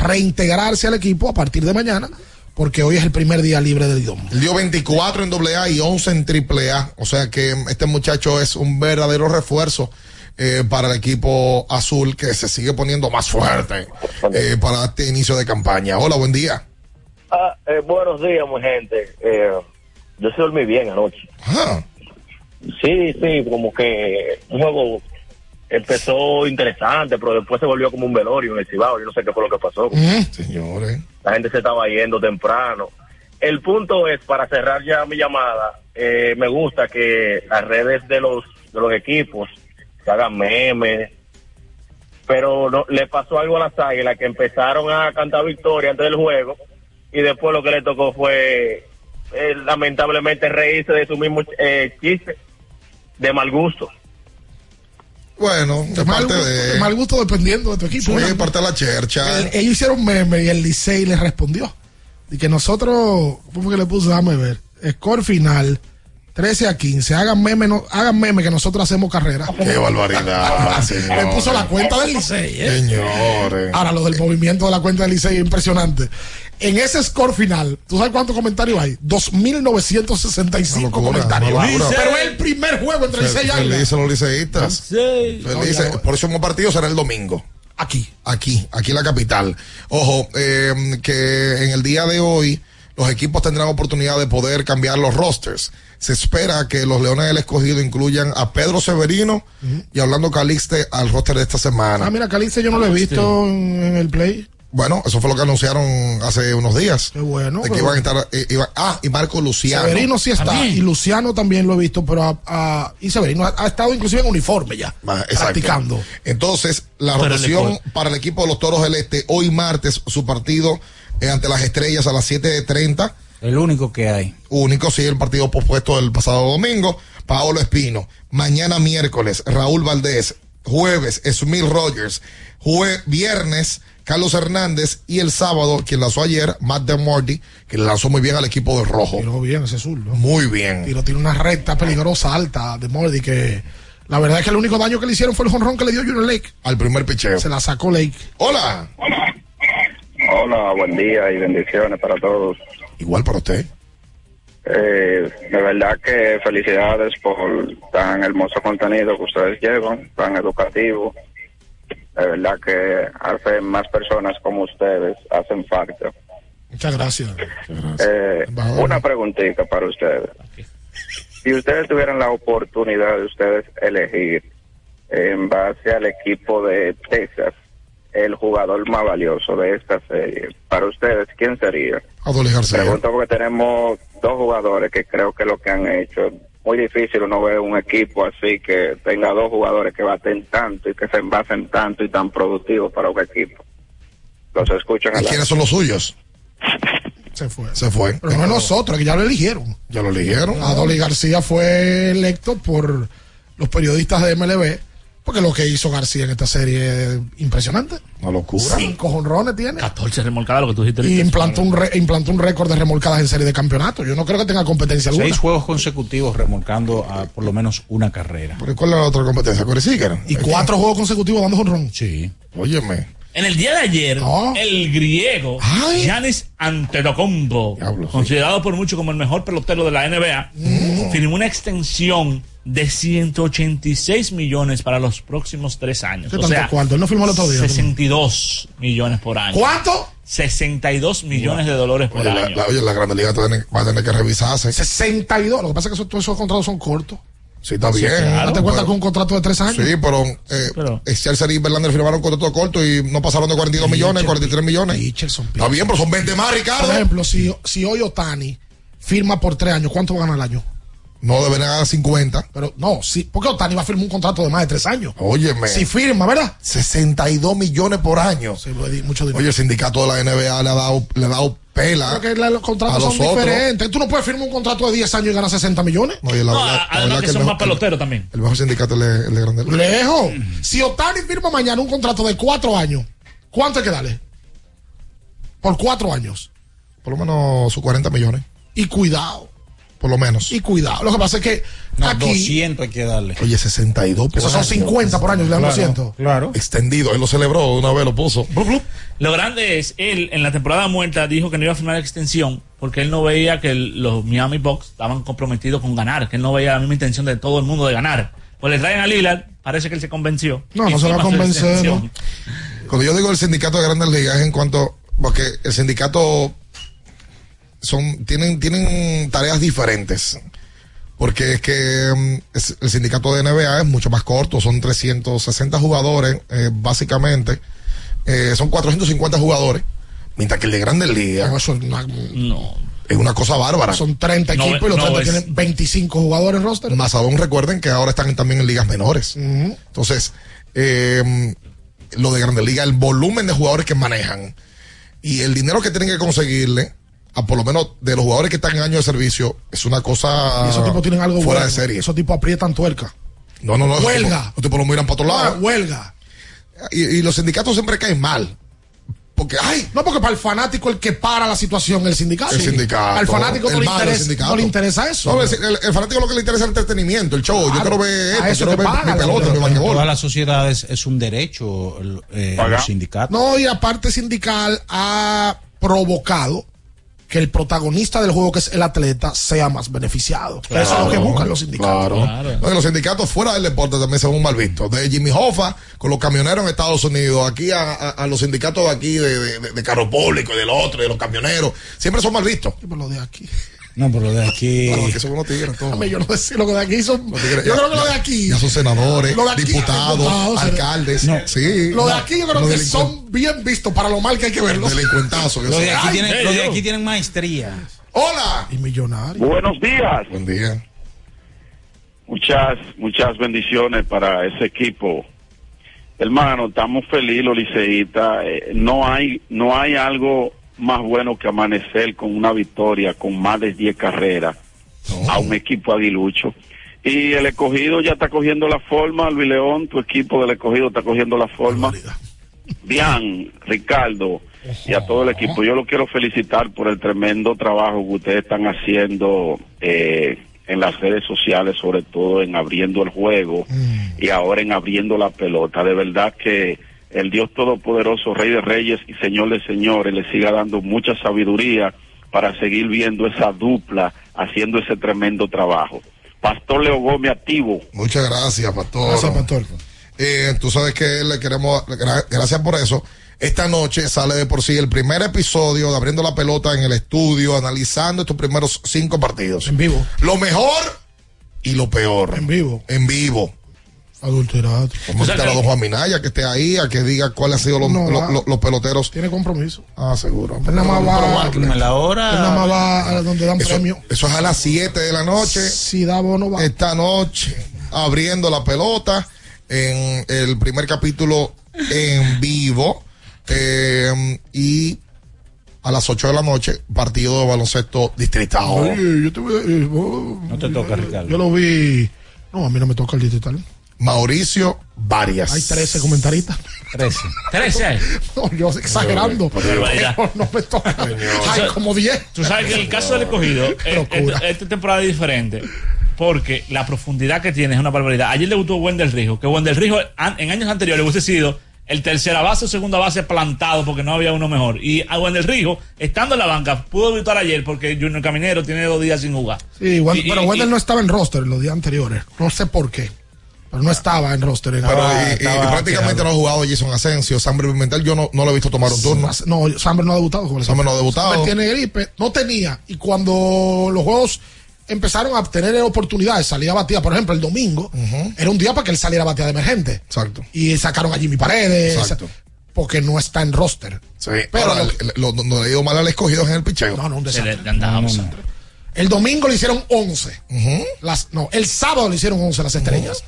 Speaker 9: reintegrarse al equipo a partir de mañana, porque hoy es el primer día libre del idioma.
Speaker 14: Él dio 24 en AA y 11 en AAA. O sea que este muchacho es un verdadero refuerzo eh, para el equipo azul que se sigue poniendo más fuerte eh, para este inicio de campaña. Hola, buen día.
Speaker 28: Ah, eh, buenos días, mi gente. Eh, yo sí dormí bien anoche.
Speaker 14: Ah,
Speaker 28: Sí, sí, como que un juego empezó interesante, pero después se volvió como un velorio en el Cibao. Yo no sé qué fue lo que pasó.
Speaker 14: señores.
Speaker 28: La gente se estaba yendo temprano. El punto es, para cerrar ya mi llamada, eh, me gusta que las redes de los, de los equipos se hagan memes, pero no, le pasó algo a las águilas que empezaron a cantar victoria antes del juego y después lo que le tocó fue eh, lamentablemente reírse de su mismo eh, chiste de mal gusto.
Speaker 14: Bueno, de
Speaker 9: mal,
Speaker 14: parte
Speaker 9: gusto,
Speaker 14: de.
Speaker 9: de mal gusto dependiendo de tu equipo.
Speaker 14: Parte de la chercha.
Speaker 9: el- ellos hicieron meme y el Licey les respondió. Y que nosotros, ¿cómo que le puse? Déjame ver. Score final, 13 a 15. Hagan meme, no, hagan meme que nosotros hacemos carrera.
Speaker 14: Qué barbaridad,
Speaker 9: Le
Speaker 14: señores.
Speaker 9: puso la cuenta del Licey, ¿eh?
Speaker 14: Señores.
Speaker 9: Ahora, lo del movimiento de la cuenta del Licey es impresionante. En ese score final, ¿tú sabes cuántos comentarios hay? 2.965
Speaker 14: Una locura,
Speaker 9: comentarios. Pero es el primer juego entre Licey y Águila.
Speaker 14: Felices los liceístas. Felices. Por eso el partido será el domingo.
Speaker 9: Aquí.
Speaker 14: Aquí, aquí en la capital. Ojo, eh, que en el día de hoy los equipos tendrán oportunidad de poder cambiar los rosters. Se espera que los Leones del Escogido incluyan a Pedro Severino y a Orlando Calixte al roster de esta semana.
Speaker 9: Ah, mira, Calice yo no lo he visto en, en el play.
Speaker 14: Bueno, eso fue lo que anunciaron hace unos días.
Speaker 9: Qué bueno.
Speaker 14: De que
Speaker 9: pero-
Speaker 14: iban a estar. eh, iba- ah, y Marco Luciano.
Speaker 9: Severino sí está.
Speaker 15: También.
Speaker 9: Y Luciano también lo he visto, pero a- a- y Severino ha, ha estado inclusive en uniforme ya.
Speaker 14: Ah, exacto.
Speaker 9: practicando.
Speaker 14: Entonces, la
Speaker 15: Pero
Speaker 14: rotación
Speaker 15: el
Speaker 14: para el equipo de los Toros del Este, hoy martes, su partido eh, ante las estrellas a las 7.30.
Speaker 7: El único que hay.
Speaker 14: Único, sí, el partido pospuesto del pasado domingo. Paolo Espino. Mañana miércoles, Raúl Valdés. Jueves, Smith Rogers. Jue viernes, Carlos Hernández. Y el sábado, quien lanzó ayer, Matt DeMorty, que le lanzó muy bien al equipo de Rojo.
Speaker 9: Tiró bien ese zurdo.
Speaker 14: Muy bien.
Speaker 9: Tiro tiene una recta peligrosa, alta, de Mordi, que la verdad es que el único daño que le hicieron fue el jonrón que le dio Junior Lake.
Speaker 14: Al primer picheo.
Speaker 9: Se la sacó Lake.
Speaker 14: Hola.
Speaker 28: Hola, buen día y bendiciones para todos.
Speaker 14: Igual para usted.
Speaker 29: Eh, de verdad que felicidades por tan hermoso contenido que ustedes llevan, tan educativo. De verdad que hacen más personas como ustedes, hacen falta.
Speaker 9: Muchas gracias.
Speaker 29: Eh, una preguntita para ustedes. Si ustedes tuvieran la oportunidad de ustedes elegir en base al equipo de Texas el jugador más valioso de esta serie, para ustedes, ¿quién sería?
Speaker 14: García.
Speaker 29: Pregunto porque tenemos dos jugadores que creo que lo que han hecho muy difícil uno ve un equipo así que tenga dos jugadores que baten tanto y que se envasen tanto y tan productivos para un equipo. Los escuchan a
Speaker 14: ¿Y
Speaker 29: la-
Speaker 14: quiénes son los suyos?
Speaker 9: Se fue.
Speaker 14: Se fue.
Speaker 9: Pero no es nosotros, que ya lo eligieron.
Speaker 14: Ya lo eligieron.
Speaker 9: Adoli García fue electo por los periodistas de MLB, porque lo que hizo García en esta serie es impresionante.
Speaker 14: Una locura.
Speaker 9: Cinco jonrones tiene.
Speaker 15: 14 remolcadas, lo que tú dijiste.
Speaker 9: Y
Speaker 15: ahorita.
Speaker 9: implantó un, re- implantó un récord de remolcadas en serie de campeonato. Yo no creo que tenga competencia alguna.
Speaker 7: Seis juegos consecutivos remolcando a por lo menos una carrera.
Speaker 14: ¿Pero cuál es la otra competencia? ¿Corey Seager?
Speaker 9: Y cuatro juegos consecutivos dando jonrón.
Speaker 7: Sí.
Speaker 14: Óyeme.
Speaker 15: En el día de ayer, el griego Giannis Antetokounmpo, considerado por muchos como el mejor pelotero de la NBA,
Speaker 9: Mm.
Speaker 15: firmó una extensión de 186 millones para los próximos tres años.
Speaker 9: ¿Qué
Speaker 15: O sea,
Speaker 9: cuánto? Él no firmó el otro día.
Speaker 15: 62 millones por año.
Speaker 9: ¿Cuánto?
Speaker 15: 62 millones de dólares por
Speaker 14: Oye, la,
Speaker 15: año.
Speaker 14: la- oye, la Grande Liga va a tener que revisarse.
Speaker 9: 62. Lo que pasa es que esos, todos esos contratos son cortos.
Speaker 14: Sí, está
Speaker 9: Sí,
Speaker 14: bien.
Speaker 9: claro. Date cuenta
Speaker 14: pero-
Speaker 9: que un contrato de tres años.
Speaker 14: Sí, pero, eh, Scherzer y Verlander firmaron un contrato corto y no pasaron de 42 millones, 43 millones. Está bien, pero son 20 más, Ricardo.
Speaker 9: Por ejemplo, si, si hoy Otani firma por tres años, ¿cuánto va a ganar al año?
Speaker 14: No deben ganar 50.
Speaker 9: Pero no, sí, porque Otani va a firmar un contrato de más de tres años.
Speaker 14: Óyeme.
Speaker 9: Si firma, ¿verdad?
Speaker 14: 62 millones por año.
Speaker 9: mucho dinero.
Speaker 14: Oye, el sindicato de la NBA le ha dado, le ha dado pela.
Speaker 9: Porque la- los
Speaker 14: a
Speaker 9: contratos
Speaker 14: los
Speaker 9: son
Speaker 14: otros.
Speaker 9: diferentes. Tú no puedes firmar un contrato de 10 años y ganar 60 millones.
Speaker 14: No, y la
Speaker 15: No,
Speaker 14: la
Speaker 15: además que
Speaker 14: el
Speaker 15: son
Speaker 14: mejor-
Speaker 15: más peloteros también.
Speaker 14: El mejor sindicato es el, de Grande.
Speaker 9: Lejos. Si Otani firma mañana un contrato de cuatro años, ¿cuánto hay que darle? Por cuatro años.
Speaker 14: Por lo menos sus 40 millones.
Speaker 9: Y cuidado.
Speaker 14: Por lo menos.
Speaker 9: Y cuidado. Lo que pasa es que
Speaker 7: No,
Speaker 9: aquí
Speaker 7: 200 hay que darle.
Speaker 14: Oye, 62 por
Speaker 9: Esos son
Speaker 14: año.
Speaker 9: 50 por año, le dan
Speaker 7: Claro,
Speaker 9: 200.
Speaker 7: Claro.
Speaker 14: Extendido. Él lo celebró una vez, lo puso.
Speaker 15: Lo grande es, él en la temporada muerta dijo que no iba a firmar extensión porque él no veía que el- los Miami Bucks estaban comprometidos con ganar, que él no veía la misma intención de todo el mundo de ganar. Pues le traen a Lillard, parece que él se convenció.
Speaker 9: No, no se va a convencer.
Speaker 14: Cuando yo digo el sindicato de Grandes Ligas es en cuanto. Porque el sindicato. Son Tienen, tienen tareas diferentes. Porque es que mm, es- el sindicato de NBA es mucho más corto, son 360 jugadores, eh, básicamente. Eh, son 450 jugadores. Mientras que el de Grandes Ligas
Speaker 9: No, eso es una,
Speaker 14: es una cosa bárbara.
Speaker 9: son 30
Speaker 14: No,
Speaker 9: equipos y los
Speaker 14: no
Speaker 9: 30
Speaker 14: es-
Speaker 9: tienen 25 jugadores en roster.
Speaker 14: Más aún recuerden que ahora están también en ligas menores. Entonces, eh, lo de Grandes Ligas, el volumen de jugadores que manejan y el dinero que tienen que conseguirle, a por lo menos de los jugadores que están en año de servicio, es una cosa
Speaker 9: y esos tipos tienen algo
Speaker 14: fuera
Speaker 9: bueno.
Speaker 14: de serie.
Speaker 9: Esos tipos aprietan tuerca.
Speaker 14: No, no, no. esos
Speaker 9: Huelga.
Speaker 14: tipos- Los tipos no miran para otro lado.
Speaker 9: Ah, huelga.
Speaker 14: Y, y los sindicatos siempre caen mal. Porque, ay,
Speaker 9: No, porque para el fanático el que para la situación es el sindicato.
Speaker 14: el sindicato.
Speaker 9: Al fanático no le, interesa,
Speaker 14: sindicato.
Speaker 9: no le interesa eso.
Speaker 14: No, el, fanático lo que le interesa es el entretenimiento, el show. Yo quiero ver esto,
Speaker 9: eso
Speaker 14: quiero ver
Speaker 9: pagan,
Speaker 14: mi pelota, mi basquetbol.
Speaker 7: todas las sociedades es un derecho eh, los sindicatos.
Speaker 9: No, y aparte sindical ha provocado que el protagonista del juego, que es el atleta, sea más beneficiado. Eso es lo que buscan los sindicatos.
Speaker 14: Claro. No, y los sindicatos fuera del deporte también se ven mal vistos. De Jimmy Hoffa con los camioneros en Estados Unidos, aquí a, a- a los sindicatos de aquí de, de, de- de carro público y del otro, y de los camioneros, siempre son mal vistos.
Speaker 9: Por lo de aquí.
Speaker 7: No, pero lo de aquí.
Speaker 14: Claro, que son unos tigres todos.
Speaker 9: Dame, yo no sé lo que de aquí son. Yo
Speaker 14: tigres,
Speaker 9: creo
Speaker 14: ya-
Speaker 9: que lo de aquí.
Speaker 14: Ya son senadores,
Speaker 9: Lo de aquí,
Speaker 14: diputados,
Speaker 9: diputados,
Speaker 14: alcaldes. Sí.
Speaker 9: Lo de aquí yo creo que son bien vistos para lo mal que hay que verlos.
Speaker 14: Delincuentazos.
Speaker 7: Los de aquí,
Speaker 14: Ay,
Speaker 7: tienen, los de
Speaker 14: hey,
Speaker 7: aquí
Speaker 14: yo.
Speaker 7: tienen maestría.
Speaker 14: ¡Hola!
Speaker 9: Y millonario.
Speaker 30: Buenos días.
Speaker 14: Buen día.
Speaker 30: Muchas, muchas bendiciones para ese equipo. Hermano, estamos felices los liceístas. Eh, no hay, no hay algo más bueno que amanecer con una victoria, con más de 10 carreras a un equipo aguilucho. Y el escogido ya está cogiendo la forma, Luis León, tu equipo del escogido está cogiendo la forma. Bien, Ricardo y a todo el equipo. Yo lo quiero felicitar por el tremendo trabajo que ustedes están haciendo eh, en las redes sociales, sobre todo en abriendo el juego y ahora en abriendo la pelota. De verdad que el Dios Todopoderoso, Rey de Reyes y Señor de Señores, le siga dando mucha sabiduría para seguir viendo esa dupla haciendo ese tremendo trabajo. Pastor Leo Gómez activo.
Speaker 14: Muchas gracias, Pastor.
Speaker 9: Gracias, Pastor.
Speaker 14: Eh, tú sabes que le queremos, gra- gracias por eso. Esta noche sale de por sí el primer episodio de Abriendo la Pelota en el estudio, analizando estos primeros cinco partidos.
Speaker 9: En vivo.
Speaker 14: Lo mejor y lo peor.
Speaker 9: En vivo.
Speaker 14: En vivo.
Speaker 9: Adulterado.
Speaker 14: Vamos a invitar a don Juan Minaya que esté ahí, a que diga cuáles han sido los,
Speaker 9: No,
Speaker 14: los-
Speaker 9: va.
Speaker 14: los- los peloteros.
Speaker 9: Tiene compromiso.
Speaker 14: Ah, seguro.
Speaker 9: Él nada más va,
Speaker 7: En la
Speaker 9: él
Speaker 7: hora.
Speaker 9: nada más va a donde dan
Speaker 14: Eso,
Speaker 9: premio.
Speaker 14: eso es a las 7 de la noche.
Speaker 9: Si da bono, va.
Speaker 14: Esta noche, abriendo la pelota en el primer capítulo en vivo. eh, y a las 8 de la noche, partido de baloncesto distrital.
Speaker 9: Oye, yo te voy a- eh, oh,
Speaker 7: No te toca, Ricardo.
Speaker 9: Yo lo vi. No, a mí no me toca el digital.
Speaker 14: Mauricio Varias.
Speaker 9: Hay 13 comentaristas.
Speaker 7: 13.
Speaker 15: 13.
Speaker 9: No, yo exagerando. Pero no me toca. Hay como 10.
Speaker 15: Tú sabes que el caso del escogido, eh,
Speaker 9: Locura.
Speaker 15: esta, temporada es diferente. Porque la profundidad que tiene es una barbaridad. Ayer le gustó Wendell Rijo, que Wendell Rijo en años anteriores hubiese sido el tercera base o segunda base plantado porque no había uno mejor. Y a Wendell Rijo, estando en la banca, pudo debutar ayer porque Junior Caminero tiene dos días sin jugar.
Speaker 9: Sí,
Speaker 15: Y-
Speaker 9: pero
Speaker 15: y-
Speaker 9: Wendell no estaba en roster los días anteriores. No sé por qué. Pero no estaba en roster. En
Speaker 14: Pero y- prácticamente
Speaker 9: quedado.
Speaker 14: no ha jugado Jason Asensio. Samber Pimentel, yo no, no lo he visto tomar un turno.
Speaker 9: No, Samber no ha debutado. con el
Speaker 14: Samber no ha debutado.
Speaker 9: Samber tiene gripe. No tenía. Y cuando los juegos empezaron a tener oportunidades, salía batida, por ejemplo, el domingo, era un día para que él saliera batida de emergente.
Speaker 14: Exacto.
Speaker 9: Y sacaron a Jimmy Paredes.
Speaker 14: Exacto.
Speaker 9: Porque no está en roster.
Speaker 14: Sí,
Speaker 9: Pero
Speaker 14: Ahora, lo- no le ha ido mal al escogido en el picheo.
Speaker 9: No, no, un
Speaker 15: Se
Speaker 9: desastre.
Speaker 15: le, le andaba
Speaker 9: No, no, no. El domingo le hicieron 11. Las, no, el sábado le hicieron 11 las estrellas.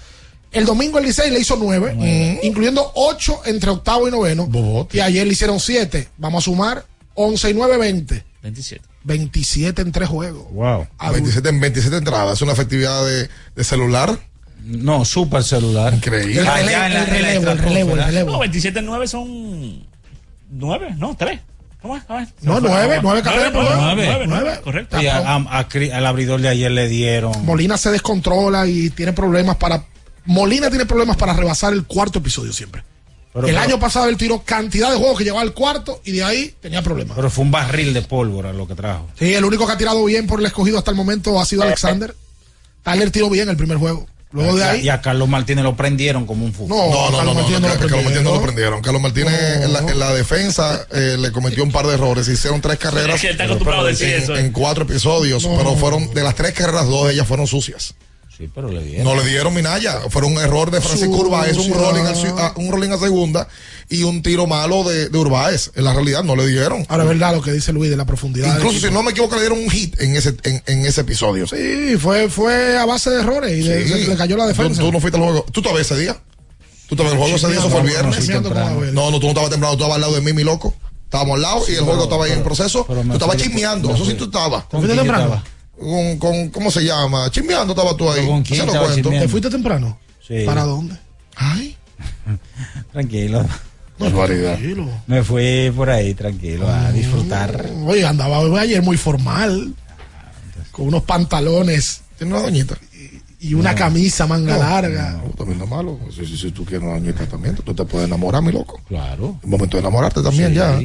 Speaker 9: El domingo el Licey le hizo 9, incluyendo 8 entre octavo y noveno. Y ayer le hicieron 7. Vamos a sumar 11 y 9, 20.
Speaker 15: 27.
Speaker 9: 27 en 3 juegos.
Speaker 7: Wow.
Speaker 14: 27 en 27 entradas. Es una efectividad de, de celular.
Speaker 7: No, super celular.
Speaker 14: Increíble.
Speaker 9: El,
Speaker 7: en la-
Speaker 9: el
Speaker 7: en la
Speaker 9: relevo, el relevo, el
Speaker 15: No,
Speaker 9: relevo.
Speaker 15: 27 en 9 son 9, no, 3. ¿Cómo es? ¿Cómo es?
Speaker 9: No, nueve, nueve carreras por
Speaker 15: nueve,
Speaker 9: juego.
Speaker 15: nueve, nueve,
Speaker 9: Nueve.
Speaker 15: correcto.
Speaker 7: Y a- a- a al abridor de ayer le dieron.
Speaker 9: Molina se descontrola y tiene problemas para. Molina tiene problemas para rebasar el cuarto episodio siempre.
Speaker 7: Pero-
Speaker 9: el
Speaker 7: pero-
Speaker 9: año pasado él tiró cantidad de juegos que llegaba al cuarto y de ahí tenía problemas.
Speaker 7: Pero fue un barril de pólvora lo que trajo.
Speaker 9: Sí, el único que ha tirado bien por el escogido hasta el momento ha sido Alexander. Tyler tiró bien el primer juego. Luego de ahí.
Speaker 7: Y a Carlos Martínez lo prendieron como un fútbol.
Speaker 9: No,
Speaker 14: No, no, no,
Speaker 9: Carlos
Speaker 14: no,
Speaker 9: Martínez
Speaker 14: no,
Speaker 9: no
Speaker 14: Carlos Martínez no lo
Speaker 9: prendieron.
Speaker 14: Carlos Martínez en la, en la defensa eh, le cometió un par de errores. Hicieron tres carreras
Speaker 15: Es que él está acostumbrado a decir
Speaker 14: en,
Speaker 15: eso.
Speaker 14: en cuatro episodios,
Speaker 9: No.
Speaker 14: pero fueron de las tres carreras, dos de ellas fueron sucias.
Speaker 7: Sí, pero le dieron.
Speaker 14: No le dieron Minaya. Fue un error de Francisco Urbáez, un rolling, a, un rolling a segunda y un tiro malo de, de Urbáez. En la realidad no le dieron.
Speaker 9: Ahora es verdad lo que dice Luis de la profundidad.
Speaker 14: Incluso si no me equivoco, le dieron un hit en ese, en, en ese episodio.
Speaker 9: Sí, fue, fue a base de errores y de-
Speaker 14: Sí.
Speaker 9: se le cayó la defensa.
Speaker 14: Tú, tú no fuiste al juego. ¿Tú estabas ese día? ¿Tú estabas en el juego ese día? Eso fue el
Speaker 9: No, no,
Speaker 14: viernes. No, no, tú no estabas temprano, tú estabas al lado de mí, mi loco. Estábamos al lado y el juego estaba ahí en proceso. tú estabas chismeando,
Speaker 7: me
Speaker 14: eso sí tú estabas.
Speaker 9: ¿Te fuiste
Speaker 7: quién
Speaker 9: temprano?
Speaker 7: Estaba?
Speaker 14: Con, con, ¿Cómo se llama? Chismeando estabas tú ahí.
Speaker 7: ¿Pero con quién
Speaker 14: Se lo
Speaker 7: estaba
Speaker 14: cuento.
Speaker 7: chismeando?
Speaker 9: ¿Te fuiste temprano?
Speaker 7: Sí.
Speaker 9: ¿Para dónde?
Speaker 14: Ay,
Speaker 7: Tranquilo.
Speaker 14: barbaridad.
Speaker 9: Tranquilo.
Speaker 7: Me fui por ahí, tranquilo, a disfrutar.
Speaker 9: Oye, andaba ayer muy formal, con unos pantalones
Speaker 14: ¿Tienes una doñita?
Speaker 9: y una camisa manga larga.
Speaker 14: No, también no es malo. Si, si, si tú quieres una doñita también, tú te puedes enamorar, mi loco.
Speaker 7: Claro.
Speaker 14: El momento de enamorarte también
Speaker 7: Sí.
Speaker 14: ya.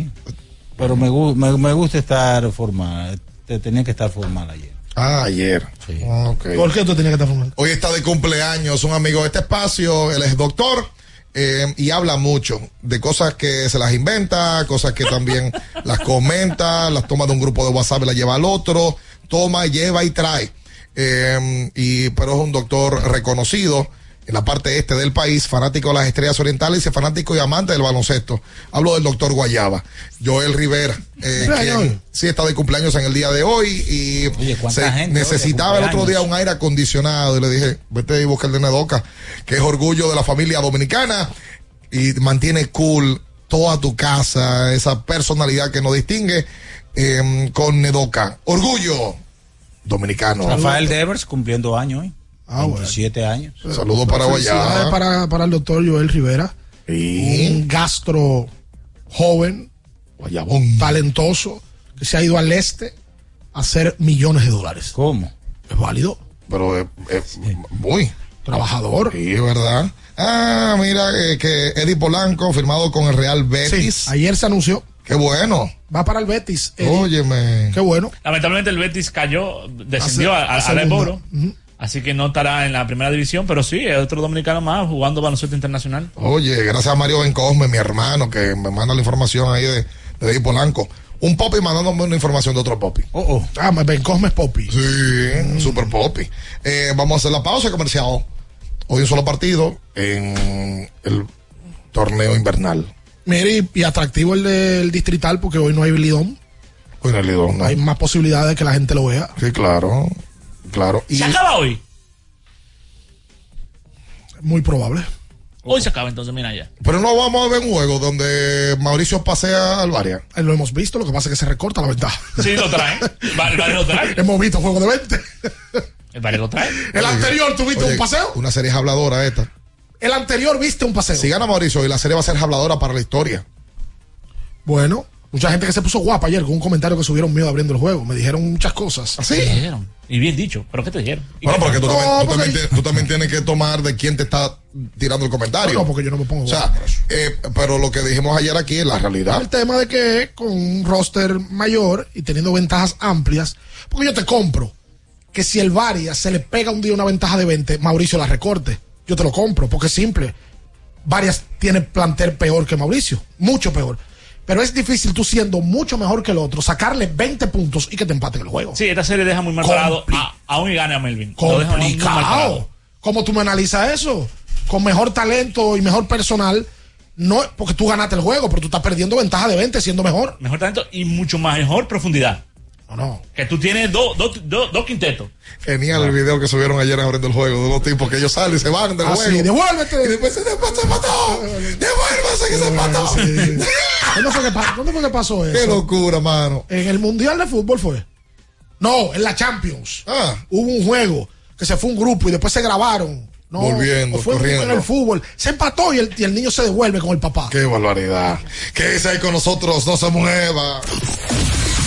Speaker 7: Pero me, gu- me, me gusta estar formal. Te- Tenía que estar formal ayer.
Speaker 14: Ah, ayer.
Speaker 7: Sí.
Speaker 14: Ah.
Speaker 9: ¿Por qué tú tenías que estar formal?
Speaker 14: Hoy está de cumpleaños un amigo de este espacio, él es doctor eh, y habla mucho de cosas que se las inventa, cosas que también las comenta, las toma de un grupo de WhatsApp y las lleva al otro, toma, lleva y trae. Eh, y, pero es un doctor reconocido en la parte este del país, fanático de las estrellas orientales y fanático y amante del baloncesto. Hablo del doctor Guayaba, Joel Rivera, eh,
Speaker 9: Cumpleaños
Speaker 14: quien sí está de cumpleaños en el día de hoy y
Speaker 7: Oye, ¿cuánta
Speaker 14: se
Speaker 7: gente
Speaker 14: necesitaba el otro día un aire acondicionado y le dije, vete y busca el de Nedoca, que es orgullo de la familia dominicana y mantiene cool toda tu casa, esa personalidad que nos distingue eh, con Nedoca. Orgullo dominicano.
Speaker 7: Rafael Devers cumpliendo años hoy.
Speaker 9: Ah, bueno.
Speaker 7: 27 años.
Speaker 14: Saludos para
Speaker 9: Felicidades
Speaker 14: Guayaba.
Speaker 9: para, para el doctor Joel Rivera,
Speaker 14: Y
Speaker 9: un gastro joven,
Speaker 14: Guayabón.
Speaker 9: talentoso, que se ha ido al este a hacer millones de dólares.
Speaker 7: ¿Cómo?
Speaker 9: Es válido,
Speaker 14: Pero eh, eh, muy.
Speaker 9: trabajador.
Speaker 14: Sí, es verdad. Ah, mira eh, que Eddie Polanco firmado con el Real
Speaker 9: Sí,
Speaker 14: Betis.
Speaker 9: ayer se anunció
Speaker 14: Qué bueno.
Speaker 9: Va para el Betis. Eddie.
Speaker 14: Óyeme.
Speaker 9: Qué bueno.
Speaker 15: Lamentablemente el Betis cayó, descendió
Speaker 9: Hace-
Speaker 15: a, a,
Speaker 9: a
Speaker 15: Así que no estará en la primera división, pero sí, es otro dominicano más jugando baloncesto internacional.
Speaker 14: Oye, gracias a Mario Bencosme, mi hermano, que me manda la información ahí de, de Polanco. Un Poppy mandándome una información de otro Poppy.
Speaker 9: Oh, oh. Ah, Ben Cosme es Poppy.
Speaker 14: Sí, super Poppy. Eh, vamos a hacer la pausa comercial. Hoy un solo partido en el torneo invernal.
Speaker 9: Mire, y, atractivo el del distrital porque hoy no hay Lidón.
Speaker 14: Hoy en el Lidón, ¿no?
Speaker 9: Hay más posibilidades de que la gente lo vea.
Speaker 14: Sí, claro. Claro. Y
Speaker 15: ¿Se acaba hoy?
Speaker 9: Muy probable.
Speaker 15: Hoy se acaba entonces, mira ya.
Speaker 14: Pero no vamos a ver un juego donde Mauricio pasea al Varia.
Speaker 9: Eh, Lo hemos visto, lo que pasa es que se recorta la ventaja.
Speaker 15: Sí, lo traen. Va- El Valle lo trae.
Speaker 9: hemos visto juego de 20.
Speaker 15: El Valle lo trae.
Speaker 9: El anterior tuviste
Speaker 14: Oye,
Speaker 9: un paseo.
Speaker 14: Una serie habladora esta.
Speaker 9: El anterior viste un paseo.
Speaker 14: Si gana Mauricio y la serie va a ser habladora para la historia.
Speaker 9: Bueno, mucha gente que se puso guapa ayer con un comentario que subieron mío abriendo el juego. Me dijeron muchas cosas.
Speaker 14: ¿Así?
Speaker 15: ¿Qué te dijeron? Y bien dicho. ¿Pero qué te dijeron? ¿Y
Speaker 14: Bueno, porque tú,
Speaker 15: fue?
Speaker 14: también, tú,
Speaker 9: porque-
Speaker 14: también, te- tú también tienes que tomar de quién te está tirando el comentario.
Speaker 9: No, no, porque yo no me pongo
Speaker 14: O sea, eh, pero lo que dijimos ayer aquí es la realidad.
Speaker 9: El tema de que con un roster mayor y teniendo ventajas amplias, porque yo te compro que si el Varia se le pega un día una ventaja de 20, Mauricio la recorte. Yo te lo compro, porque es simple. Varias tiene plantel peor que Mauricio, mucho peor. Pero es difícil tú siendo mucho mejor que el otro, sacarle 20 puntos y que te empaten el juego.
Speaker 15: Sí, esta serie deja muy mal parado a, aún y gane a Melvin.
Speaker 9: Complicado. ¿Cómo tú me analizas eso? Con mejor talento y mejor personal, no, porque tú ganaste el juego, pero tú estás perdiendo ventaja de 20 siendo mejor.
Speaker 15: Mejor talento y mucho mejor profundidad.
Speaker 9: No, no.
Speaker 15: Que tú tienes dos dos dos dos quintetos.
Speaker 14: Genial el video que subieron ayer abriendo el juego de dos tipos que ellos salen y se van del
Speaker 9: Ah,
Speaker 14: juego.
Speaker 9: sí, devuélvete.
Speaker 14: Y después se empató, se empató. Devuélvase que se empató.
Speaker 9: ¿Dónde fue, que, pa- dónde fue que pasó eso?
Speaker 14: Qué locura, mano.
Speaker 9: En el Mundial de Fútbol fue. No, en la Champions.
Speaker 14: Ah.
Speaker 9: Hubo un juego que se fue un grupo y después se grabaron. No,
Speaker 14: Volviendo,
Speaker 9: fue
Speaker 14: corriendo.
Speaker 9: en el fútbol. Se empató y el, y el niño se devuelve con el papá.
Speaker 14: Qué barbaridad. ¿Qué es ahí con nosotros? No se mueva.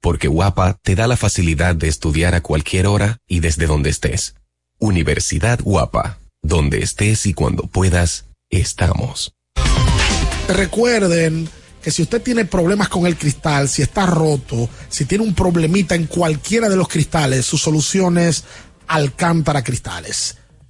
Speaker 5: porque Guapa te da la facilidad de estudiar a cualquier hora y desde donde estés. Universidad Guapa, donde estés y cuando puedas, estamos.
Speaker 9: Recuerden que si usted tiene problemas con el cristal, si está roto, si tiene un problemita en cualquiera de los cristales, su solución es Alcántara Cristales.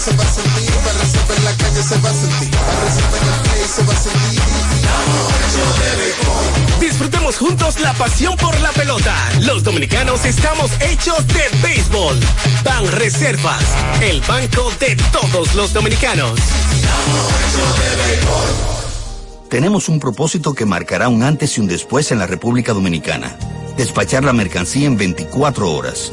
Speaker 31: Se va a sentir, para en la calle se va a sentir, para en el play se va a sentir.
Speaker 32: Disfrutemos juntos la pasión por la pelota. Los dominicanos estamos hechos de béisbol. Ban Reservas, el banco de todos los dominicanos.
Speaker 33: Tenemos un propósito que marcará un antes y un después en la República Dominicana. Despachar la mercancía en 24 horas.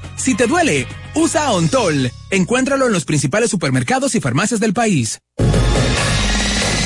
Speaker 34: Si te duele, usa Ontol. Encuéntralo en los principales supermercados y farmacias del país.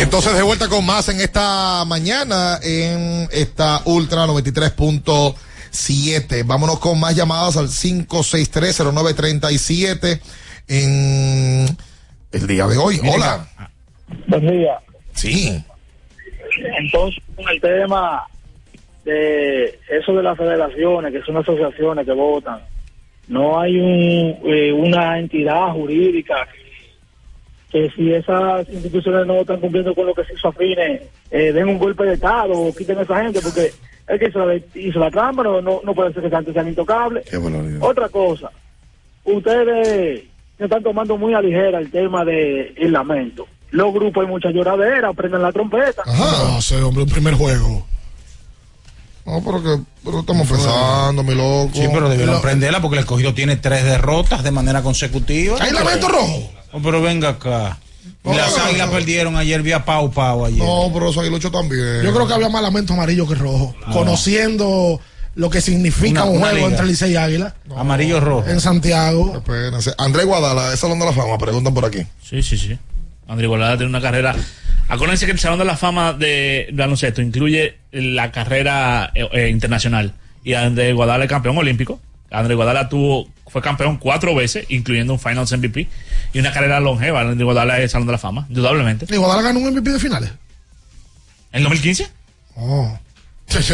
Speaker 14: Y entonces de vuelta con más en esta mañana en esta Ultra 93.7. Vámonos con más llamadas al 5630937 en el día de hoy. Hola.
Speaker 35: Buen día.
Speaker 14: Sí.
Speaker 35: Entonces, con el tema de eso de las federaciones, que son asociaciones que votan, no hay un, eh, una entidad jurídica que si esas instituciones no están cumpliendo con lo que se hizo a fines, eh, den un golpe de Estado o quiten a esa gente, porque el que hizo la, hizo la trampa no, no, no puede ser que sean, sean intocables. Otra cosa, ustedes se están tomando muy a ligera el tema del el lamento. Los grupos hay mucha lloradera, prenden la trompeta.
Speaker 14: Ajá. No sé, hombre, un primer juego. No, pero que pero estamos pensando, mi loco.
Speaker 7: Sí, pero debieron prenderla porque el escogido tiene tres derrotas de manera consecutiva.
Speaker 14: ¿Hay lamento rojo?
Speaker 7: No, pero venga acá. Las águilas perdieron ayer vía Pau Pau ayer.
Speaker 14: No, pero los aguiluchos también.
Speaker 9: Yo creo que había más lamento amarillo que rojo. Conociendo lo que significa
Speaker 7: Una-
Speaker 9: un
Speaker 7: una
Speaker 9: juego
Speaker 7: liga.
Speaker 9: entre Licey y Águila.
Speaker 7: Amarillo rojo.
Speaker 9: En Santiago.
Speaker 14: Espérense. Andrés Guadala, es Salón de la Fama, preguntan por aquí.
Speaker 15: Sí, sí, sí. André Igualada tiene una carrera. Acuérdense que el Salón de la Fama de baloncesto incluye la carrera eh, eh, internacional. Y André Igualada es campeón olímpico. André Igualada tuvo, fue campeón cuatro veces, incluyendo un Finals MVP. Y una carrera longeva. André Igualada es el Salón de la Fama, indudablemente.
Speaker 9: Iguadala ganó un MVP de finales.
Speaker 15: ¿En 2015?
Speaker 9: Oh.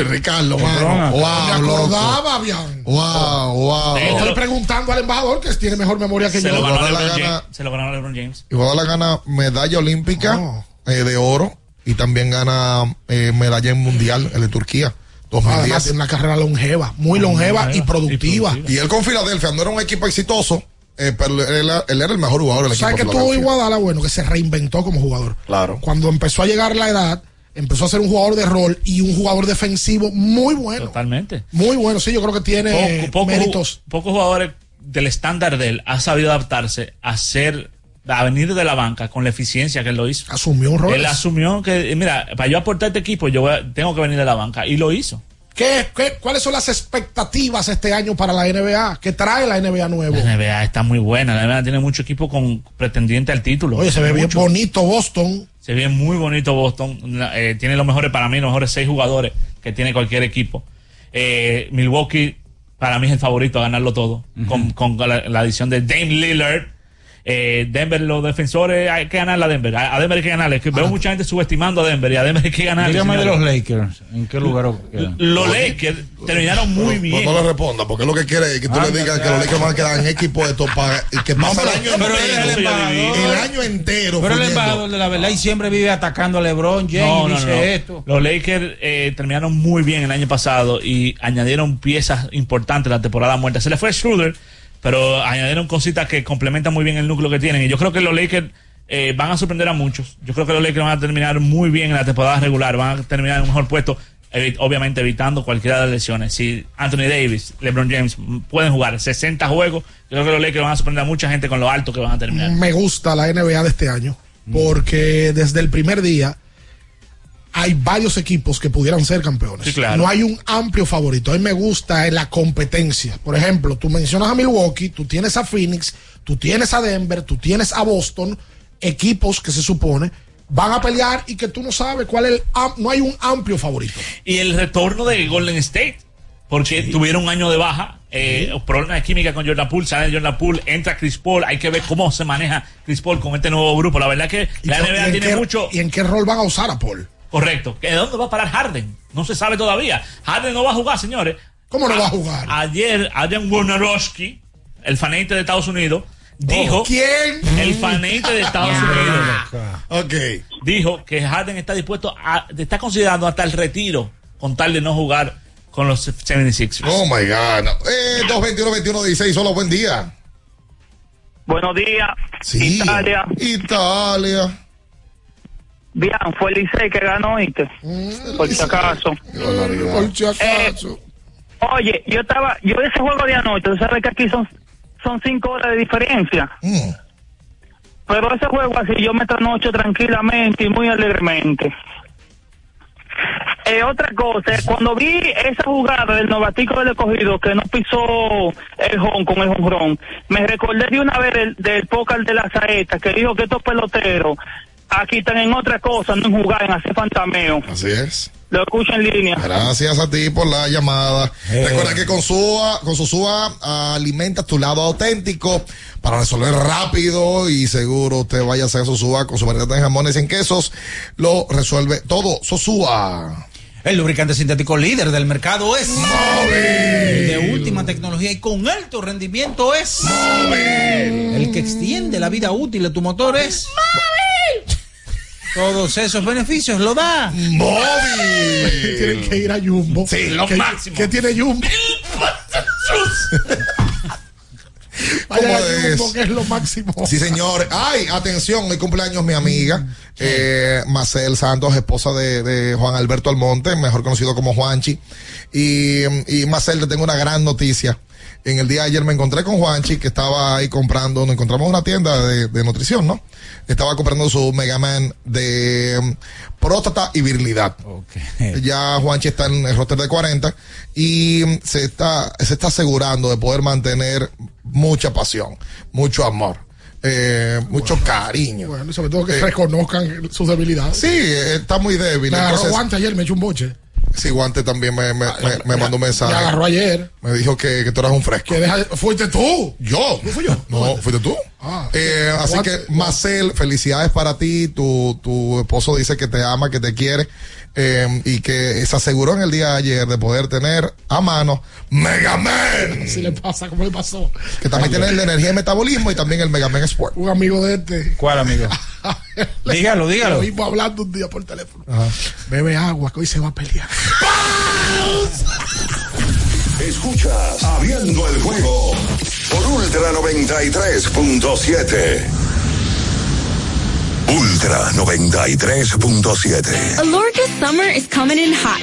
Speaker 14: Ricardo, mano.
Speaker 9: Me
Speaker 14: Wow, loco.
Speaker 9: acordaba, bien.
Speaker 14: Wow, wow.
Speaker 9: Estoy preguntando al embajador que tiene mejor memoria que
Speaker 15: Se
Speaker 9: yo.
Speaker 15: lo, ganó
Speaker 14: Igual la
Speaker 15: LeBron
Speaker 14: gana-
Speaker 15: James, se lo ganó LeBron James.
Speaker 14: Y Guadalajara gana medalla olímpica eh, de oro y también gana eh, medalla en mundial, el de Turquía.
Speaker 9: Además,
Speaker 14: 2010.
Speaker 9: tiene una carrera longeva, muy longeva y productiva.
Speaker 14: Y él con Filadelfia no era un equipo exitoso, eh, pero él, él era el mejor jugador del equipo.
Speaker 9: ¿Sabes que tuvo. Iguadala? Bueno, que se reinventó como jugador.
Speaker 14: Claro.
Speaker 9: Cuando empezó a llegar la edad, empezó a ser un jugador de rol y un jugador defensivo muy bueno.
Speaker 15: Totalmente.
Speaker 9: Muy bueno, sí, yo creo que tiene
Speaker 15: Poco- poco-
Speaker 9: méritos.
Speaker 15: Pocos jugadores del estándar de él ha sabido adaptarse a ser a venir de la banca con la eficiencia que él lo hizo.
Speaker 9: Asumió un rol.
Speaker 15: Él asumió que, mira, para yo aportar este equipo, yo voy a- tengo que venir de la banca. Y lo hizo.
Speaker 9: ¿Qué, qué, cuáles son las expectativas este año para la NBA? ¿Qué trae la NBA nuevo?
Speaker 15: La NBA está muy buena. La NBA tiene mucho equipo con pretendiente al título.
Speaker 9: Oye, se ve bien
Speaker 15: Mucho.
Speaker 9: bonito Boston.
Speaker 15: Se ve muy bonito Boston. Eh, tiene los mejores, para mí, los mejores seis jugadores que tiene cualquier equipo. Eh, Milwaukee, para mí, es el favorito a ganarlo todo. con, con la, la adición de Dame Lillard. Eh, Denver, los defensores, hay que ganarle a Denver. A, Denver hay que ganarle. Que veo mucha gente subestimando a Denver y a Denver hay que ganarle.
Speaker 7: Dígame de los Lakers. ¿En qué lugar quedan?
Speaker 15: Los Lakers terminaron muy bien.
Speaker 14: No, no le responda, porque lo que quiere es que tú
Speaker 7: Ah,
Speaker 14: le digas
Speaker 7: ya.
Speaker 14: que los Lakers van a quedar en equipo de topa y que pasa el año
Speaker 7: pero el
Speaker 14: entero.
Speaker 7: embajador.
Speaker 14: El año entero.
Speaker 7: Pero el embajador de la verdad y siempre vive atacando a LeBron James
Speaker 15: No,
Speaker 7: dice
Speaker 15: no.
Speaker 7: esto.
Speaker 15: Los Lakers eh, terminaron muy bien el año pasado y añadieron piezas importantes la temporada muerta. Se le fue Schroeder, pero añadieron cositas que complementan muy bien el núcleo que tienen. Y yo creo que los Lakers eh, van a sorprender a muchos. Yo creo que los Lakers van a terminar muy bien en la temporada regular. Van a terminar en un mejor puesto, obviamente evitando cualquiera de las lesiones. Si Anthony Davis, LeBron James pueden jugar 60 juegos, yo creo que los Lakers van a sorprender a mucha gente con lo alto que van a terminar.
Speaker 9: Me gusta la NBA de este año porque desde el primer día hay varios equipos que pudieran ser campeones.
Speaker 15: Sí, claro.
Speaker 9: No hay un amplio favorito. A mí me gusta la competencia. Por ejemplo, tú mencionas a Milwaukee, tú tienes a Phoenix, tú tienes a Denver, tú tienes a Boston, equipos que se supone van a pelear y que tú no sabes cuál es el am- no hay un amplio favorito.
Speaker 15: Y el retorno de Golden State, porque tuvieron un año de baja, eh, problemas de química con Jordan Poole, sale Jordan Poole, entra Chris Paul, hay que ver cómo se maneja Chris Paul con este nuevo grupo. La verdad que la
Speaker 9: ¿Y
Speaker 15: NBA
Speaker 9: en
Speaker 15: tiene
Speaker 9: qué-
Speaker 15: mucho
Speaker 9: ¿Y en qué rol van a usar a Paul?
Speaker 15: Correcto. ¿De dónde va a parar Harden? No se sabe todavía. Harden no va a jugar, señores.
Speaker 9: ¿Cómo no va a jugar?
Speaker 15: Ayer, Adrian Wojnarowski, el fanate de Estados Unidos, dijo...
Speaker 9: Oh, ¿Quién?
Speaker 15: El fanate de Estados Unidos.
Speaker 14: Ok.
Speaker 15: dijo que Harden está dispuesto a, está considerando hasta el retiro con tal de no jugar con los 76ers.
Speaker 14: Oh my God. Eh, 221-21-16, solo buen día.
Speaker 36: Buenos días,
Speaker 14: Sí.
Speaker 36: Italia.
Speaker 14: Italia.
Speaker 36: Bien, fue el Licey que ganó, ¿viste? Por si acaso.
Speaker 9: Por si acaso.
Speaker 36: Oye, yo estaba, yo ese juego de anoche, tú sabes que aquí son, son cinco horas de diferencia.
Speaker 14: Mm.
Speaker 36: Pero ese juego así, yo me trasnocho tranquilamente y muy alegremente. Eh, otra cosa, eh, cuando vi esa jugada del novatico del escogido que no pisó el home con el jonrón, me recordé de una vez del, del póker de la saeta que dijo que estos peloteros aquí están en otra cosa, no en jugar, en hacer fantameo.
Speaker 14: Así es.
Speaker 36: Lo escucho en línea.
Speaker 14: Gracias a ti por la llamada. Recuerda que con SUA, con Susua alimenta tu lado auténtico para resolver rápido y seguro. Usted vaya a hacer Sosúa con su variedad de jamones y en quesos. Lo resuelve todo. Sosúa.
Speaker 7: El lubricante sintético líder del mercado es El de última tecnología y con alto rendimiento es El que extiende la vida útil de tu motor es Todos esos beneficios lo da
Speaker 14: Móvil.
Speaker 9: Tienen que ir a Jumbo.
Speaker 14: Sí, lo
Speaker 9: ¿Qué-
Speaker 14: máximo.
Speaker 9: ¿Qué tiene Jumbo?
Speaker 14: ¿Cómo
Speaker 9: Vaya
Speaker 14: es?
Speaker 9: Jumbo, que es lo máximo.
Speaker 14: Sí, señor. Ay, atención, hoy cumpleaños mi amiga, eh, Marcel Santos, esposa de, de Juan Alberto Almonte, mejor conocido como Juanchi. Y, y Marcel, te tengo una gran noticia. En el día de ayer me encontré con Juanchi, que estaba ahí comprando, nos encontramos en una tienda de, de nutrición, ¿no? Estaba comprando su Mega Man de mm, próstata y virilidad. Ya Juanchi está en el roster de 40 y mm, se está, se está asegurando de poder mantener mucha pasión, mucho amor, eh, mucho cariño.
Speaker 9: Bueno, y sobre todo que
Speaker 14: Eh,
Speaker 9: reconozcan sus debilidades.
Speaker 14: Sí, eh, está muy débil.
Speaker 9: Me agarró
Speaker 14: entonces-
Speaker 9: guante ayer, me echó un boche.
Speaker 14: Sí, Guante también me, me, me- me mandó un mensaje.
Speaker 9: Me agarró ayer.
Speaker 14: Me dijo que, que tú eras un fresco.
Speaker 9: Que deja, fuiste tú.
Speaker 14: ¿Yo?
Speaker 9: ¿No fui yo?
Speaker 14: No, fuiste tú.
Speaker 9: Ah,
Speaker 14: Eh,
Speaker 9: sí.
Speaker 14: así
Speaker 9: Guante-
Speaker 14: que, Marcel, felicidades para ti. Tu, tu esposo dice que te ama, que te quiere. Eh, y que se aseguró en el día de ayer de poder tener a mano Mega Man.
Speaker 9: Si le pasa, ¿cómo le pasó?
Speaker 14: Que también tiene el de energía y metabolismo y también el Mega Man Sport.
Speaker 9: Un amigo de este.
Speaker 7: ¿Cuál amigo? dígalo, dígalo.
Speaker 9: Lo vimos hablando un día por teléfono. Bebe agua, que hoy se va a pelear.
Speaker 6: Escuchas Abriendo el juego por Ultra 93.7. Ultra 93.7.
Speaker 8: Alorca summer is coming in hot,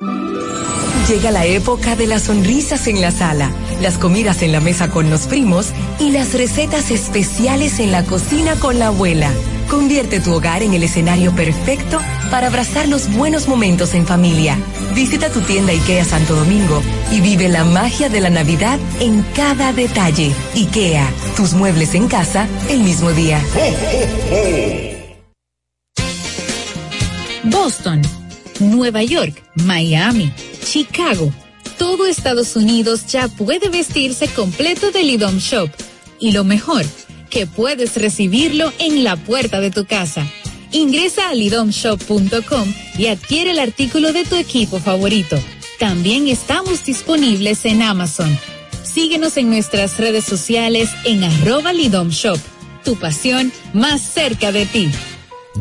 Speaker 10: Llega la época de las sonrisas en la sala, las comidas en la mesa con los primos y las recetas especiales en la cocina con la abuela. Convierte tu hogar en el escenario perfecto para abrazar los buenos momentos en familia. Visita tu tienda IKEA Santo Domingo y vive la magia de la Navidad en cada detalle. IKEA, tus muebles en casa el mismo día.
Speaker 37: Boston, Nueva York, Miami, Chicago. Todo Estados Unidos ya puede vestirse completo del IDOM Shop. Y lo mejor, que puedes recibirlo en la puerta de tu casa. Ingresa a lidomshop.com y adquiere el artículo de tu equipo favorito. También estamos disponibles en Amazon. Síguenos en nuestras redes sociales en arroba lidomshop. Tu pasión más cerca de ti.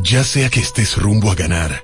Speaker 22: Ya sea que estés rumbo a ganar,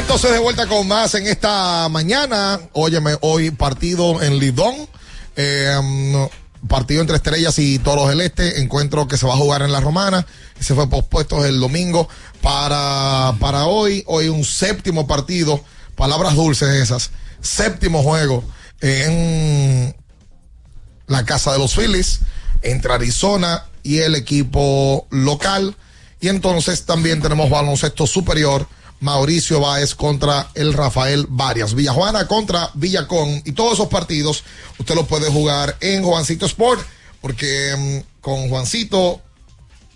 Speaker 14: entonces de vuelta con más en esta mañana. Óyeme, hoy partido en Lidón. Um, partido entre Estrellas y Toros del Este. Encuentro que se va a jugar en la Romana. Se fue pospuesto el domingo para, para hoy. Hoy un séptimo partido. Palabras dulces esas. Séptimo juego en la casa de los Phillies. Entre Arizona y el equipo local. Y entonces también tenemos baloncesto superior. Mauricio Báez contra el Rafael Varias. Villajuana contra Villacón. Y todos esos partidos usted los puede jugar en Juancito Sport. Porque mm, con Juancito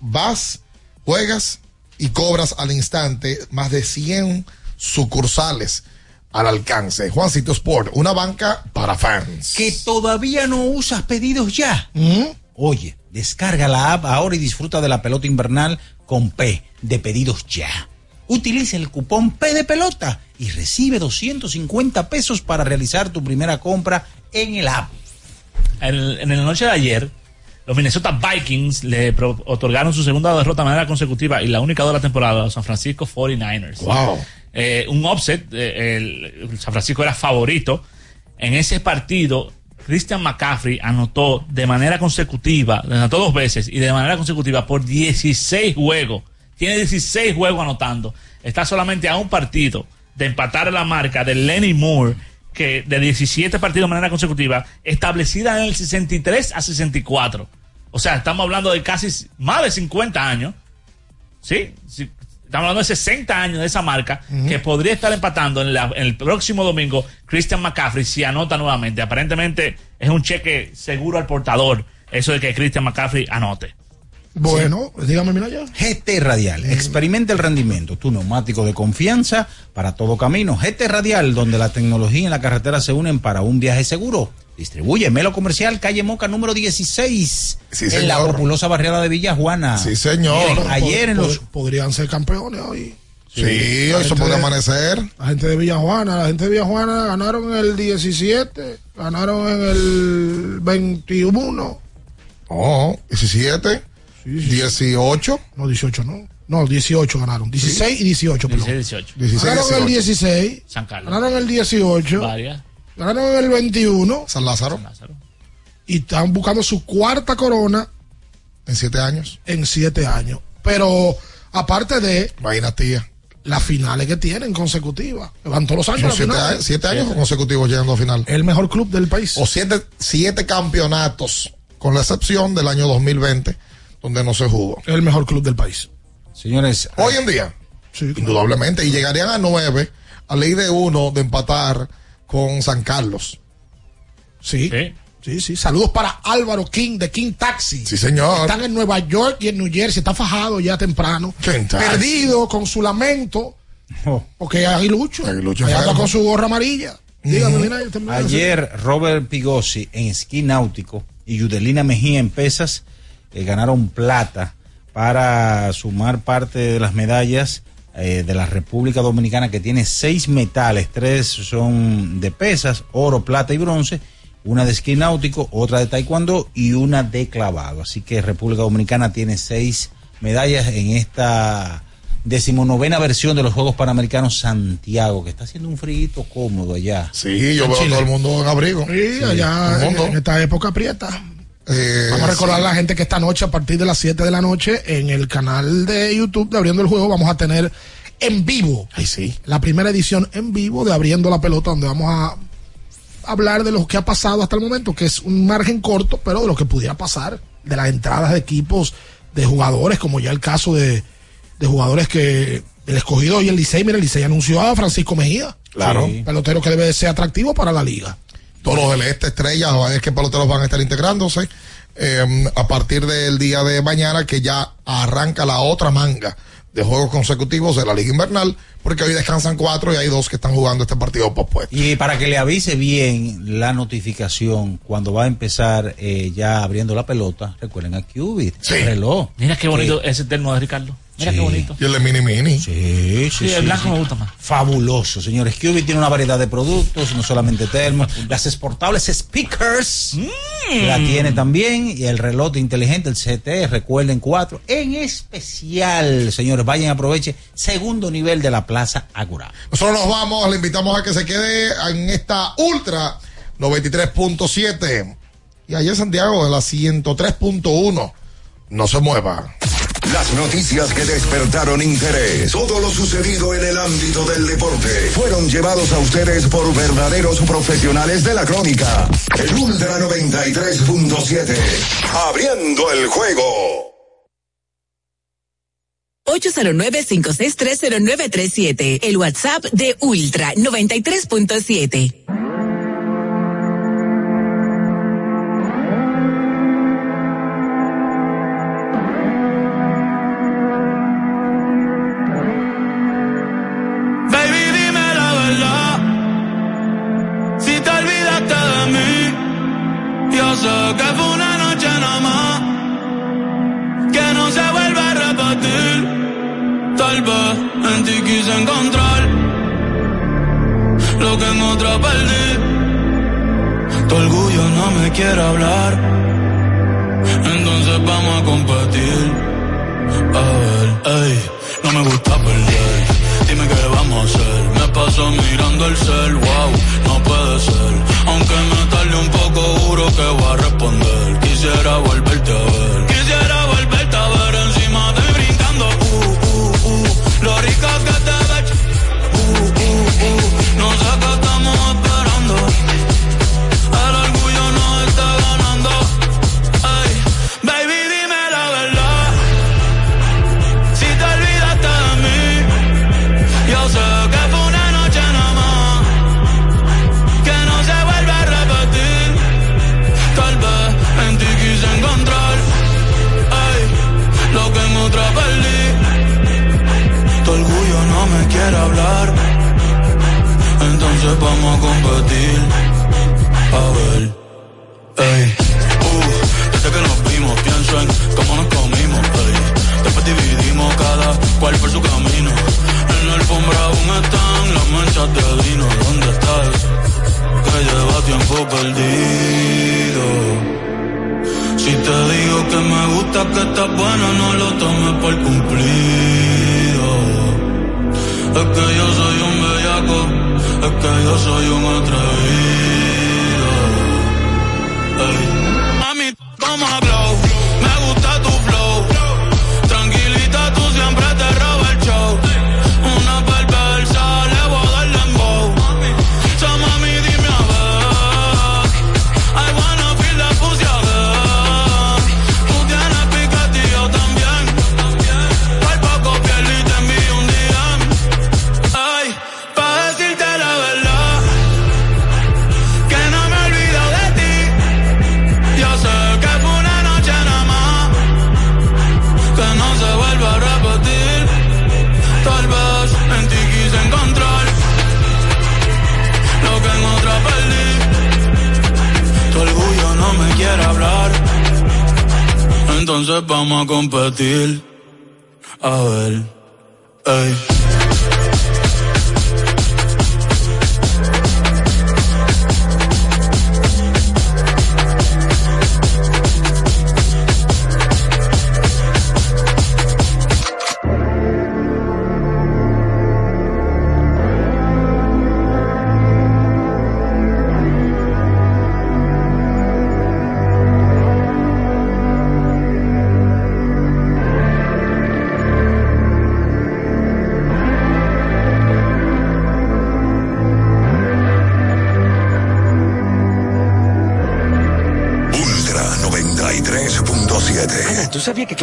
Speaker 14: vas, juegas y cobras al instante más de 100 sucursales al alcance. Juancito Sport, una banca para fans.
Speaker 7: Que todavía no usas pedidos ya. Oye, descarga la app ahora y disfruta de la pelota invernal con P de pedidos ya. Utiliza el cupón P de pelota y recibe 250 pesos para realizar tu primera compra en el app.
Speaker 15: En, en la noche de ayer, los Minnesota Vikings le otorgaron su segunda derrota de manera consecutiva y la única de la temporada a los San Francisco 49ers.
Speaker 14: Wow.
Speaker 15: Eh, un offset, eh, el, el San Francisco era favorito. En ese partido, Christian McCaffrey anotó de manera consecutiva, anotó dos veces y de manera consecutiva por 16 juegos. Tiene 16 juegos anotando. Está solamente a un partido de empatar la marca de Lenny Moore, que de 17 partidos de manera consecutiva, establecida en el 63 a 64. O sea, estamos hablando de casi más de 50 años. ¿Sí? Sí, Estamos hablando de 60 años de esa marca que podría estar empatando en, la- en el próximo domingo Christian McCaffrey si anota nuevamente. Aparentemente es un cheque seguro al portador eso de que Christian McCaffrey anote.
Speaker 9: Bueno, dígame, mira ya.
Speaker 7: GT Radial, experimenta el rendimiento, tu neumático de confianza para todo camino. GT Radial, donde la tecnología y la carretera se unen para un viaje seguro. Distribuye Melo Comercial, calle Moca número 16,
Speaker 14: Sí,
Speaker 7: en la populosa barriada de Villa Juana.
Speaker 14: Sí, señor.
Speaker 7: Miren, ayer en los...
Speaker 9: pod- Podrían ser campeones hoy.
Speaker 14: Sí, se
Speaker 9: gente
Speaker 14: puede
Speaker 9: de-
Speaker 14: amanecer.
Speaker 9: La gente de Villajuana, la gente de Villajuana ganaron en el 17, ganaron en el 21.
Speaker 14: Oh, 17, 18.
Speaker 9: No, 18 no. No, 18 ganaron. 16 y 18, perdón.
Speaker 15: 16, 18.
Speaker 14: 16,
Speaker 9: Ganaron en el
Speaker 14: 18.
Speaker 9: 16,
Speaker 15: San Carlos.
Speaker 9: ganaron el 18,
Speaker 15: Varias.
Speaker 9: ganaron en el 21
Speaker 14: San Lázaro.
Speaker 9: y están buscando su cuarta corona
Speaker 14: En 7 años.
Speaker 9: en 7 años. Pero aparte de
Speaker 14: Vaina tía.
Speaker 9: las finales que tienen consecutivas, van todos los años. Las
Speaker 14: 7
Speaker 9: finales.
Speaker 14: años, siete años consecutivos llegando a final.
Speaker 9: El mejor club del país.
Speaker 14: O 7 siete campeonatos, con la excepción del año 2020, donde no se jugó.
Speaker 9: El mejor club del país.
Speaker 7: Señores,
Speaker 14: Hoy en día, indudablemente, y llegarían a 9 a ley de 1 de empatar con San Carlos.
Speaker 9: Sí. Sí, sí. Saludos para Álvaro King de King Taxi.
Speaker 14: Sí, señor.
Speaker 9: Están en Nueva York y en New Jersey. Está fajado ya temprano. Perdido con su lamento. Porque hay Lucho.
Speaker 14: Aguilucho
Speaker 9: Ahí anda con su gorra amarilla. Dígame, mira, yo también-
Speaker 7: Ayer Robert Pigosi en esquí náutico y Yudelina Mejía en pesas eh, ganaron plata para sumar parte de las medallas eh, de la República Dominicana que tiene seis metales, tres son de pesas, oro, plata y bronce, una de esquí náutico, otra de taekwondo y una de clavado. Así que República Dominicana tiene seis medallas en esta decimonovena versión de los Juegos Panamericanos Santiago, que está haciendo un frío cómodo allá.
Speaker 14: Sí, yo veo a todo el mundo en abrigo.
Speaker 9: Sí,
Speaker 14: Sí,
Speaker 9: allá en esta época aprieta.
Speaker 14: Eh,
Speaker 9: Vamos a recordar
Speaker 14: sí.
Speaker 9: a la gente que esta noche, a partir de las 7 de la noche, en el canal de YouTube de Abriendo el Juego, vamos a tener en vivo
Speaker 14: Ay, sí.
Speaker 9: la primera edición en vivo de Abriendo la Pelota, donde vamos a hablar de lo que ha pasado hasta el momento, que es un margen corto, pero de lo que pudiera pasar, de las entradas de equipos, de jugadores, como ya el caso de, de jugadores que el escogido y el Licey, mira, el Licey anunció a Francisco Mejía,
Speaker 14: Claro.
Speaker 9: pelotero que debe de ser atractivo para la liga.
Speaker 14: Todos los del este, estrellas, es que peloteros van a estar integrándose eh, a partir del día de mañana, que ya arranca la otra manga de juegos consecutivos de la Liga Invernal, porque hoy descansan cuatro y hay dos que están jugando este partido pospuesto.
Speaker 7: Y para que le avise bien la notificación cuando va a empezar eh, ya abriendo la pelota, recuerden a Qubit,
Speaker 14: Sí.
Speaker 7: el reloj.
Speaker 15: Mira qué bonito ese termo de Ricardo. Mira
Speaker 7: Sí.
Speaker 15: qué bonito.
Speaker 14: Y el de Mini Mini.
Speaker 7: Sí, sí,
Speaker 15: Sí,
Speaker 7: sí,
Speaker 15: el blanco
Speaker 7: sí.
Speaker 15: me gusta más.
Speaker 7: Fabuloso, señores. Qubit tiene una variedad de productos, no solamente termos, las exportables speakers
Speaker 15: Mm.
Speaker 7: la tiene también y el reloj inteligente, el CT, recuerden cuatro, en especial, señores, vayan aprovechen segundo nivel de la Plaza Agura.
Speaker 14: Nosotros nos vamos, le invitamos a que se quede en esta Ultra 93.7 y allá en Santiago de la 103.1. No se mueva.
Speaker 6: Las noticias que despertaron interés, todo lo sucedido en el ámbito del deporte, fueron llevados a ustedes por verdaderos profesionales de la crónica. El Ultra 93.7 93.7. Abriendo el juego.
Speaker 38: 809-5630937. El WhatsApp de Ultra 93.7.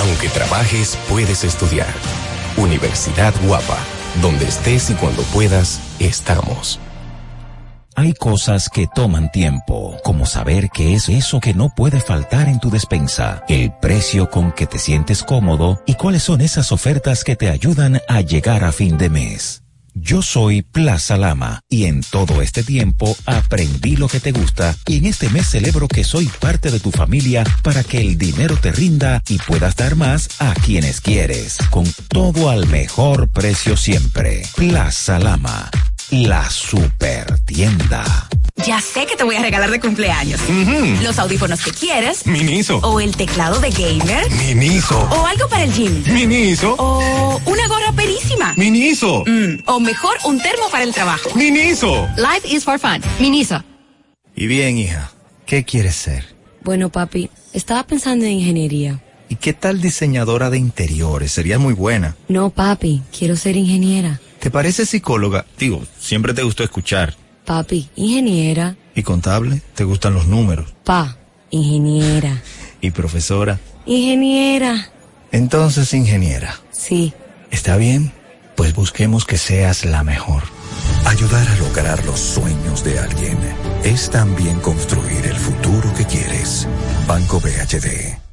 Speaker 5: Aunque trabajes, puedes estudiar. Universidad Guapa, donde estés y cuando puedas, estamos.
Speaker 33: Hay cosas que toman tiempo, como saber qué es eso que no puede faltar en tu despensa, el precio con que te sientes cómodo y cuáles son esas ofertas que te ayudan a llegar a fin de mes. Yo soy Plaza Lama y en todo este tiempo aprendí lo que te gusta y en este mes celebro que soy parte de tu familia para que el dinero te rinda y puedas dar más a quienes quieres, con todo al mejor precio siempre. Plaza Lama, la super tienda.
Speaker 10: Ya sé que te voy a regalar de cumpleaños. Los audífonos que quieres.
Speaker 39: Miniso.
Speaker 10: O el teclado de gamer.
Speaker 39: Miniso.
Speaker 10: O algo para el gym.
Speaker 39: Miniso.
Speaker 10: O una gorra perísima.
Speaker 39: Miniso.
Speaker 10: Mm, o mejor, un termo para el trabajo.
Speaker 39: Miniso.
Speaker 10: Life is for fun. Miniso.
Speaker 5: Y bien, hija, ¿qué quieres ser?
Speaker 40: Bueno, papi, estaba pensando en ingeniería.
Speaker 5: ¿Y qué tal diseñadora de interiores? Sería muy buena.
Speaker 40: No, papi, quiero ser ingeniera.
Speaker 5: ¿Te parece psicóloga? Digo, siempre te gustó escuchar.
Speaker 40: Papi, ingeniera.
Speaker 5: ¿Y contable? ¿Te gustan los números?
Speaker 40: Pa, ingeniera.
Speaker 5: ¿Y profesora?
Speaker 40: Ingeniera.
Speaker 5: Entonces, ingeniera.
Speaker 40: Sí.
Speaker 5: ¿Está bien? Pues busquemos que seas la mejor.
Speaker 41: Ayudar a lograr los sueños de alguien es también construir el futuro que quieres. Banco BHD.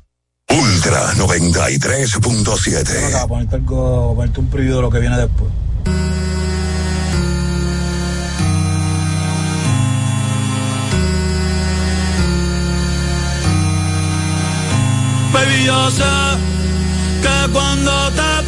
Speaker 6: Ultra 93.7.
Speaker 42: Acá, ponerte, algo, ponerte un preview de lo que viene después.
Speaker 38: Baby, yo sé que cuando te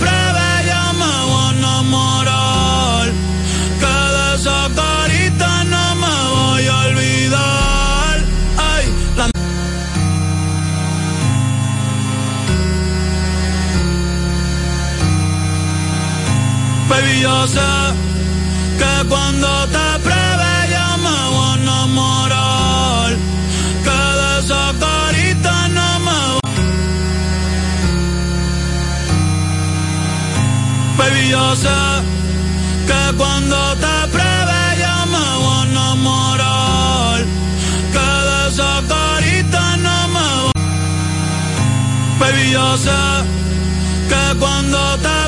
Speaker 38: Baby, yo sé que cuando te pruebe yo me voy a enamorar. Que de esa carita no me voy Baby, yo sé que cuando te pruebe yo me voy a enamorar. Que de esa carita no me voy Baby, yo sé que cuando te